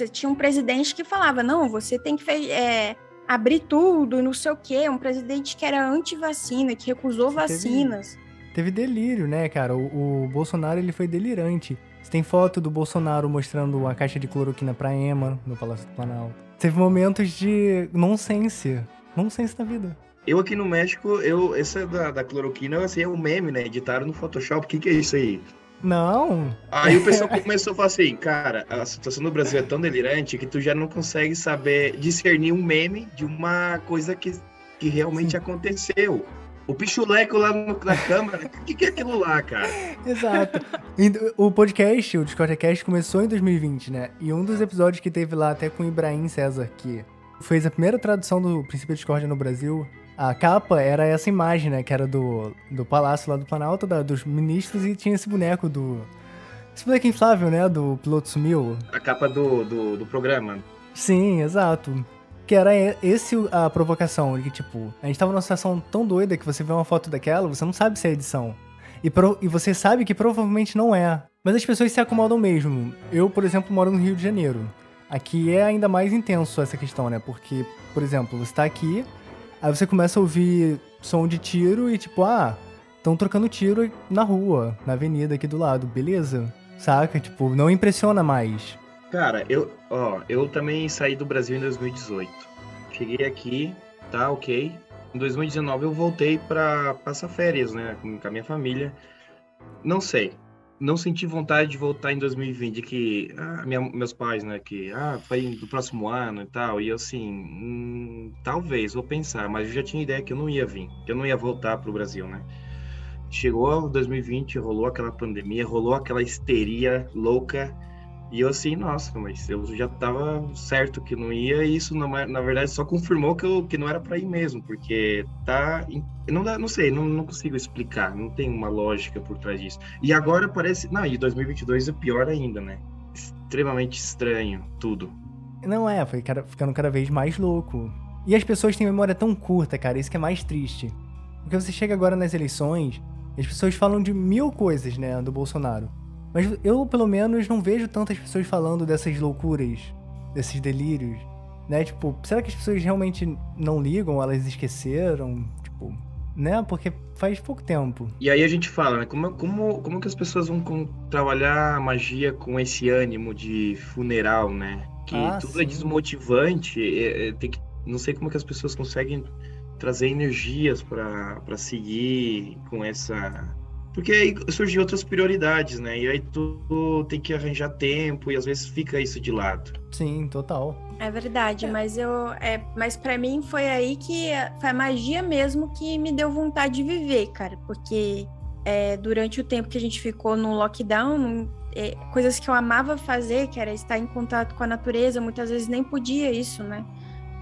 você tinha um presidente que falava, não, você tem que é, abrir tudo, não sei o quê. Um presidente que era anti-vacina, que recusou vacinas. Teve, teve, delírio, né, cara? O, o, Bolsonaro, ele foi delirante. Você tem foto do Bolsonaro mostrando a caixa de cloroquina pra Emma no Palácio do Planalto. Teve momentos de nonsense. Nonsense na vida. Eu aqui no México, eu, essa da, da cloroquina, assim, é um meme, né? Editaram no Photoshop. O que, que é isso aí? Não. Aí o pessoal começou a falar assim, cara, a situação no Brasil é tão delirante que tu já não consegue saber discernir um meme de uma coisa que, que realmente Sim. aconteceu. O pichuleco lá no, na câmara, o que, que é aquilo lá, cara? Exato. O podcast, o Discordcast, começou em 2020, né? E um dos episódios que teve lá até com o Ibrahim César, que fez a primeira tradução do Princípio Discord no Brasil, a capa era essa imagem, né? Que era do, do palácio lá do Planalto, da, dos ministros, e tinha esse boneco do. Esse boneco inflável, né? Do piloto sumiu. A capa do, do, do programa. Sim, exato. Que era esse a provocação, que, tipo, a gente tava numa situação tão doida que você vê uma foto daquela, você não sabe se é edição. E, pro, e você sabe que provavelmente não é. Mas as pessoas se acomodam mesmo. Eu, por exemplo, moro no Rio de Janeiro. Aqui é ainda mais intenso essa questão, né? Porque, por exemplo, você tá aqui, Aí você começa a ouvir som de tiro e tipo, ah, estão trocando tiro na rua, na avenida aqui do lado, beleza? Saca? Tipo, não impressiona mais. Cara, eu, ó, eu também saí do Brasil em 2018. Cheguei aqui tá ok. Em 2019 eu voltei para passar férias, né, com a minha família. Não sei, não senti vontade de voltar em 2020, que ah, minha, meus pais, né, que ah, foi do próximo ano e tal, e assim, hum, talvez, vou pensar, mas eu já tinha ideia que eu não ia vir, que eu não ia voltar para o Brasil, né. Chegou 2020, rolou aquela pandemia, rolou aquela histeria louca, e eu assim, nossa, mas eu já tava certo que não ia, e isso na, na verdade só confirmou que, eu, que não era para ir mesmo, porque tá. Não, dá, não sei, não, não consigo explicar, não tem uma lógica por trás disso. E agora parece. Não, e 2022 é pior ainda, né? Extremamente estranho, tudo. Não é, foi ficando cada vez mais louco. E as pessoas têm memória tão curta, cara, isso que é mais triste. Porque você chega agora nas eleições, as pessoas falam de mil coisas, né, do Bolsonaro. Mas eu, pelo menos, não vejo tantas pessoas falando dessas loucuras, desses delírios, né? Tipo, será que as pessoas realmente não ligam? Elas esqueceram? Tipo, né? Porque faz pouco tempo. E aí a gente fala, né? Como, como, como que as pessoas vão com, trabalhar a magia com esse ânimo de funeral, né? Que ah, tudo é sim. é desmotivante. É, é, tem que, não sei como que as pessoas conseguem trazer energias para seguir com essa porque aí surgem outras prioridades, né? E aí tu tem que arranjar tempo e às vezes fica isso de lado. Sim, total. É verdade, é. mas eu é, mas para mim foi aí que foi a magia mesmo que me deu vontade de viver, cara, porque é, durante o tempo que a gente ficou no lockdown, é, coisas que eu amava fazer, que era estar em contato com a natureza, muitas vezes nem podia isso, né?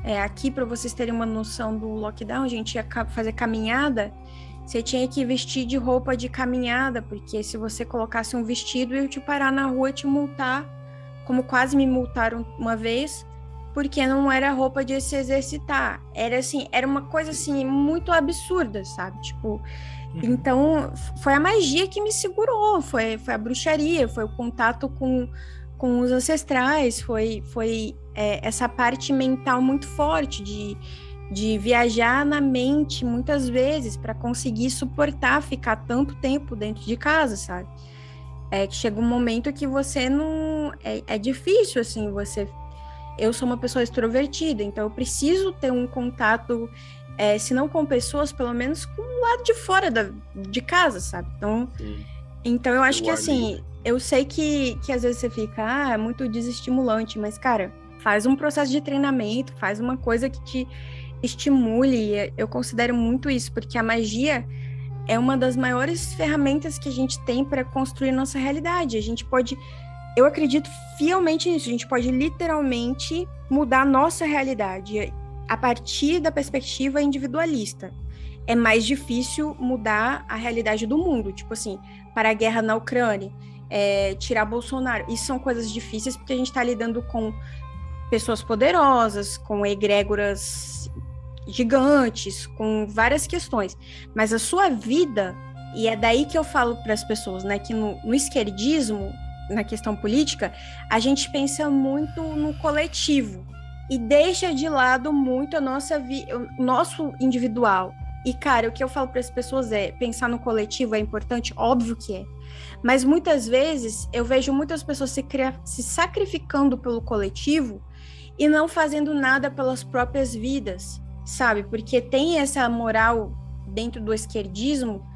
É, aqui, para vocês terem uma noção do lockdown, a gente ia fazer caminhada você tinha que vestir de roupa de caminhada, porque se você colocasse um vestido, eu te parar na rua e te multar, como quase me multaram uma vez, porque não era roupa de se exercitar. Era assim, era uma coisa assim muito absurda, sabe? Tipo, uhum. então foi a magia que me segurou, foi, foi a bruxaria, foi o contato com, com os ancestrais, foi, foi é, essa parte mental muito forte de de viajar na mente muitas vezes para conseguir suportar ficar tanto tempo dentro de casa, sabe? É que chega um momento que você não. É, é difícil, assim, você. Eu sou uma pessoa extrovertida, então eu preciso ter um contato, é, se não com pessoas, pelo menos com o lado de fora da, de casa, sabe? Então, então eu acho que, assim, eu sei que, que às vezes você fica, ah, é muito desestimulante, mas, cara, faz um processo de treinamento, faz uma coisa que te estimule. Eu considero muito isso, porque a magia é uma das maiores ferramentas que a gente tem para construir nossa realidade. A gente pode, eu acredito fielmente nisso, a gente pode literalmente mudar nossa realidade a partir da perspectiva individualista. É mais difícil mudar a realidade do mundo, tipo assim, para a guerra na Ucrânia, é, tirar Bolsonaro. Isso são coisas difíceis porque a gente está lidando com pessoas poderosas, com egrégoras gigantes, com várias questões. Mas a sua vida, e é daí que eu falo para as pessoas, né, que no, no esquerdismo, na questão política, a gente pensa muito no coletivo e deixa de lado muito a nossa o nosso individual. E cara, o que eu falo para as pessoas é, pensar no coletivo é importante, óbvio que é. Mas muitas vezes eu vejo muitas pessoas se, se sacrificando pelo coletivo e não fazendo nada pelas próprias vidas sabe? Porque tem essa moral dentro do esquerdismo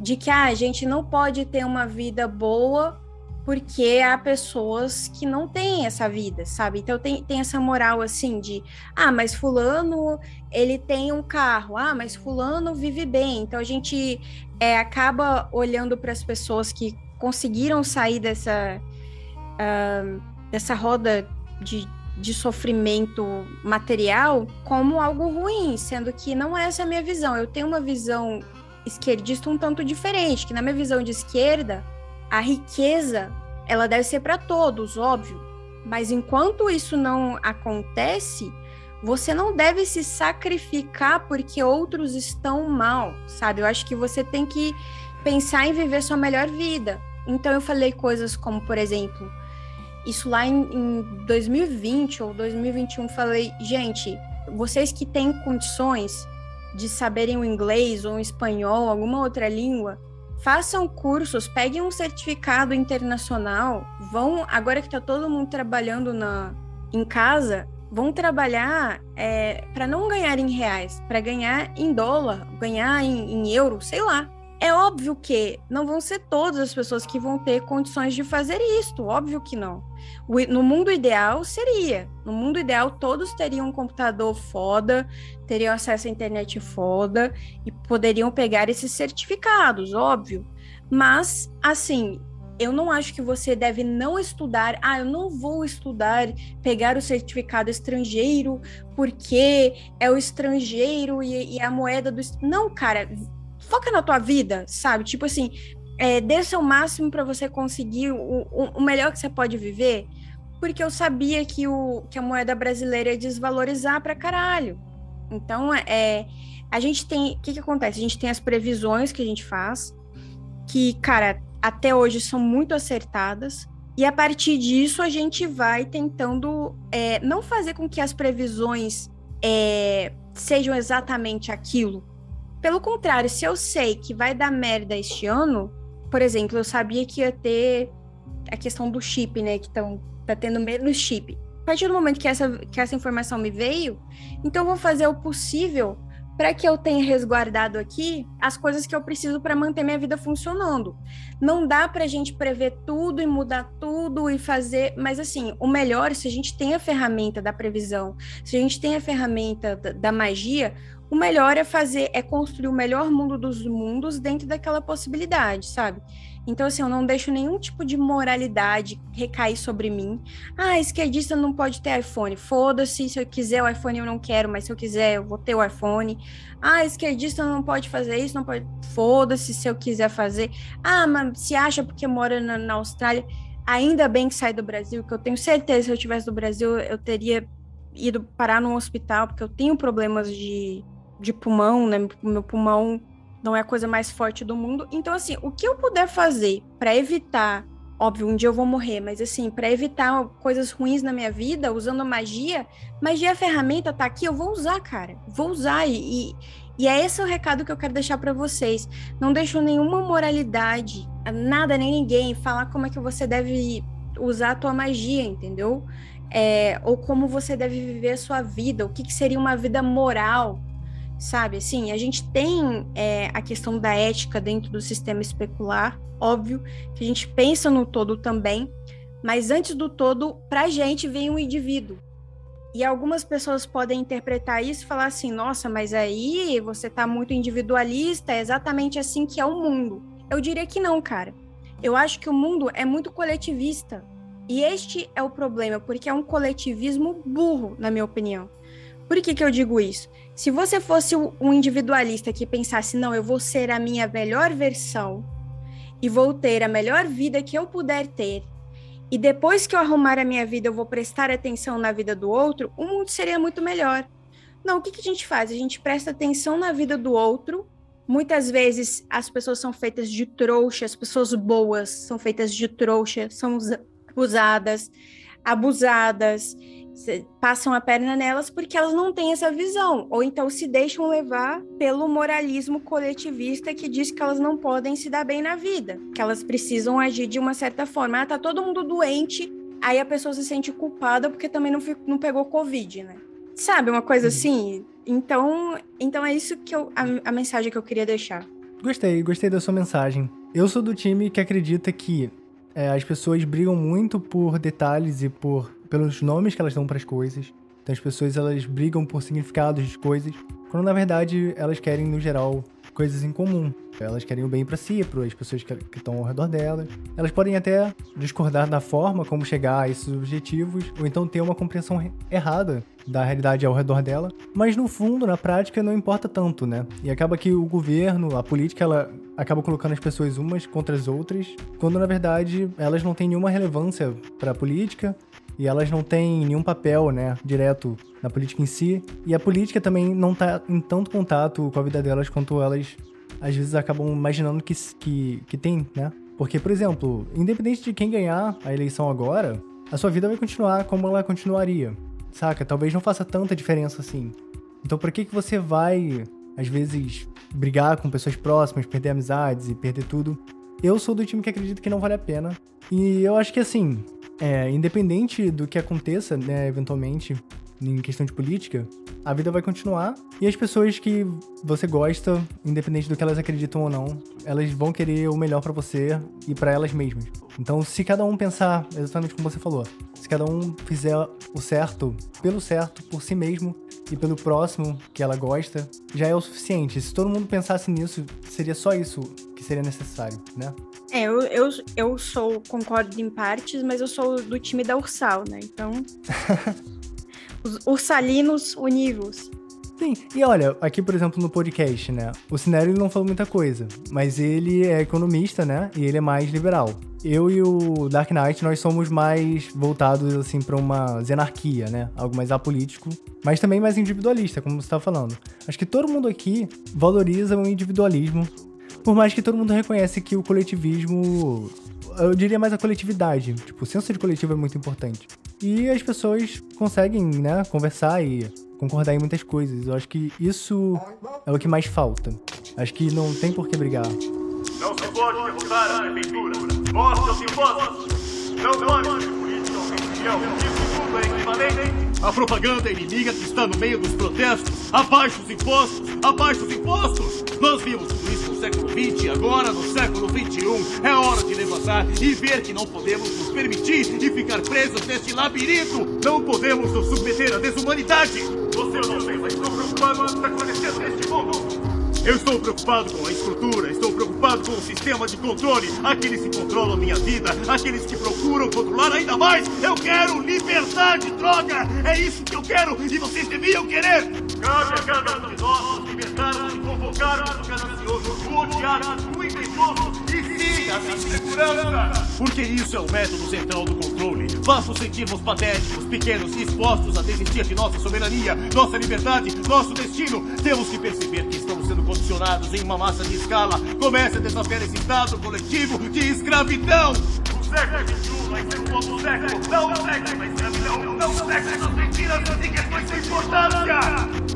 de que ah, a gente não pode ter uma vida boa porque há pessoas que não têm essa vida, sabe? Então tem, tem essa moral assim de ah, mas fulano ele tem um carro, ah, mas fulano vive bem. Então a gente é, acaba olhando para as pessoas que conseguiram sair dessa uh, dessa roda de, de sofrimento material como algo ruim, sendo que não é essa a minha visão. Eu tenho uma visão esquerdista um tanto diferente, que na minha visão de esquerda, a riqueza, ela deve ser para todos, óbvio. Mas enquanto isso não acontece, você não deve se sacrificar porque outros estão mal, sabe? Eu acho que você tem que pensar em viver sua melhor vida. Então eu falei coisas como, por exemplo, isso lá em, em 2020 ou 2021, falei, gente, vocês que têm condições de saberem o inglês ou o espanhol, alguma outra língua, façam cursos, peguem um certificado internacional, vão, agora que está todo mundo trabalhando na, em casa, vão trabalhar é, para não ganhar em reais, para ganhar em dólar, ganhar em, em euro, sei lá. É óbvio que não vão ser todas as pessoas que vão ter condições de fazer isto, óbvio que não. No mundo ideal seria. No mundo ideal, todos teriam um computador foda, teriam acesso à internet foda e poderiam pegar esses certificados, óbvio. Mas, assim, eu não acho que você deve não estudar. Ah, eu não vou estudar, pegar o certificado estrangeiro, porque é o estrangeiro e, e a moeda do. Não, cara, foca na tua vida, sabe? Tipo assim, é, dê seu máximo para você conseguir o, o, melhor que você pode viver, porque eu sabia que, o, que a moeda brasileira ia desvalorizar pra caralho. Então, é, a gente tem. O que, que acontece? A gente tem as previsões que a gente faz, que, cara, até hoje são muito acertadas. E a partir disso, a gente vai tentando é, não fazer com que as previsões é, sejam exatamente aquilo pelo contrário, se eu sei que vai dar merda este ano, por exemplo, eu sabia que ia ter a questão do chip, né? Que estão tá tendo menos chip. A partir do momento que essa, que essa informação me veio, então eu vou fazer o possível para que eu tenha resguardado aqui as coisas que eu preciso para manter minha vida funcionando. Não dá para a gente prever tudo e mudar tudo e fazer, mas assim, o melhor se a gente tem a ferramenta da previsão, se a gente tem a ferramenta da, da magia, o melhor é fazer, é construir o melhor mundo dos mundos dentro daquela possibilidade, sabe? Então, assim, eu não deixo nenhum tipo de moralidade recair sobre mim. Ah, esquerdista não pode ter iPhone. Foda-se, se eu quiser o iPhone eu não quero, mas se eu quiser eu vou ter o iPhone. Ah, esquerdista não pode fazer isso, não pode. Foda-se se eu quiser fazer. Ah, mas se acha porque mora na, na Austrália. Ainda bem que sai do Brasil, que eu tenho certeza se eu tivesse do Brasil eu teria ido parar num hospital, porque eu tenho problemas de de pulmão, né? Meu pulmão não é a coisa mais forte do mundo. Então, assim, o que eu puder fazer para evitar, óbvio, um dia eu vou morrer, mas assim, para evitar coisas ruins na minha vida, usando magia, magia é a ferramenta, tá aqui, eu vou usar, cara. Vou usar e, e é esse o recado que eu quero deixar para vocês. Não deixo nenhuma moralidade, nada nem ninguém falar como é que você deve usar a tua magia, entendeu? É, ou como você deve viver a sua vida, o que, que seria uma vida moral, sabe? Assim, a gente tem é, a questão da ética dentro do sistema especular, óbvio, que a gente pensa no todo também, mas antes do todo, para a gente vem um indivíduo. E algumas pessoas podem interpretar isso e falar assim: nossa, mas aí você está muito individualista, é exatamente assim que é o mundo. Eu diria que não, cara. Eu acho que o mundo é muito coletivista. E este é o problema, porque é um coletivismo burro, na minha opinião. Por que, que eu digo isso? Se você fosse um individualista que pensasse, não, eu vou ser a minha melhor versão e vou ter a melhor vida que eu puder ter, e depois que eu arrumar a minha vida, eu vou prestar atenção na vida do outro, o mundo seria muito melhor. Não, o que, que a gente faz? A gente presta atenção na vida do outro. Muitas vezes as pessoas são feitas de trouxa, as pessoas boas são feitas de trouxa, são usadas, abusadas passam a perna nelas porque elas não têm essa visão, ou então se deixam levar pelo moralismo coletivista que diz que elas não podem se dar bem na vida, que elas precisam agir de uma certa forma. Ah, tá todo mundo doente, aí a pessoa se sente culpada porque também não, não pegou Covid, né? Sabe, uma coisa uhum. assim? Então, então é isso que eu, a, a mensagem que eu queria deixar. Gostei, gostei da sua mensagem. Eu sou do time que acredita que é, as pessoas brigam muito por detalhes e por pelos nomes que elas dão para as coisas. Então as pessoas elas brigam por significados de coisas, quando na verdade elas querem no geral coisas em comum. Elas querem o bem para si, para as pessoas que, estão ao redor delas. Elas podem até discordar da forma como chegar a esses objetivos, ou então ter uma compreensão errada da realidade ao redor dela. Mas no fundo, na prática, não importa tanto, né? E acaba que o governo, a política, ela acaba colocando as pessoas umas contra as outras, quando na verdade elas não têm nenhuma relevância para a política e elas não têm nenhum papel, né, direto na política em si. E a política também não está em tanto contato com a vida delas quanto elas às vezes acabam imaginando que, que, que tem, né? Porque, por exemplo, independente de quem ganhar a eleição agora, a sua vida vai continuar como ela continuaria, saca? Talvez não faça tanta diferença assim. Então, por que, que você vai, às vezes, brigar com pessoas próximas, perder amizades e perder tudo? Eu sou do time que acredita que não vale a pena. E eu acho que, assim, é, independente do que aconteça, né, eventualmente, em questão de política, a vida vai continuar e as pessoas que você gosta, independente do que elas acreditam ou não, elas vão querer o melhor para você e para elas mesmas. Então, se cada um pensar exatamente como você falou, se cada um fizer o certo pelo certo, por si mesmo e pelo próximo que ela gosta, já é o suficiente. Se todo mundo pensasse nisso, seria só isso que seria necessário, né? É, eu, eu, eu sou, concordo em partes, mas eu sou do time da Ursal, né? Então. [laughs] os ursalinos univos. Sim, e olha, aqui por exemplo no podcast, né? O Cinério não falou muita coisa, mas ele é economista, né? E ele é mais liberal. Eu e o Dark Knight, nós somos mais voltados, assim, para uma zenarquia, né? Algo mais apolítico, mas também mais individualista, como você tá falando. Acho que todo mundo aqui valoriza o individualismo, por mais que todo mundo reconhece que o coletivismo eu diria mais a coletividade. Tipo, o senso de coletivo é muito importante. E as pessoas conseguem, né, conversar e concordar em muitas coisas. Eu acho que isso é o que mais falta. Acho que não tem por que brigar. Não se pode derrotar a prefeitura. Mostre os impostos. Não pode política ou religião. A propaganda inimiga que está no meio dos protestos. Abaixo os impostos! Abaixo os impostos! Nós vimos tudo isso no século XX agora no século XXI. É hora de levantar e ver que não podemos nos permitir e ficar presos neste labirinto. Não podemos nos submeter à desumanidade. Você não estou preocupado com o que está acontecendo neste mundo. Eu estou preocupado com a estrutura, estou preocupado com o sistema de controle, aqueles que controlam minha vida, aqueles que procuram controlar ainda mais. Eu quero liberdade, droga! É isso que eu quero e vocês deviam querer! Cabe a cada um de nós nos libertarmos e convocarmos o ganancioso, o odiado, o invejoso e sim a insegurança! Porque isso é o método central do controle. Basta nos sentirmos patéticos, pequenos e expostos a desistir de nossa soberania, nossa liberdade, nosso destino. Temos que perceber que estamos sendo condicionados em uma massa de escala. Comece a desafiar esse estado coletivo de escravidão. O século XXI vai ser um novo século, não o século da escravidão, não o século das mentiras e questões sem importância.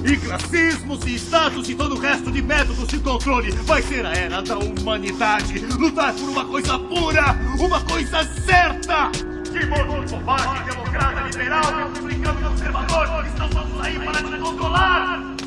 E classismos e status e todo o resto de métodos de controle vai ser a era da humanidade. Lutar por uma coisa pura, uma coisa certa. Que modo de bobagem, democrata, liberal, republicano e conservador estão todos aí para te controlar.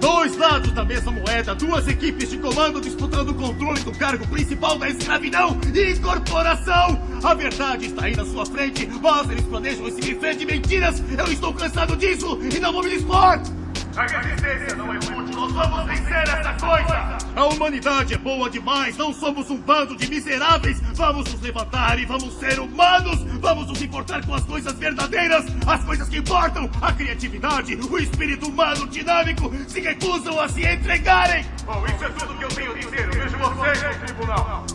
Dois lados da mesma moeda, duas equipes de comando disputando o controle do cargo principal da escravidão e incorporação. A verdade está aí na sua frente, mas eles planejam esse buffet de mentiras. Eu estou cansado disso e não vou me dispor. A resistência não é útil, nós vamos vencer essa coisa! A humanidade é boa demais, não somos um bando de miseráveis! Vamos nos levantar e vamos ser humanos! Vamos nos importar com as coisas verdadeiras, as coisas que importam! A criatividade, o espírito humano dinâmico se recusam a se entregarem! Bom, isso é tudo que eu tenho a dizer. Eu vejo vocês no tribunal.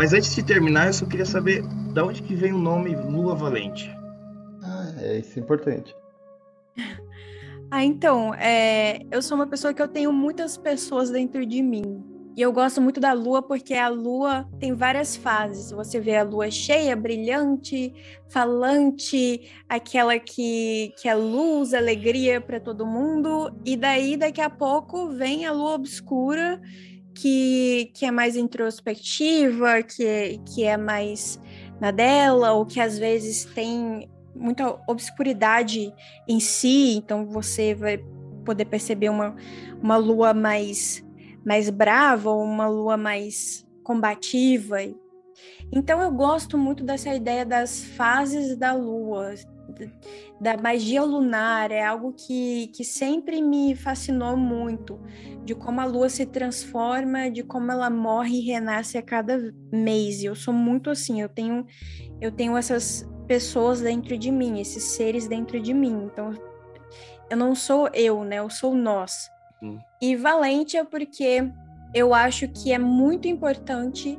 Mas antes de terminar, eu só queria saber da onde que vem o nome Lua Valente. Ah, é, isso é importante. [laughs] Ah, então, é, eu sou uma pessoa que eu tenho muitas pessoas dentro de mim. E eu gosto muito da lua porque a lua tem várias fases. Você vê a lua cheia, brilhante, falante, aquela que, que é luz, alegria para todo mundo. E daí, daqui a pouco, vem a lua obscura, que, que é mais introspectiva, que, que é mais na dela, ou que às vezes tem muita obscuridade em si, então você vai poder perceber uma, uma lua mais, mais brava, ou uma lua mais combativa. Então eu gosto muito dessa ideia das fases da lua, da magia lunar, é algo que, que sempre me fascinou muito, de como a lua se transforma, de como ela morre e renasce a cada mês. E eu sou muito assim, eu tenho, eu tenho essas pessoas dentro de mim, esses seres dentro de mim. Então, eu não sou eu, né? Eu sou nós. Hum. E valente é porque eu acho que é muito importante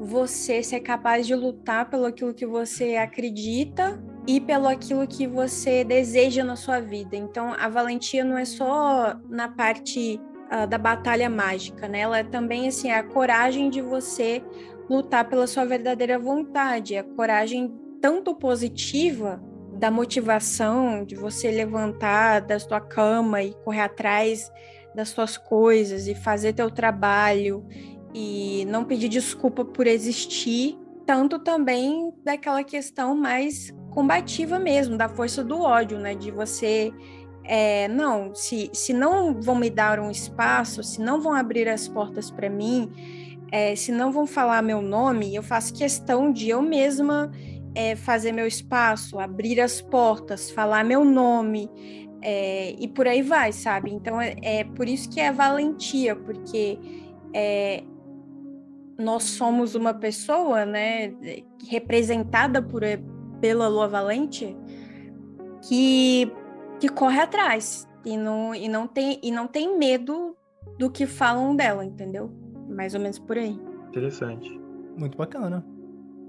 você ser capaz de lutar pelo aquilo que você acredita e pelo aquilo que você deseja na sua vida. Então, a valentia não é só na parte ah, da batalha mágica, né? Ela é também assim a coragem de você lutar pela sua verdadeira vontade, a coragem tanto positiva da motivação de você levantar da sua cama e correr atrás das suas coisas e fazer teu trabalho e não pedir desculpa por existir, tanto também daquela questão mais combativa mesmo, da força do ódio, né? De você é, não, se, se não vão me dar um espaço, se não vão abrir as portas para mim, é, se não vão falar meu nome, eu faço questão de eu mesma é, fazer meu espaço, abrir as portas, falar meu nome, é, e por aí vai, sabe? Então é, é, por isso que é valentia, porque é, nós somos uma pessoa, né, representada por, pela Lua Valente, que, que corre atrás e não, e, não tem, e não tem medo do que falam dela, entendeu? Mais ou menos por aí. Interessante. Muito bacana.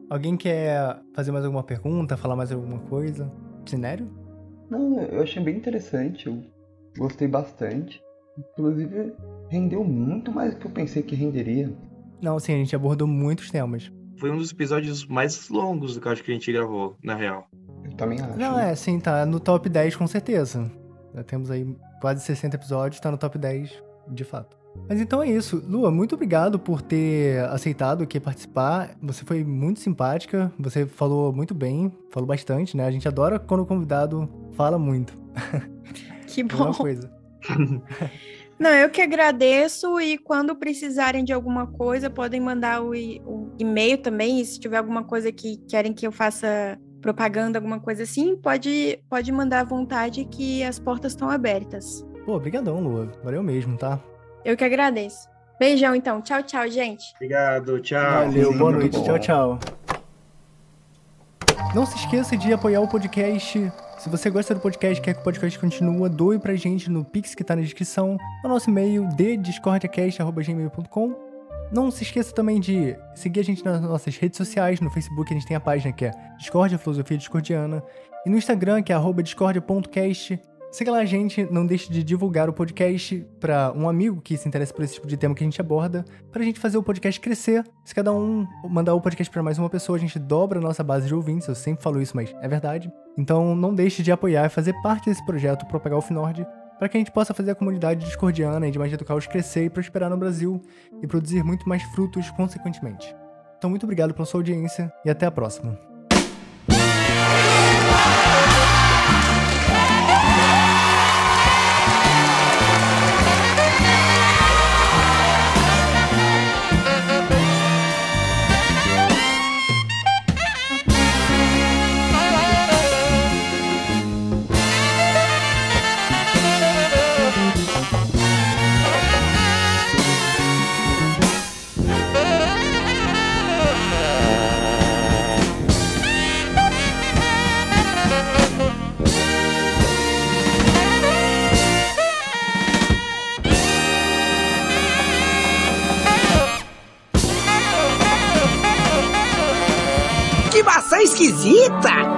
Alguém quer fazer mais alguma pergunta, falar mais alguma coisa? Sinério? Não, eu achei bem interessante, eu gostei bastante. Inclusive, rendeu muito mais do que eu pensei que renderia. Não, sim, a gente abordou muitos temas. Foi um dos episódios mais longos do que eu acho que a gente gravou, na real. Eu também acho. Não, é, sim, tá no top 10 com certeza. Já temos aí quase 60 episódios, tá no top 10, de fato. Mas então é isso. Lua, muito obrigado por ter aceitado aqui participar. Você foi muito simpática, você falou muito bem, falou bastante, né? A gente adora quando o convidado fala muito. Que [laughs] É uma bom. coisa. [laughs] Não, eu que agradeço e quando precisarem de alguma coisa, podem mandar o, o e-mail também. E se tiver alguma coisa que querem que eu faça propaganda, alguma coisa assim, pode, pode mandar à vontade que as portas estão abertas. Pô, brigadão, Lua. Valeu mesmo, tá? Eu que agradeço. Beijão, então. Tchau, tchau, gente. Obrigado, tchau. Valeu, boa noite. bom. Tchau, tchau. Não se esqueça de apoiar o podcast. Se você gosta do podcast, quer que o podcast continue, doe pra gente no Pix que tá na descrição, no nosso e-mail de. Não se esqueça também de seguir a gente nas nossas redes sociais. No Facebook a gente tem a página que é Discordia Filosofia Discordiana. E no Instagram, que é arroba discordia.cast. Siga lá a gente, não deixe de divulgar o podcast pra um amigo que se interessa por esse tipo de tema que a gente aborda, pra gente fazer o podcast crescer. Se cada um mandar o podcast pra mais uma pessoa, a gente dobra a nossa base de ouvintes. Eu sempre falo isso, mas é verdade. Então não deixe de apoiar e fazer parte desse projeto Propagar o Finord, para que a gente possa fazer a comunidade discordiana e de magia do caos crescer e prosperar no Brasil e produzir muito mais frutos consequentemente. Então muito obrigado pela sua audiência e até a próxima. Esquisita!